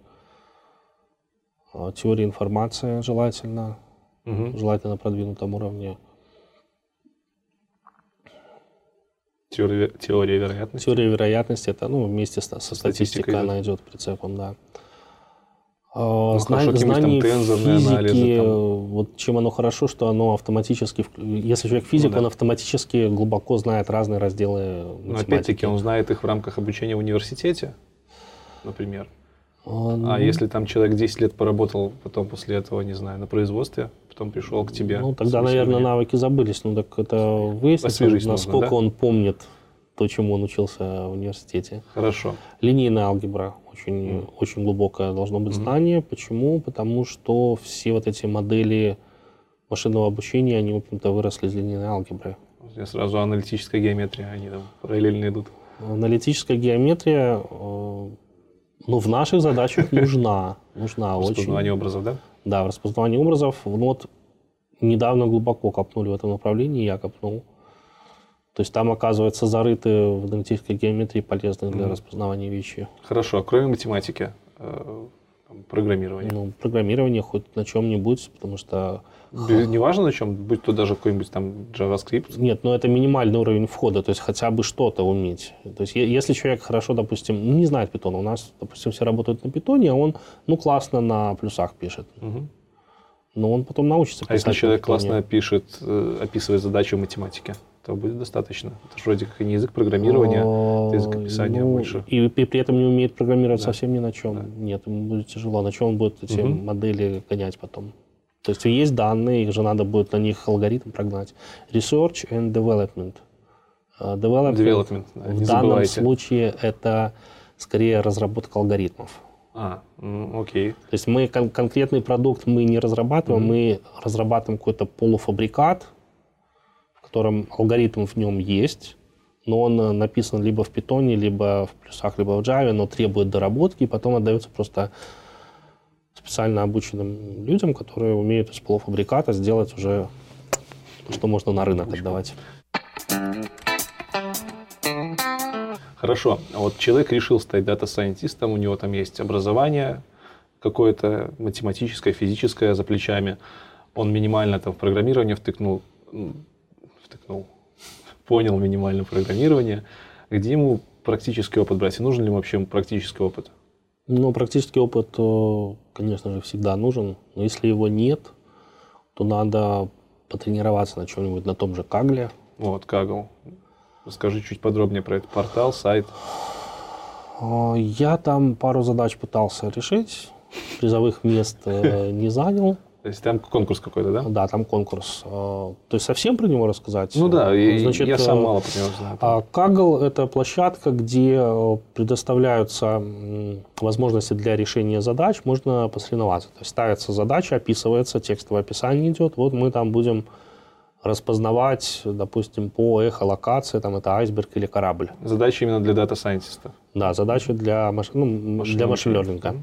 А, теория информации желательно, угу. желательно на продвинутом уровне. Теория, теория вероятности. Теория вероятности это ну, вместе со, со статистикой, статистикой она идет прицепом, да. А, Ну, зна- хорошо, тензорные физики, анализы, там. вот чем оно хорошо, что оно автоматически, если человек физик, Ну да. он автоматически глубоко знает разные разделы Но математики. опять-таки он знает их в рамках обучения в университете, например. А, А ну, если там человек 10 лет поработал, потом после этого, не знаю, на производстве, потом пришел к тебе. Ну, тогда, наверное, навыки забылись. Ну, так это выяснится, Освежить нужно, насколько да? он помнит то, чему он учился в университете. Хорошо. Линейная алгебра. Очень, очень глубокое должно быть знание. Почему? Потому что все вот эти модели машинного обучения, они, в общем-то, выросли из линейной алгебры. Меня сразу аналитическая геометрия, они там параллельно идут. Аналитическая геометрия, э, ну, в наших задачах нужна. Нужна очень. Распознавание образов, да? Да, в распознавании образов. Ну, вот недавно глубоко копнули в этом направлении, я копнул. То есть там, оказывается, зарыты в аналитической геометрии полезные для Мгм. распознавания вещи. Хорошо, а кроме математики, э, там, программирование. Ну, программирование хоть на чем-нибудь, потому что... Бе- Неважно на чем, будь то даже какой-нибудь там JavaScript. Нет, ну это минимальный уровень входа, то есть хотя бы что-то уметь. То есть если человек хорошо, допустим, ну, не знает питона, у нас, допустим, все работают на питоне, а он, ну, классно на плюсах пишет. Мгм. Но он потом научится А если писать человек классно пишет, э, описывает задачу в математике, то будет достаточно. Это же вроде как и не язык программирования, это язык описания Ну, больше. И, при при этом не умеет программировать Да. совсем ни на чем. Да. Нет, ему будет тяжело. На чем он будет эти Мгм. модели гонять потом? То есть есть данные, их же надо будет на них алгоритм прогнать. Research and development. А, Development, Development, да, в данном забывайте. случае это скорее разработка алгоритмов. А, окей. То есть мы кон- конкретный продукт мы не разрабатываем, Мгм. мы разрабатываем какой-то полуфабрикат, в котором алгоритм в нем есть, но он э, написан либо в питоне, либо в плюсах, либо в Java, но требует доработки, и потом отдается просто специально обученным людям, которые умеют из полуфабриката сделать уже то, что можно на рынок отдавать. Хорошо. Вот человек решил стать дата-сайентистом, у него там есть образование какое-то математическое, физическое за плечами. Он минимально там в программирование втыкнул, втыкнул, понял минимально программирование. Где ему практический опыт брать? И нужен ли вообще практический опыт? Ну, практический опыт, э, конечно же, всегда нужен, но если его нет, то надо потренироваться на чем-нибудь на том же Кагле, Вот, Kaggle. Расскажи чуть подробнее про этот портал, сайт. А, Я там пару задач пытался решить, призовых мест э, не занял. То есть там конкурс какой-то, да? Да, там конкурс. А, То есть совсем про него рассказать? Ну да, Значит, я сам э, мало про него знаю. а Kaggle – это площадка, где э, предоставляются возможности для решения задач, можно посоревноваться. То есть ставится задача, описывается, текстовое описание идет. Вот мы там будем распознавать, допустим, по эхолокации, там это айсберг или корабль. Задача именно для дата-сайентиста. Да, задача для, маш... ну, для машинного обучения. learning.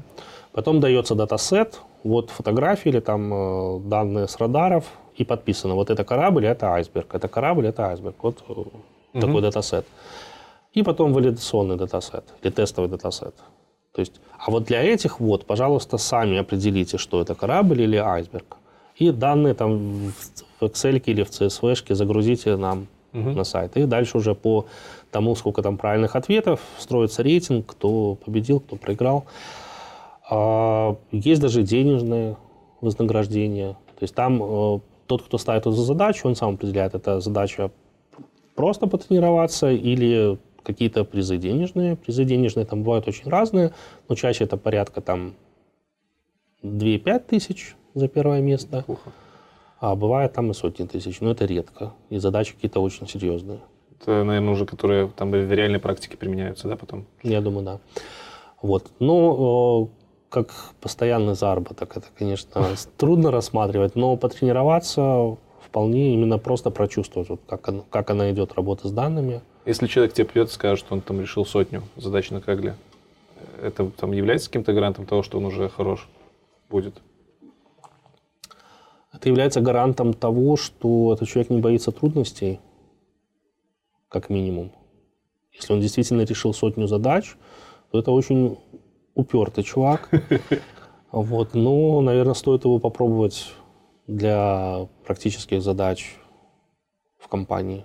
Потом дается датасет, вот фотографии или там э, данные с радаров, и подписано, вот это корабль, это айсберг, это корабль, это айсберг. Вот э, такой датасет. И потом валидационный датасет или тестовый датасет. То есть, а вот для этих вот, пожалуйста, сами определите, что это корабль или айсберг. И данные там в Excel или в CSV загрузите нам Мгм. на сайт. И дальше уже по тому, сколько там правильных ответов, строится рейтинг, кто победил, кто проиграл. А, Есть даже денежные вознаграждения. То есть там э, тот, кто ставит эту задачу, он сам определяет, это задача просто потренироваться или какие-то призы денежные. Призы денежные там бывают очень разные, но чаще это порядка там 2-5 тысяч за первое место, Плохо. а бывает там и сотни тысяч, но это редко. И задачи какие-то очень серьезные. Это, наверное, уже которые там в реальной практике применяются, да, потом? Я думаю, да. Вот. Ну, э, как постоянный заработок, это, конечно, трудно рассматривать, но потренироваться вполне именно просто прочувствовать, вот как, оно- как она идет, работа с данными. Если человек тебе придет и скажет, что он там решил сотню задач на Кагле, это там является каким-то гарантом того, что он уже хорош будет? Это является гарантом того, что этот человек не боится трудностей, как минимум. Если он действительно решил сотню задач, то это очень упертый чувак. Вот, ну, наверное, стоит его попробовать для практических задач в компании.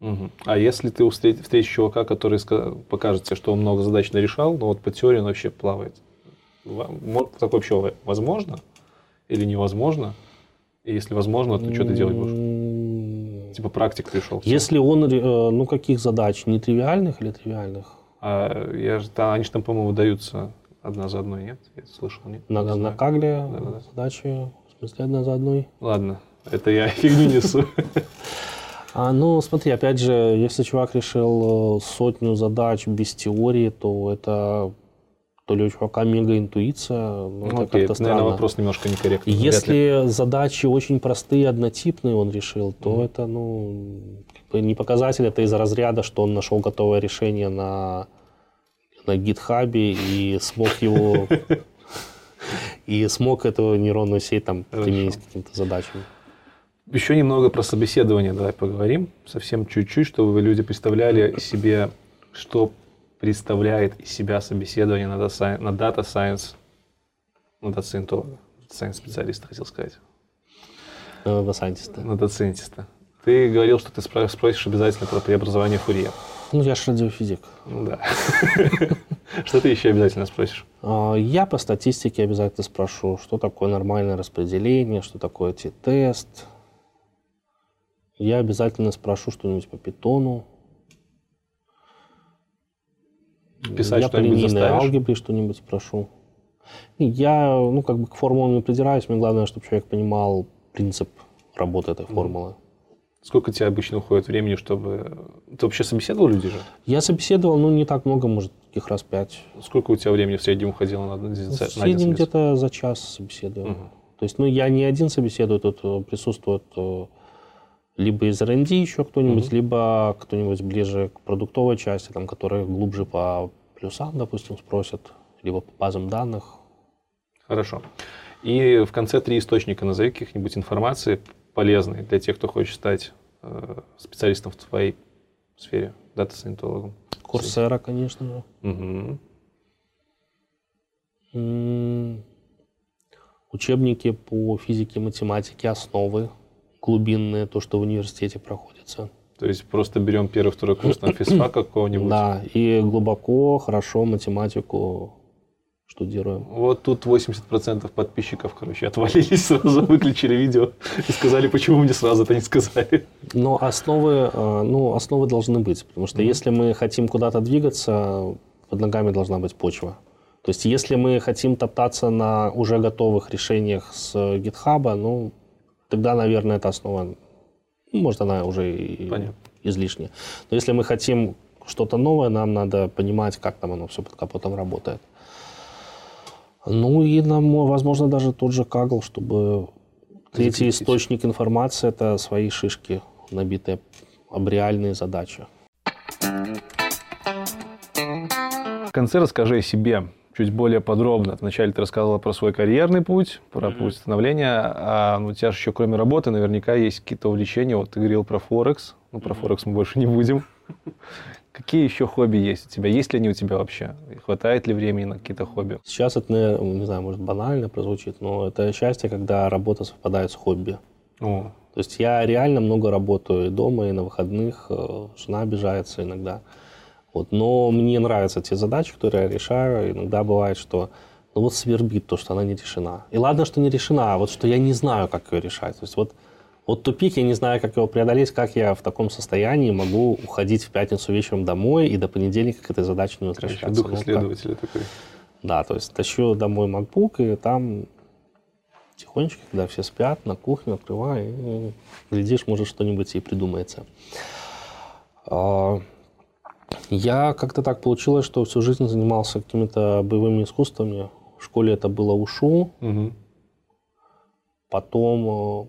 Мгм. А если ты встретишь, встретишь чувака, который покажет тебе, что он много задач нарешал, но вот по теории он вообще плавает? Так вообще возможно или невозможно? И если возможно, то что ты делать будешь? Типа практик пришел. Если он, э, ну, каких задач? Нетривиальных или тривиальных? А, я же, да, они же там, по-моему, выдаются одна за одной, нет? Я слышал, нет? На, не на Кагле да, да. задачи, в смысле, одна за одной? Ладно, это я фигню несу. А, ну, смотри, опять же, если чувак решил э, сотню задач без теории, то это то ли у чувака мега интуиция, ну, это как-то странно. Наверное, вопрос немножко некорректный. Если задачи очень простые, однотипные он решил, то mm-hmm. это, ну, не показатель, это из разряда, что он нашел готовое решение на, на гитхабе и смог его и смог эту нейронную сеть там применить к каким-то задачам. Еще немного про собеседование давай поговорим. Совсем чуть-чуть, чтобы вы люди представляли себе, что представляет из себя собеседование на Data, Science, на Data Scientolога, Science специалиста, хотел сказать. На Data Scientist. На Data Scientist. Ты говорил, что ты спросишь обязательно про преобразование Фурье. Ну, я же радиофизик. Ну да. Что ты еще обязательно спросишь? А, я по статистике обязательно спрошу, что такое нормальное распределение, что такое T-тест. Я обязательно спрошу что-нибудь по питону. Писать я по линейной алгебре что-нибудь спрошу. Я, ну, как бы к формулам не придираюсь. Мне главное, чтобы человек понимал принцип работы этой формулы. Сколько тебе обычно уходит времени, чтобы... Ты вообще собеседовал людей же? Я собеседовал, ну, не так много, может, таких раз пять. Сколько у тебя времени в среднем уходило на, на, В среднем где-то за час собеседую. Угу. То есть, ну, я не один собеседую, тут э, присутствует э, либо из R&D еще кто-нибудь, угу. либо кто-нибудь ближе к продуктовой части, там, которые глубже по плюсам, допустим, спросят, либо по базам данных. Хорошо. И в конце три источника назови каких-нибудь информации полезные для тех, кто хочет стать э, специалистом в твоей сфере, дата-сайентологом. Курсера, конечно же. Угу. Учебники по физике, математике, основы глубинные, то, что в университете проходится. То есть просто берем первый, второй курс на физфака какого-нибудь? Да, и глубоко, хорошо математику штудируем. Вот тут 80% подписчиков, короче, отвалились сразу, выключили видео и сказали, почему мне сразу это не сказали. Но основы, э, ну, основы должны быть, потому что mm-hmm. если мы хотим куда-то двигаться, под ногами должна быть почва. То есть если мы хотим топтаться на уже готовых решениях с GitHub, ну, тогда, наверное, эта основа, ну, может, она уже и Понятно. излишняя. Но если мы хотим что-то новое, нам надо понимать, как там оно все под капотом работает. Ну и нам, возможно, даже тот же Кагл, чтобы третий источник информации – это свои шишки, набитые об реальные задачи. В конце расскажи о себе чуть более подробно. Вначале ты рассказывала про свой карьерный путь, про mm-hmm. путь становления, а ну, у тебя же еще кроме работы наверняка есть какие-то увлечения. Вот ты говорил про Форекс, ну про Форекс мы больше не будем. Какие еще хобби есть у тебя? Есть ли они у тебя вообще? Хватает ли времени на какие-то хобби? Сейчас это, не знаю, может банально прозвучит, но это счастье, когда работа совпадает с хобби. О. То есть я реально много работаю и дома, и на выходных. Э, жена обижается иногда. Вот. Но мне нравятся те задачи, которые я решаю. Иногда бывает, что ну вот свербит то, что она не решена. И ладно, что не решена, а вот что я не знаю, как ее решать. То есть вот вот тупик, я не знаю, как его преодолеть, как я в таком состоянии могу уходить в пятницу вечером домой и до понедельника к этой задаче не возвращаться. Дух ну, исследователя такой. Да, то есть тащу домой MacBook, и там тихонечко, когда все спят, на кухню открываю, и, глядишь, может, что-нибудь и придумается. Я как-то так получилось, что всю жизнь занимался какими-то боевыми искусствами. В школе это было ушу. Угу. Потом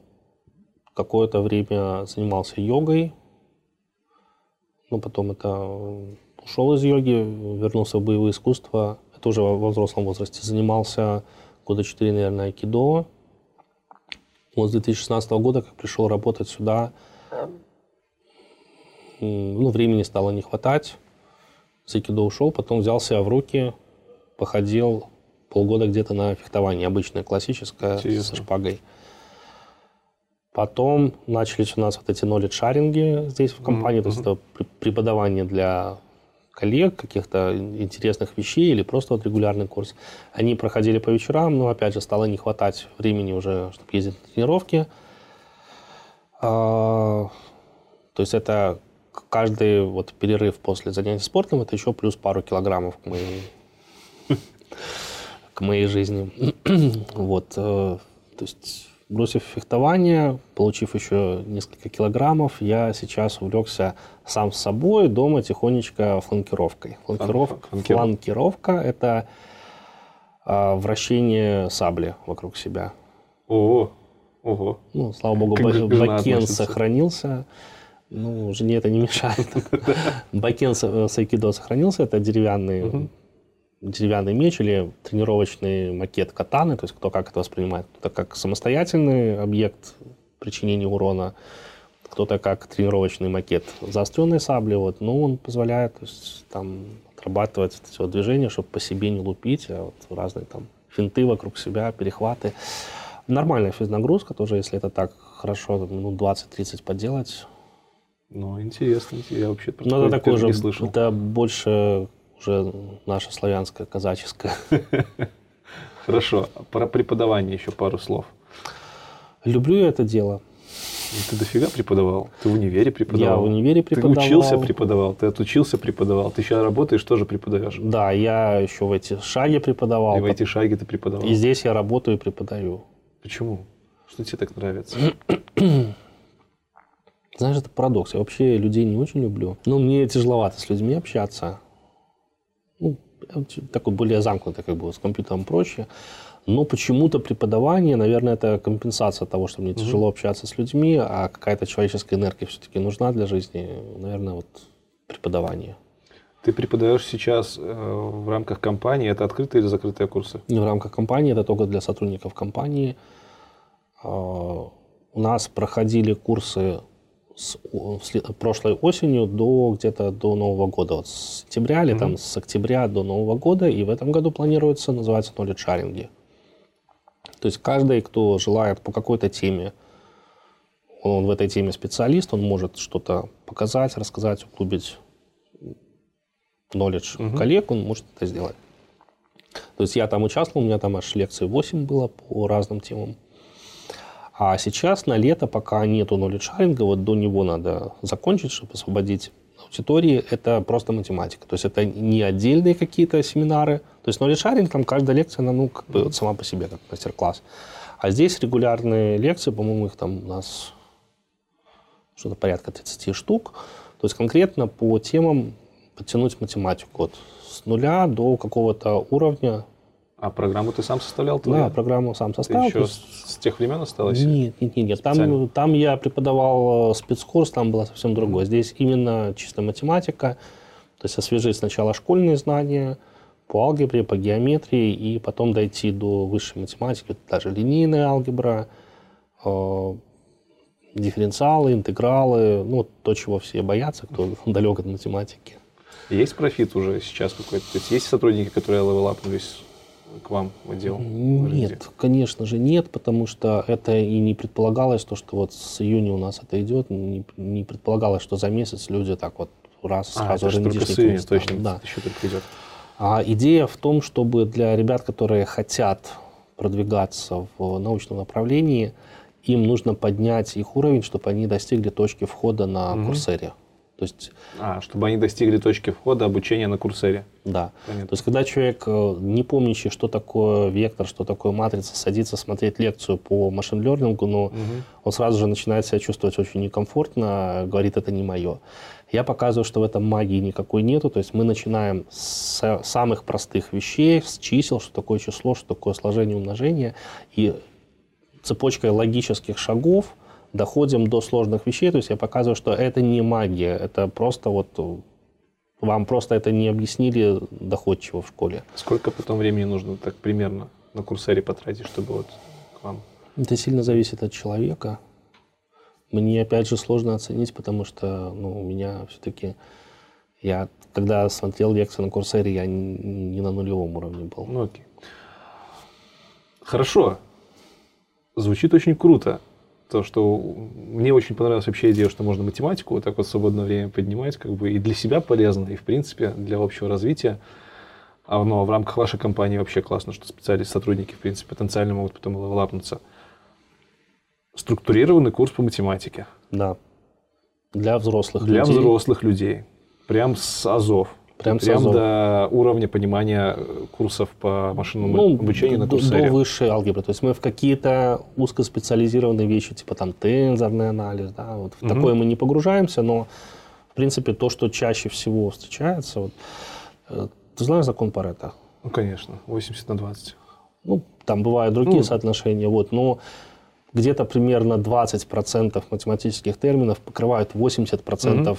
какое-то время занимался йогой, но потом это ушел из йоги, вернулся в боевые искусства. Это уже во взрослом возрасте. Занимался года четыре, наверное, айкидо. Вот с 2016 года, как пришел работать сюда, ну, времени стало не хватать. С айкидо ушел, потом взял себя в руки, походил полгода где-то на фехтование, обычное, классическое, Интересно. с шпагой. Потом начались у нас вот эти knowledge шаринги здесь в компании, mm-hmm. то есть это преподавание для коллег, каких-то интересных вещей или просто вот регулярный курс. Они проходили по вечерам, но опять же стало не хватать времени уже, чтобы ездить на тренировки. А, то есть это каждый вот перерыв после занятий спортом это еще плюс пару килограммов к моей, к моей жизни. вот, э, то есть бросив фехтование, получив еще несколько килограммов, я сейчас увлекся сам с собой дома тихонечко фланкировкой. Фланкировка, Фланкиров... фланкировка – это а, вращение сабли вокруг себя. Ого, ого. Ну, слава богу, бакен сохранился. Ну, жене это не мешает. Бакен с айкидо сохранился, это деревянный деревянный меч или тренировочный макет катаны, то есть кто как это воспринимает. Кто-то как самостоятельный объект причинения урона, кто-то как тренировочный макет заостренной сабли, вот, но он позволяет то есть, там, отрабатывать эти вот движения, чтобы по себе не лупить, а вот разные там финты вокруг себя, перехваты. Нормальная физнагрузка тоже, если это так хорошо, минут 20-30 поделать. Ну, интересно, я вообще про ну, это такое же, не слышал. Это больше уже наша славянская, казаческая. Хорошо. Про преподавание еще пару слов. Люблю я это дело. Ну, ты дофига преподавал? Ты в универе преподавал? Я в универе преподавал. Ты учился преподавал, ты отучился преподавал, ты сейчас работаешь, тоже преподаешь? Да, я еще в эти шаги преподавал. И в эти шаги ты преподавал? И здесь я работаю и преподаю. Почему? Что тебе так нравится? Знаешь, это парадокс. Я вообще людей не очень люблю. Но мне тяжеловато с людьми общаться ну, такой более замкнутый, как бы с компьютером проще. Но почему-то преподавание, наверное, это компенсация того, что мне mm-hmm. тяжело общаться с людьми, а какая-то человеческая энергия все-таки нужна для жизни. Наверное, вот преподавание. Ты преподаешь сейчас э, в рамках компании, это открытые или закрытые курсы? В рамках компании, это только для сотрудников компании. Э, у нас проходили курсы с прошлой осенью до где-то до Нового года. Вот с сентября или mm-hmm. там с октября до Нового года. И в этом году планируется, называется knowledge sharing. То есть каждый, кто желает по какой-то теме, он в этой теме специалист, он может что-то показать, рассказать, углубить knowledge mm-hmm. коллег, он может это сделать. То есть я там участвовал, у меня там аж лекций 8 было по разным темам. А сейчас на лето, пока нету knowledge вот до него надо закончить, чтобы освободить аудитории, это просто математика. То есть это не отдельные какие-то семинары. То есть knowledge sharing, там каждая лекция, она ну, как бы вот сама по себе, как мастер-класс. А здесь регулярные лекции, по-моему, их там у нас что-то порядка 30 штук. То есть конкретно по темам подтянуть математику. Вот с нуля до какого-то уровня а программу ты сам составлял? Твою? Да, программу сам составил. Ты еще с тех времен осталось? Нет, нет, нет. нет. Там, там я преподавал э, спецкурс, там было совсем другое. Здесь именно чисто математика, то есть освежить сначала школьные знания по алгебре, по геометрии, и потом дойти до высшей математики, даже линейная алгебра, э, дифференциалы, интегралы, ну, то, чего все боятся, кто далек от математики. Есть профит уже сейчас какой-то? То есть есть сотрудники, которые левелапнулись к вам в отдел? Нет, конечно же нет, потому что это и не предполагалось, то, что вот с июня у нас это идет, не, не предполагалось, что за месяц люди так вот раз а, сразу это только с июня, точно, да. еще только идет. А идея в том, чтобы для ребят, которые хотят продвигаться в научном направлении, им нужно поднять их уровень, чтобы они достигли точки входа на угу. Курсере. То есть, а, чтобы они достигли точки входа обучения на курсере. Да. Понятно. То есть, когда человек, э, не помнящий, что такое вектор, что такое матрица, садится смотреть лекцию по машин-лернингу, но угу. он сразу же начинает себя чувствовать очень некомфортно, говорит, это не мое. Я показываю, что в этом магии никакой нету. То есть мы начинаем с самых простых вещей, с чисел, что такое число, что такое сложение, умножение. И цепочкой логических шагов – доходим до сложных вещей, то есть я показываю, что это не магия, это просто вот вам просто это не объяснили доходчиво в школе. Сколько потом времени нужно так примерно на курсере потратить, чтобы вот к вам? Это сильно зависит от человека. Мне, опять же, сложно оценить, потому что ну, у меня все-таки... Я, когда смотрел лекции на курсере, я не на нулевом уровне был. Ну, окей. Хорошо. Звучит очень круто то, что мне очень понравилась вообще идея, что можно математику вот так вот в свободное время поднимать, как бы и для себя полезно, и в принципе для общего развития. А ну, а в рамках вашей компании вообще классно, что специалисты, сотрудники, в принципе, потенциально могут потом лапнуться. Структурированный курс по математике. Да. Для взрослых Для людей. взрослых людей. Прям с АЗОВ. Прям Прям до уровня понимания э, курсов по машинному Ну, обучению на до, курсере. до высшей алгебры. То есть мы в какие-то узкоспециализированные вещи, типа там тензорный анализ, да, вот в Мгм. такое мы не погружаемся, но в принципе то, что чаще всего встречается, вот, э, ты знаешь закон Паретта? Ну, конечно, 80 на 20. Ну, там бывают другие Ну. соотношения, вот, но где-то примерно 20% математических терминов покрывают 80%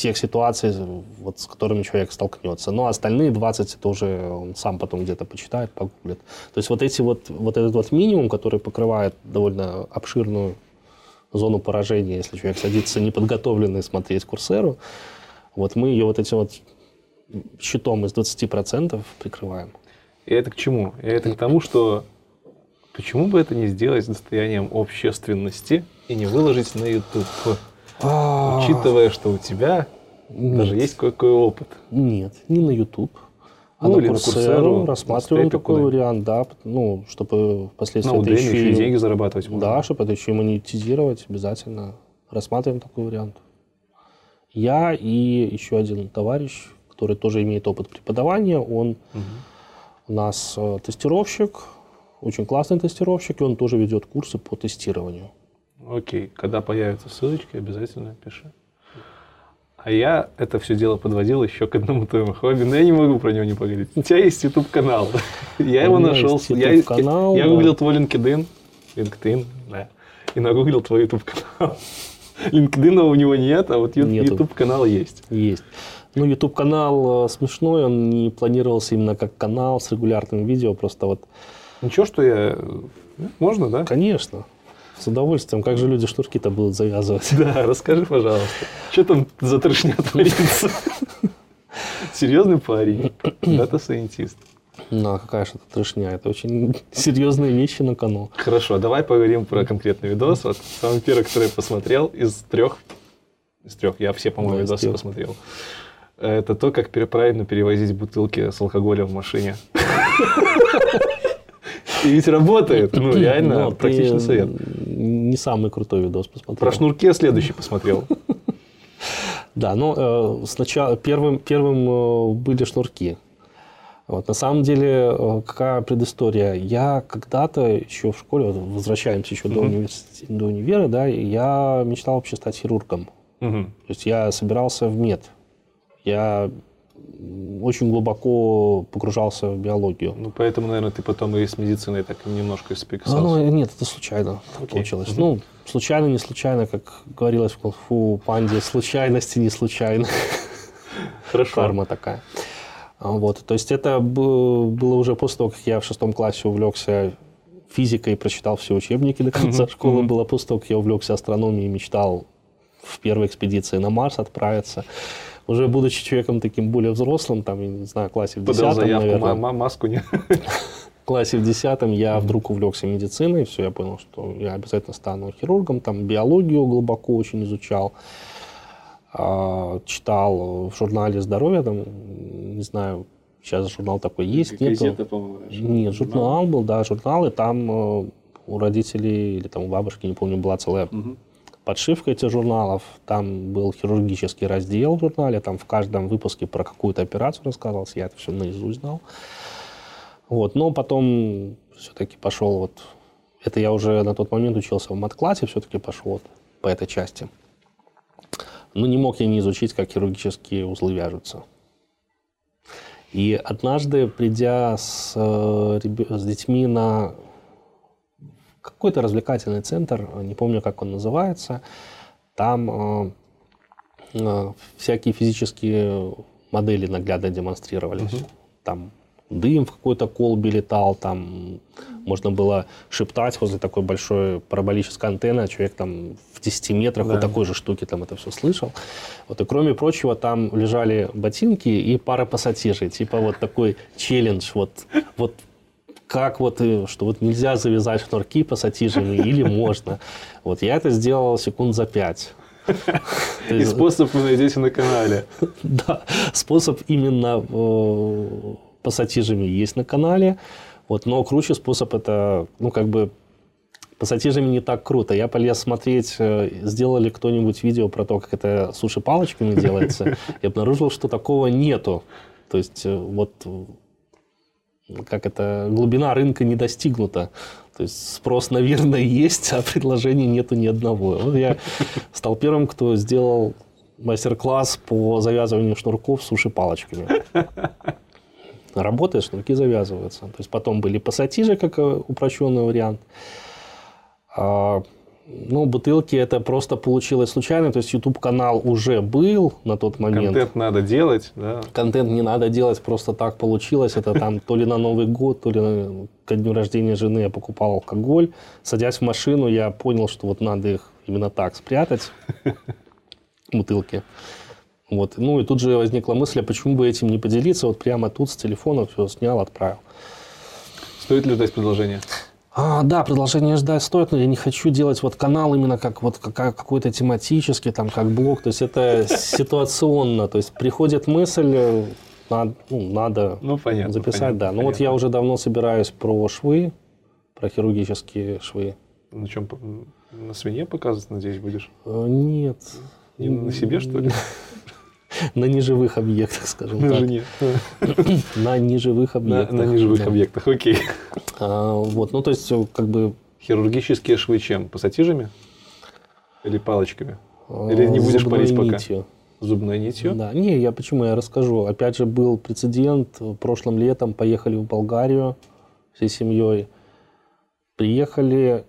тех ситуаций, вот, с которыми человек столкнется. Но остальные 20 это уже он сам потом где-то почитает, погуглит. То есть вот, эти вот, вот этот вот минимум, который покрывает довольно обширную зону поражения, если человек садится неподготовленный смотреть курсеру, вот мы ее вот этим вот щитом из 20% прикрываем. И это к чему? И это к тому, что почему бы это не сделать достоянием общественности и не выложить на YouTube, учитывая, что у тебя даже есть кое-какой опыт. Нет, не на YouTube. А Ну, на Курсеру рассматриваем такой Степе вариант, да, ну, чтобы впоследствии На это Udemy еще и деньги зарабатывать можно. Да, чтобы это еще и монетизировать, обязательно рассматриваем такой вариант. Я и еще один товарищ, который тоже имеет опыт преподавания, он у нас э, тестировщик, очень классный тестировщик, и он тоже ведет курсы по тестированию. Окей, когда появятся ссылочки, обязательно пиши. А я это все дело подводил еще к одному твоему хобби, но я не могу про него не поговорить. У тебя есть YouTube-канал. Я его нашел. Я, гуглил твой LinkedIn. LinkedIn, да. И нагуглил твой YouTube-канал. LinkedIn у него нет, а вот Нету. YouTube-канал есть. Есть. Ну, YouTube-канал э, смешной, он не планировался именно как канал с регулярным видео, просто вот, Ничего, что я... Можно, да? конечно, с удовольствием. Как же люди шнурки-то будут завязывать? Да, расскажи, пожалуйста. Что там за трешня творится? Серьезный парень, дата-сайентист. Ну, а какая же это трешня? Это очень серьезные вещи на кону. Хорошо, давай поговорим про конкретный видос. Вот самый первый, который я посмотрел из трех, из трех, я все, по-моему, Да, видосы посмотрел. Это то, как правильно перевозить бутылки с алкоголем в машине. И ведь работает, ну реально, Но ты практичный совет. Не самый крутой видос посмотрел. Про шнурки я следующий посмотрел. Да, ну, э, сначала первым, первым э, были шнурки. Вот, на самом деле, э, какая предыстория? Я когда-то еще в школе, вот возвращаемся еще до, Мгм. университета, до универа, да, я мечтал вообще стать хирургом. Мгм. То есть я собирался в мед. Я очень глубоко погружался в биологию. Ну, поэтому, наверное, ты потом и с медициной так немножко А, ну, соприкасался. нет, это случайно Окей. получилось. Мгм. Ну, случайно, не случайно, как говорилось в кунг-фу панде, случайности не случайно. Хорошо. Карма такая. А, Вот, то есть это было уже после того, как я в шестом классе увлекся физикой, прочитал все учебники до конца Мгм, школы. Было после того, как я увлекся астрономией и мечтал в первой экспедиции на Марс отправиться. Уже будучи человеком таким более взрослым, там, я не знаю, классе в Подал десятом, заявку, наверное, ма- ма- маску не... в классе в десятом я вдруг увлекся медициной, все, я понял, что я обязательно стану хирургом, там биологию глубоко очень изучал, А, читал в журнале здоровья, там, не знаю, сейчас журнал такой есть, нету. по-моему, Нет, журнал был, да, журнал, и там э, у родителей или там у бабушки, не помню, была целая подшивка этих журналов. Там был хирургический раздел в журнале, там в каждом выпуске про какую-то операцию рассказывалось, я это все наизусть знал. Вот, но потом все-таки пошел вот, это я уже на тот момент учился в мат-классе, все-таки пошел вот по этой части. Но не мог я не изучить, как хирургические узлы вяжутся. И однажды, придя с, э, с детьми на какой-то развлекательный центр, не помню, как он называется, там э, э, всякие физические модели наглядно демонстрировались. Там дым в какой-то колбе летал, там можно было шептать возле такой большой параболической антенны, а человек там в 10 метрах Да. вот такой же штуки там это все слышал. Вот, и кроме прочего, там лежали ботинки и пара пассатижей, типа вот такой челлендж, вот, вот как вот, э, что вот нельзя завязать шнурки пассатижами или можно. Вот я это сделал секунд за пять. И способ вы найдете на канале. Да, способ именно э, пассатижами есть на канале. Вот, но круче способ это, ну, как бы пассатижами не так круто. Я полез смотреть, э, сделали кто-нибудь видео про то, как это суши палочками делается, и обнаружил, что такого нету. То есть вот как это глубина рынка не достигнута. То есть спрос, наверное, есть, а предложений нету ни одного. Вот я стал первым, кто сделал мастер-класс по завязыванию шнурков суши палочками. Работает, шнурки завязываются. То есть потом были пассатижи, как э, упрощенный вариант. Ну, бутылки это просто получилось случайно. То есть YouTube канал уже был на тот момент. Контент надо делать, да? Контент не надо делать, просто так получилось. Это там то ли на Новый год, то ли ко дню рождения жены я покупал алкоголь. Садясь в машину, я понял, что вот надо их именно так спрятать, бутылки. Вот. Ну и тут же возникла мысль, а почему бы этим не поделиться? Вот прямо тут с телефона все снял, отправил. Стоит ли ждать продолжения? А, да, продолжение ждать стоит, но я не хочу делать вот канал именно как вот как, какой-то тематический, там, как блог. То есть это ситуационно. То есть приходит мысль, надо, ну, надо ну, понятно, записать, понятно, да. Ну понятно. вот я уже давно собираюсь про швы, про хирургические швы. На чем? На свине показывать, надеюсь, будешь? Э, Нет. Не на себе, что ли? На неживых объектах, скажем так. жене. На неживых На, объектах. на неживых да. объектах, окей. А, вот, ну то есть как бы Хирургические швы чем? Пассатижами? Или палочками? Или не будешь зубной палить пока? нитью. Зубной нитью? Да, не, я почему я расскажу. Опять же, был прецедент. Прошлым летом поехали в Болгарию всей семьей. Приехали,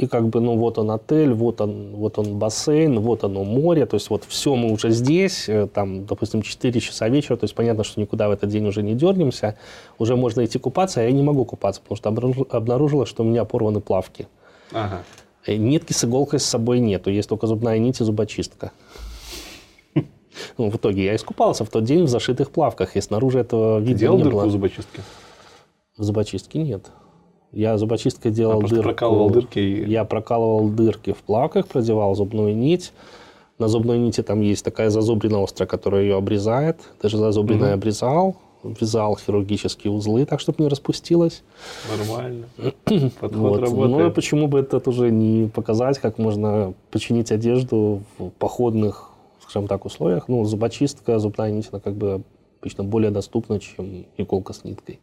и как бы, ну, вот он отель, вот он, вот он бассейн, вот оно море. То есть, вот все мы уже здесь, э, там, допустим, 4 часа вечера. То есть, понятно, что никуда в этот день уже не дернемся. Уже можно идти купаться, а я не могу купаться, потому что обнаружил- обнаружила, что у меня порваны плавки. Ага. Э, Нитки с иголкой с собой нету, есть только зубная нить и зубочистка. Ну, в итоге я искупался в тот день в зашитых плавках, и снаружи этого Ты вида делал не дырку было. в зубочистке? В зубочистке нет. Я зубочисткой делал А, просто дырку. прокалывал дырки и- Я прокалывал дырки в плавках, продевал зубную нить. На зубной нити там есть такая зазубрина острая, которая ее обрезает. Даже зазубренная обрезал. Вязал хирургические узлы, так, чтобы не распустилось. Нормально. Подход Вот. Ну, а работает. почему бы это тоже не показать, как можно починить одежду в походных, скажем так, условиях. Ну, зубочистка, зубная нить, она как бы обычно более доступна, чем иголка с ниткой.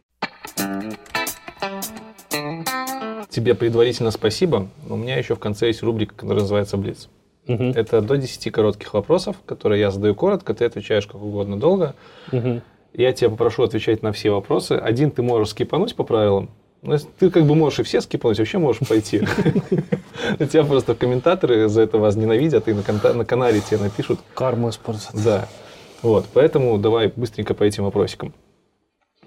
Тебе предварительно спасибо. У меня еще в конце есть рубрика, которая называется «Блиц». Мгм. Это до 10 коротких вопросов, которые я задаю коротко, ты отвечаешь как угодно долго. Мгм. Я тебя попрошу отвечать на все вопросы. Один ты можешь скипануть по правилам. Ну, ты как бы можешь и все скипануть, вообще можешь пойти. Тебя просто комментаторы за это вас ненавидят, и на канале тебе напишут. Карму испортит. Да. Вот, поэтому давай быстренько по этим вопросикам.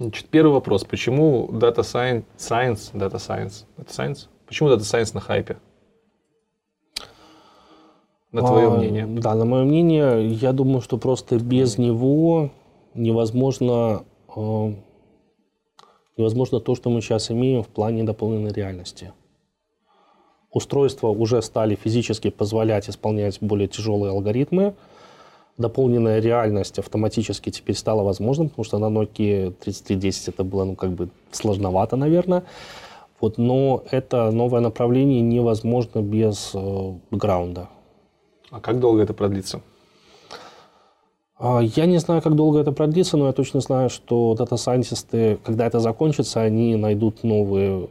Значит, первый вопрос. Почему Data Science, Science, Data Science, Data Science? Почему Data Science на хайпе? На твое А, мнение. Да, на мое мнение, я думаю, что просто без него невозможно, э, невозможно то, что мы сейчас имеем в плане дополненной реальности. Устройства уже стали физически позволять исполнять более тяжелые алгоритмы. Дополненная реальность автоматически теперь стала возможным, потому что на Nokia 3310 это было ну, как бы сложновато, наверное. Вот, но это новое направление невозможно без э, бэкграунда. А как долго это продлится? А, Я не знаю, как долго это продлится, но я точно знаю, что дата-сайентисты, когда это закончится, они найдут новую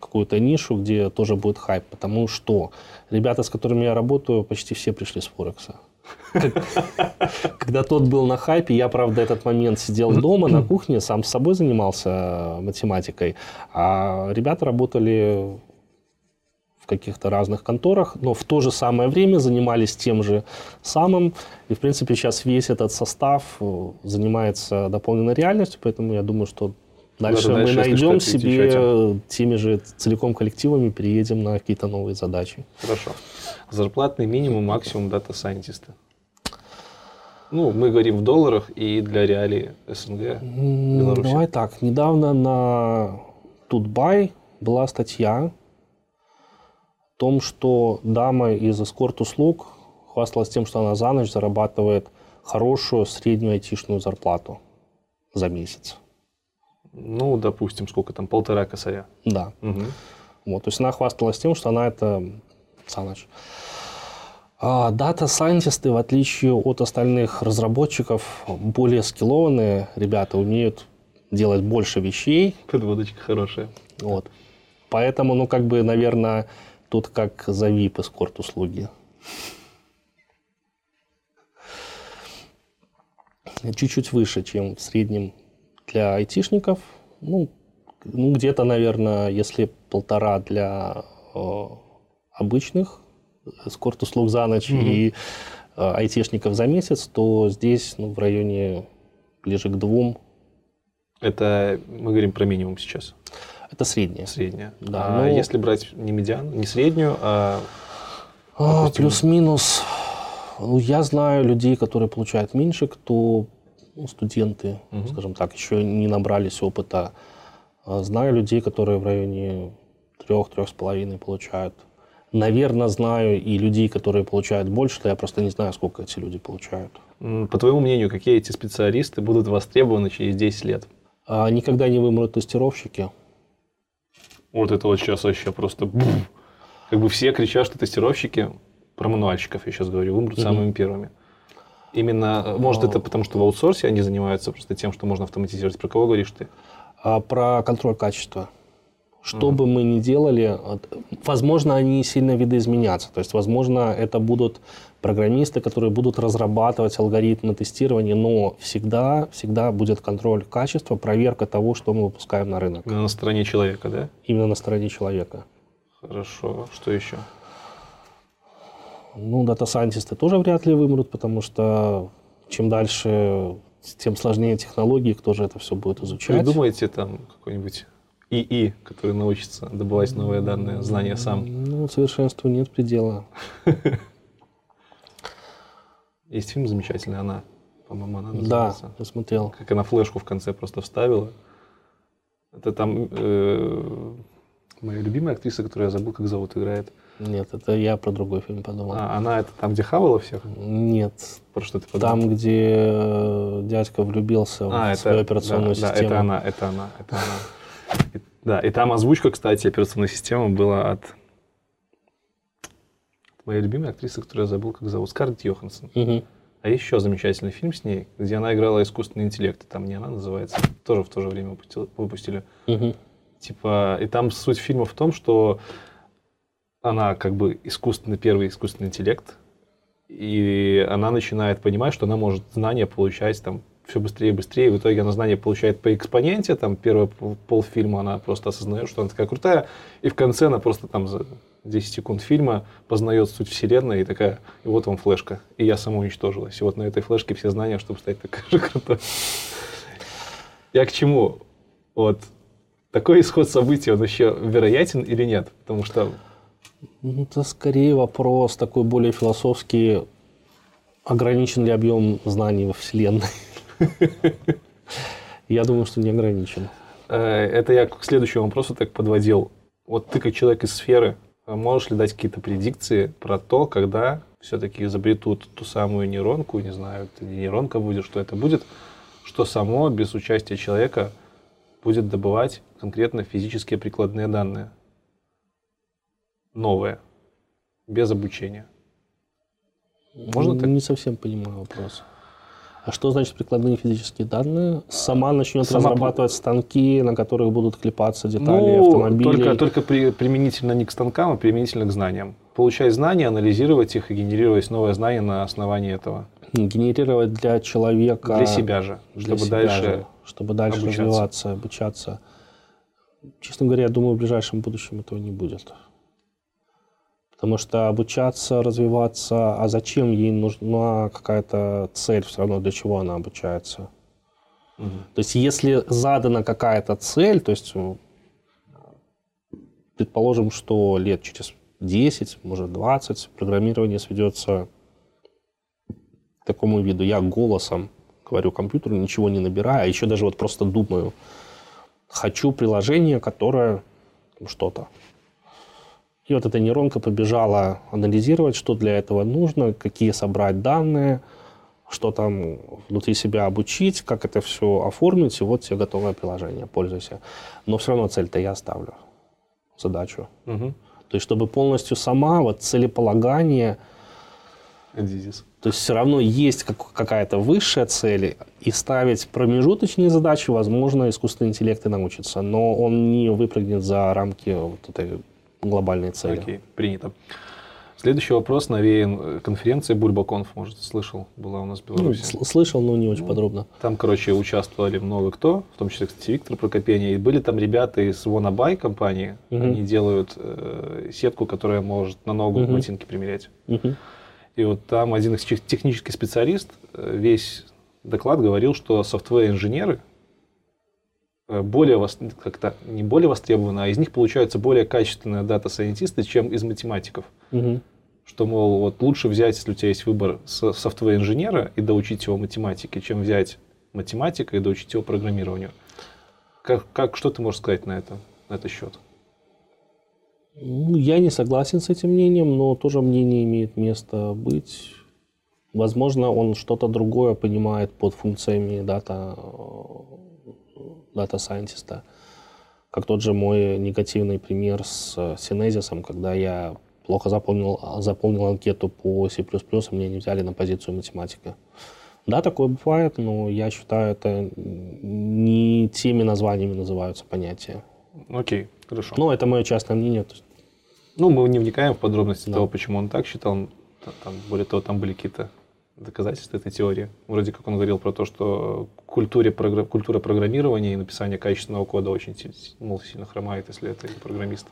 какую-то нишу, где тоже будет хайп. Потому что ребята, с которыми я работаю, почти все пришли с Форекса. Когда тот был на хайпе, я, правда, этот момент сидел дома на кухне, сам с собой занимался математикой, а ребята работали в каких-то разных конторах, но в то же самое время занимались тем же самым. И, в принципе, сейчас весь этот состав э, занимается дополненной реальностью, поэтому я думаю, что дальше мы дальше, если найдем себе теми же целиком коллективами, переедем на какие-то новые задачи. Хорошо. Зарплатный минимум, максимум дата-сайентиста. Ну, мы говорим в долларах и для реалий СНГ. Беларуси. Давай так, недавно на TUT.BY была статья о том, что дама из эскорт-услуг хвасталась тем, что она за ночь зарабатывает хорошую среднюю айтишную зарплату за месяц. Ну, допустим, сколько там, полтора косаря. Да. Угу. Вот, то есть она хвасталась тем, что она это за ночь. А дата-сайентисты, в отличие от остальных разработчиков, более скиллованные ребята, умеют делать больше вещей. Подводочка хорошая. Вот. Поэтому, ну, как бы, наверное, тут как за VIP эскорт услуги. Чуть-чуть выше, чем в среднем для айтишников. Ну, ну где-то, наверное, если полтора для э, обычных эскорт услуг за ночь Мгм. и э, айтишников за месяц, то здесь ну, в районе ближе к двум. Это мы говорим про минимум сейчас, Это среднее. среднее. Да, а ну- если брать не медиан, не среднюю, а А. Плюс-минус. Ну, я знаю людей, которые получают меньше, кто ну, студенты, Мгм. скажем так, еще не набрались опыта. А Знаю людей, которые в районе трех-трех с половиной получают. Наверное, знаю и людей, которые получают больше, но я просто не знаю, сколько эти люди получают. по твоему мнению, какие эти специалисты будут востребованы через 10 лет? А никогда не вымрут тестировщики. Вот это вот сейчас вообще просто... бух. Как бы все кричат, что тестировщики, про мануальщиков я сейчас говорю, умрут Мгм. самыми первыми. Именно, э, может, это потому, что в аутсорсе они занимаются просто тем, что можно автоматизировать. Про кого говоришь ты? А про контроль качества. Что бы мы ни делали, возможно, они сильно видоизменятся. То есть, возможно, это будут программисты, которые будут разрабатывать алгоритмы тестирования, но всегда, всегда будет контроль качества, проверка того, что мы выпускаем на рынок. Именно на стороне человека, да? Именно на стороне человека. Хорошо. Что еще? Ну, дата-сайентисты тоже вряд ли вымрут, потому что чем дальше, тем сложнее технологии, кто же это все будет изучать. Придумайте там какой-нибудь ИИ, который научится добывать новые данные, знания сам. Ну, совершенству нет предела. Есть фильм замечательный, она, по-моему, она Да, называется. я смотрел. Как она флешку в конце просто вставила. Это там э, моя любимая актриса, которую я забыл, как зовут, играет. Нет, это я про другой фильм подумал. А, она это там, где хавала всех? Нет, Про что ты подумал? там, где э, дядька влюбился А, в свою операционную да, систему. Да, это она, это она, это она. Да, и там озвучка, кстати, операционной системы была от моей любимой актрисы, которую я забыл, как зовут, Скарлетт Йоханссон. Мгм. А еще замечательный фильм с ней, где она играла искусственный интеллект. Там не она называется, тоже в то же время выпустил- выпустили. Мгм. Типа, и там суть фильма в том, что она как бы искусственный, первый искусственный интеллект, и она начинает понимать, что она может знания получать там все быстрее и быстрее, в итоге она знания получает по экспоненте, там первый пол- полфильма она просто осознает, что она такая крутая, и в конце она просто там за 10 секунд фильма познает суть вселенной и такая, и вот вам флешка, и я сама уничтожилась, и вот на этой флешке все знания, чтобы стать такой же крутой. Я к чему? Вот такой исход событий, он еще вероятен или нет? Потому что Ну, Это скорее вопрос такой более философский. Ограничен ли объем знаний во Вселенной? Я думаю, что не ограничен. э, это я к следующему вопросу так подводил. Вот ты как человек из сферы, э, можешь ли дать какие-то предикции про то, когда все-таки изобретут ту самую нейронку, не знаю, это не нейронка будет, что это будет, что само без участия человека будет добывать конкретно физические прикладные данные. Новые. Без обучения. Можно так? Не совсем понимаю вопрос. А что значит прикладные физические данные? Сама начнет Сама разрабатывать станки, на которых будут клепаться детали Ну, автомобилей. Только, только при- применительно не к станкам, а применительно к знаниям. Получать знания, анализировать их и генерировать новые знания на основании этого. Генерировать для человека... Для себя же, для чтобы себя дальше... же, чтобы дальше обучаться. развиваться, обучаться. Честно говоря, я думаю, в ближайшем будущем этого не будет. Потому что обучаться, развиваться, а зачем ей нужна какая-то цель все равно, для чего она обучается? Мгм. То есть, если задана какая-то цель, то есть, ну, предположим, что лет через 10, может 20, программирование сведется к такому виду. Я голосом говорю компьютеру, ничего не набираю, а еще даже вот просто думаю. хочу приложение, которое что-то. И вот эта нейронка побежала анализировать, что для этого нужно, какие собрать данные, что там внутри себя обучить, как это все оформить, и вот тебе готовое приложение, пользуйся. Но все равно цель-то я ставлю, задачу. Угу. То есть, чтобы полностью сама, вот целеполагание, Эдизис. то есть все равно есть как, какая-то высшая цель, и ставить промежуточные задачи, возможно, искусственный интеллект и научится, но он не выпрыгнет за рамки вот этой глобальной цели. Окей, принято. Следующий вопрос навеян э, конференции Бульбаконф, может, слышал, была у нас в Ну, Беларуси. сл- слышал, но не очень подробно. Там, короче, участвовали много кто, в том числе, кстати, Виктор Прокопений. И были там ребята из Wannaby компании. Мгм. Они делают э, сетку, которая может на ногу Мгм. ботинки примерять. Мгм. И вот там один технический специалист э, весь доклад говорил, что софтвер-инженеры более вос- как-то не более востребованы, а из них получаются более качественные дата-сайентисты, чем из математиков. Мгм. Что, мол, вот лучше взять, если у тебя есть выбор со- софтвер-инженера и доучить его математике, чем взять математика и доучить его программированию. Как, как, что ты можешь сказать на это, на этот счет? Ну, Я не согласен с этим мнением, но тоже мнение имеет место быть. Возможно, он что-то другое понимает под функциями дата, дата сайентиста. Как тот же мой негативный пример с синезисом, когда я плохо заполнил, заполнил анкету по C++, и меня не взяли на позицию математика. Да, такое бывает, но я считаю, это не теми названиями называются понятия. Окей, хорошо. Но это мое частное мнение. Ну, мы не вникаем в подробности Да. того, почему он так считал. Там, более того, там были какие-то доказательства этой теории. Вроде как он говорил про то, что культуре, культура программирования и написания качественного кода очень мол, сильно хромает, если это программист.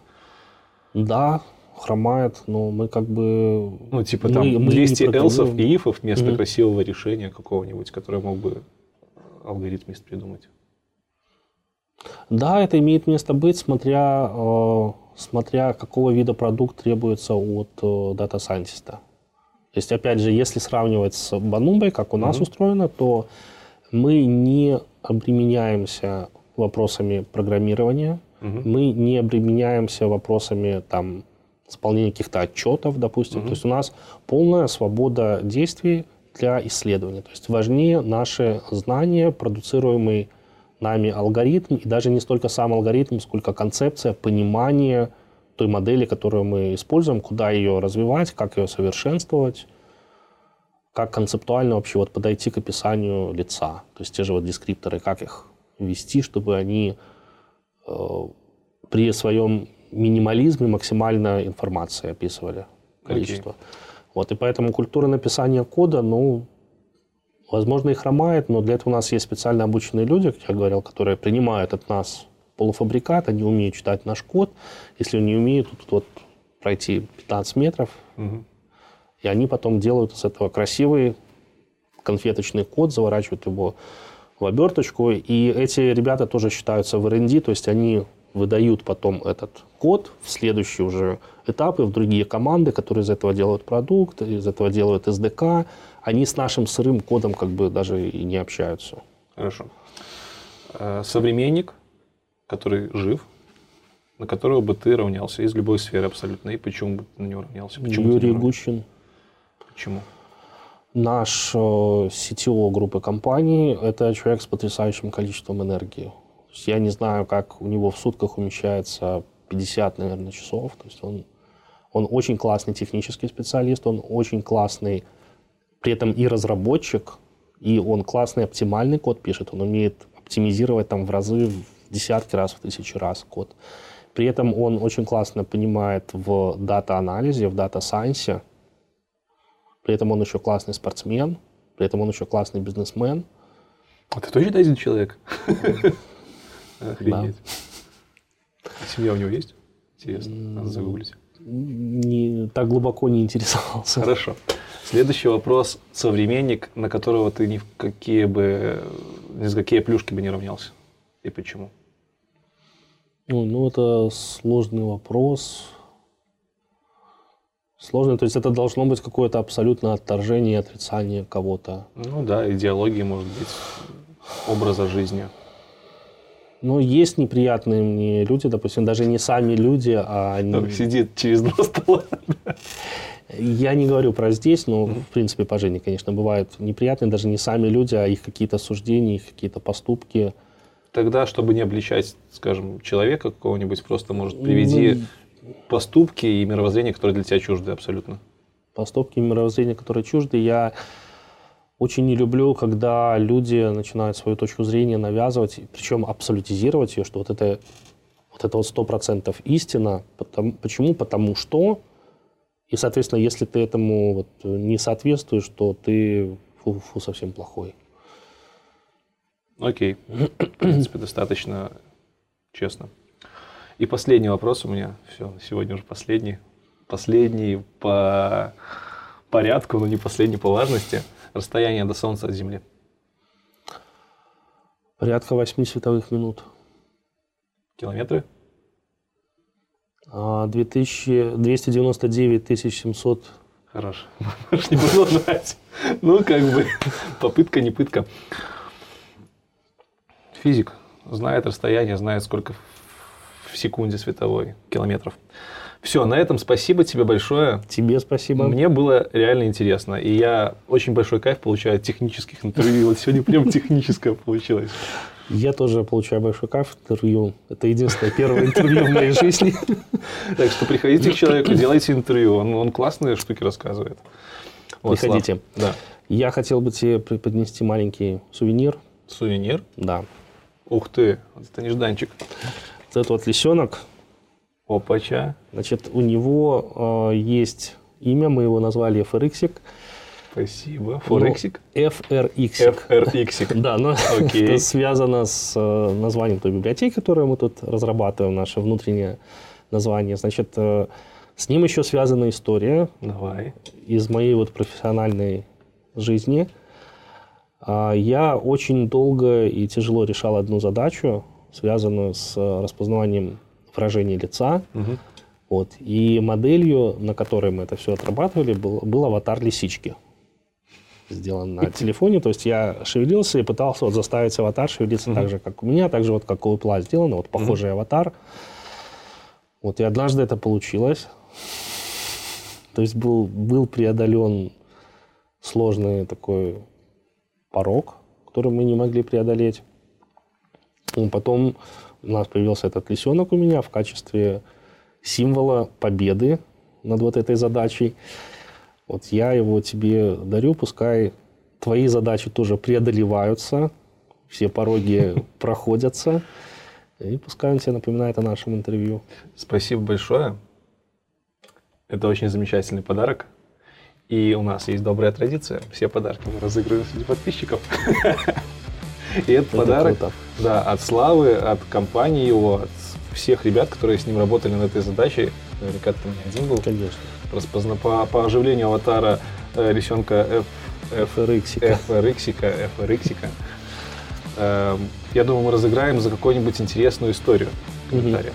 Да, хромает, но мы как бы... Ну, типа Мы- там мы не 200 else ов программируем. и if ов вместо Мгм. красивого решения какого-нибудь, которое мог бы алгоритмист придумать. Да, это имеет место быть, смотря, э, смотря какого вида продукт требуется от э, дата-сайентиста. То есть, опять же, если сравнивать с Банубой, как у нас Мгм. устроено, то мы не обременяемся вопросами программирования, Мгм. мы не обременяемся вопросами там, исполнения каких-то отчетов, допустим. Мгм. То есть у нас полная свобода действий для исследования. То есть важнее наши знания, продуцируемый нами алгоритм, и даже не столько сам алгоритм, сколько концепция, понимание той модели, которую мы используем, куда ее развивать, как ее совершенствовать, как концептуально вообще вот подойти к описанию лица. То есть те же вот дескрипторы, как их ввести, чтобы они э, при своем минимализме максимально информации описывали количество. Вот, и поэтому культура написания кода, ну, возможно, и хромает, но для этого у нас есть специально обученные люди, как я говорил, которые принимают от нас полуфабрикат, они умеют читать наш код. Если они не умеют, тут вот пройти 15 метров, Мгм. и они потом делают из этого красивый конфеточный код, заворачивают его в оберточку. И эти ребята тоже считаются в R&D, то есть они выдают потом этот код в следующие уже этапы, в другие команды, которые из этого делают продукт, из этого делают SDK. Они с нашим сырым кодом как бы даже и не общаются. Хорошо. Э, Современник, который жив, на которого бы ты равнялся из любой сферы абсолютно, и почему бы ты на него равнялся? Почему Юрий не? Гущин, Почему? наш э, CTO группы компании, это человек с потрясающим количеством энергии. Я не знаю, как у него в сутках умещается 50, наверное, часов. То есть он, он очень классный технический специалист, он очень классный, при этом и разработчик, и он классный оптимальный код пишет, он умеет оптимизировать там в разы, в десятки раз, в тысячи раз код. При этом он очень классно понимает в дата-анализе, в дата-сайенсе, при этом он еще классный спортсмен, при этом он еще классный бизнесмен. А ты точно один человек? Охренеть. А Семья у него есть? Интересно, надо загуглить. Не, так глубоко не интересовался. Хорошо. Следующий вопрос. Современник, на которого ты ни в какие бы, ни за какие плюшки бы не равнялся. И почему? Ну, ну, это сложный вопрос. Сложно, то есть это должно быть какое-то абсолютное отторжение и отрицание кого-то. Ну да, идеологии, может быть, образа жизни. Ну, есть неприятные мне люди, допустим, даже не сами люди, а они... Ну, сидит через два стола. Я не говорю про здесь, но, в принципе, по жизни, конечно, бывают неприятные даже не сами люди, а их какие-то суждения, их какие-то поступки. Тогда, чтобы не обличать, скажем, человека какого-нибудь, просто, может, приведи Ну, поступки и мировоззрение, которые для тебя чужды абсолютно. поступки мировоззрения, которые чужды. Я очень не люблю, когда люди начинают свою точку зрения навязывать, причем абсолютизировать ее, что вот это вот это вот сто процентов истина. Потому- почему? Потому что, и, соответственно, если ты этому вот не соответствуешь, то ты фу, фу, совсем плохой. Окей. В принципе, достаточно честно. И последний вопрос у меня. Все, сегодня уже последний. Последний по порядку, но не последний по важности. Расстояние до Солнца от Земли. Порядка 8 световых минут. Километры? А, 2000, 299 700 Хорош. Можешь не знать. Ну, как бы, попытка, не пытка. Физик знает расстояние, знает, сколько в секунде световой километров. Все, на этом спасибо тебе большое. Тебе спасибо. Мне было реально интересно. И я очень большой кайф получаю от технических интервью. Вот сегодня прям техническое получилось. Я тоже получаю большой кайф интервью. Это единственное первое интервью в моей жизни. Так что приходите к человеку, делайте интервью. Он, он классные штуки рассказывает. Вот, Слав. Приходите. Да. Я хотел бы тебе преподнести маленький сувенир. Сувенир. Да. Ух ты, вот это нежданчик. Вот этот вот лисенок. Опача. Значит, у него э, есть имя, мы его назвали FRX. Спасибо. Форексик? FRX. FRX. Да, но это связано с э, названием той библиотеки, которую мы тут разрабатываем, наше внутреннее название. Значит, э, с ним еще связана история Давай. из моей вот профессиональной жизни. А, Я очень долго и тяжело решал одну задачу, связанную с э, распознаванием выражения лица. Мгм. Вот. И моделью, на которой мы это все отрабатывали, был, был аватар лисички. Сделан на телефоне. То есть я шевелился и пытался вот заставить аватар шевелиться так же, как у меня, так же вот, как у Apple сделано, вот похожий аватар. Вот и однажды это получилось. То есть был, был преодолен сложный такой порог, который мы не могли преодолеть. Ну, Потом у нас появился этот лисенок у меня в качестве символа победы над вот этой задачей. Вот я его тебе дарю, пускай твои задачи тоже преодолеваются, все пороги проходятся, и пускай он тебе напоминает о нашем интервью. Спасибо большое. Это очень замечательный подарок. И у нас есть добрая традиция. Все подарки мы разыгрываем среди подписчиков. И этот Это подарок да, от Славы, от компании его, от всех ребят, которые с ним работали над этой задачей. Наверняка ты не один был. Конечно. Распозна- По, по оживлению аватара э, лисенка F, FRX. FRX, FRX. Я думаю, мы разыграем за какую-нибудь интересную историю в комментариях.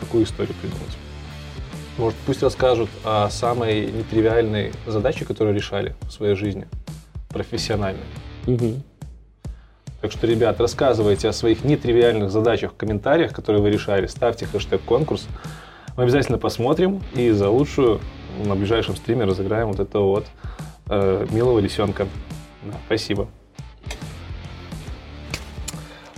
Какую историю придумать? Может, пусть расскажут о самой нетривиальной задаче, которую решали в своей жизни, профессионально. Мгм. Так что, ребят, рассказывайте о своих нетривиальных задачах в комментариях, которые вы решали. Ставьте хэштег конкурс. Мы обязательно посмотрим и за лучшую на ближайшем стриме разыграем вот этого вот э, милого лисенка. Да, спасибо.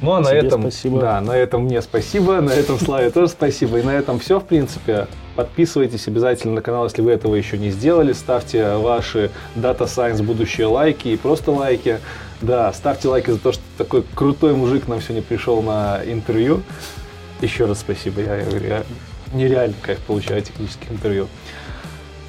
Ну а на Тебе этом, спасибо. да, на этом мне спасибо, на этом Славе тоже спасибо, и на этом все в принципе. Подписывайтесь обязательно на канал, если вы этого еще не сделали, ставьте ваши Data Science будущие лайки и просто лайки. Да, ставьте лайки за то, что такой крутой мужик нам сегодня пришел на интервью. Еще раз спасибо, я, я нереально кайф получаю технических интервью.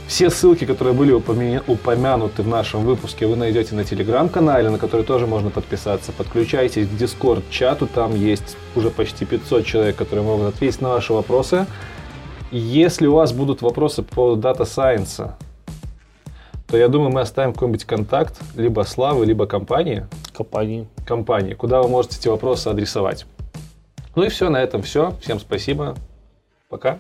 Все ссылки, которые были упомя- упомянуты в нашем выпуске, вы найдете на телеграм-канале, на который тоже можно подписаться. Подключайтесь к Discord-чату, там есть уже почти 500 человек, которые могут ответить на ваши вопросы. Если у вас будут вопросы по Data Science, то я думаю, мы оставим какой-нибудь контакт либо Славы, либо компании, Компании. компании, куда вы можете эти вопросы адресовать. Ну и все, на этом все. Всем спасибо. Пока.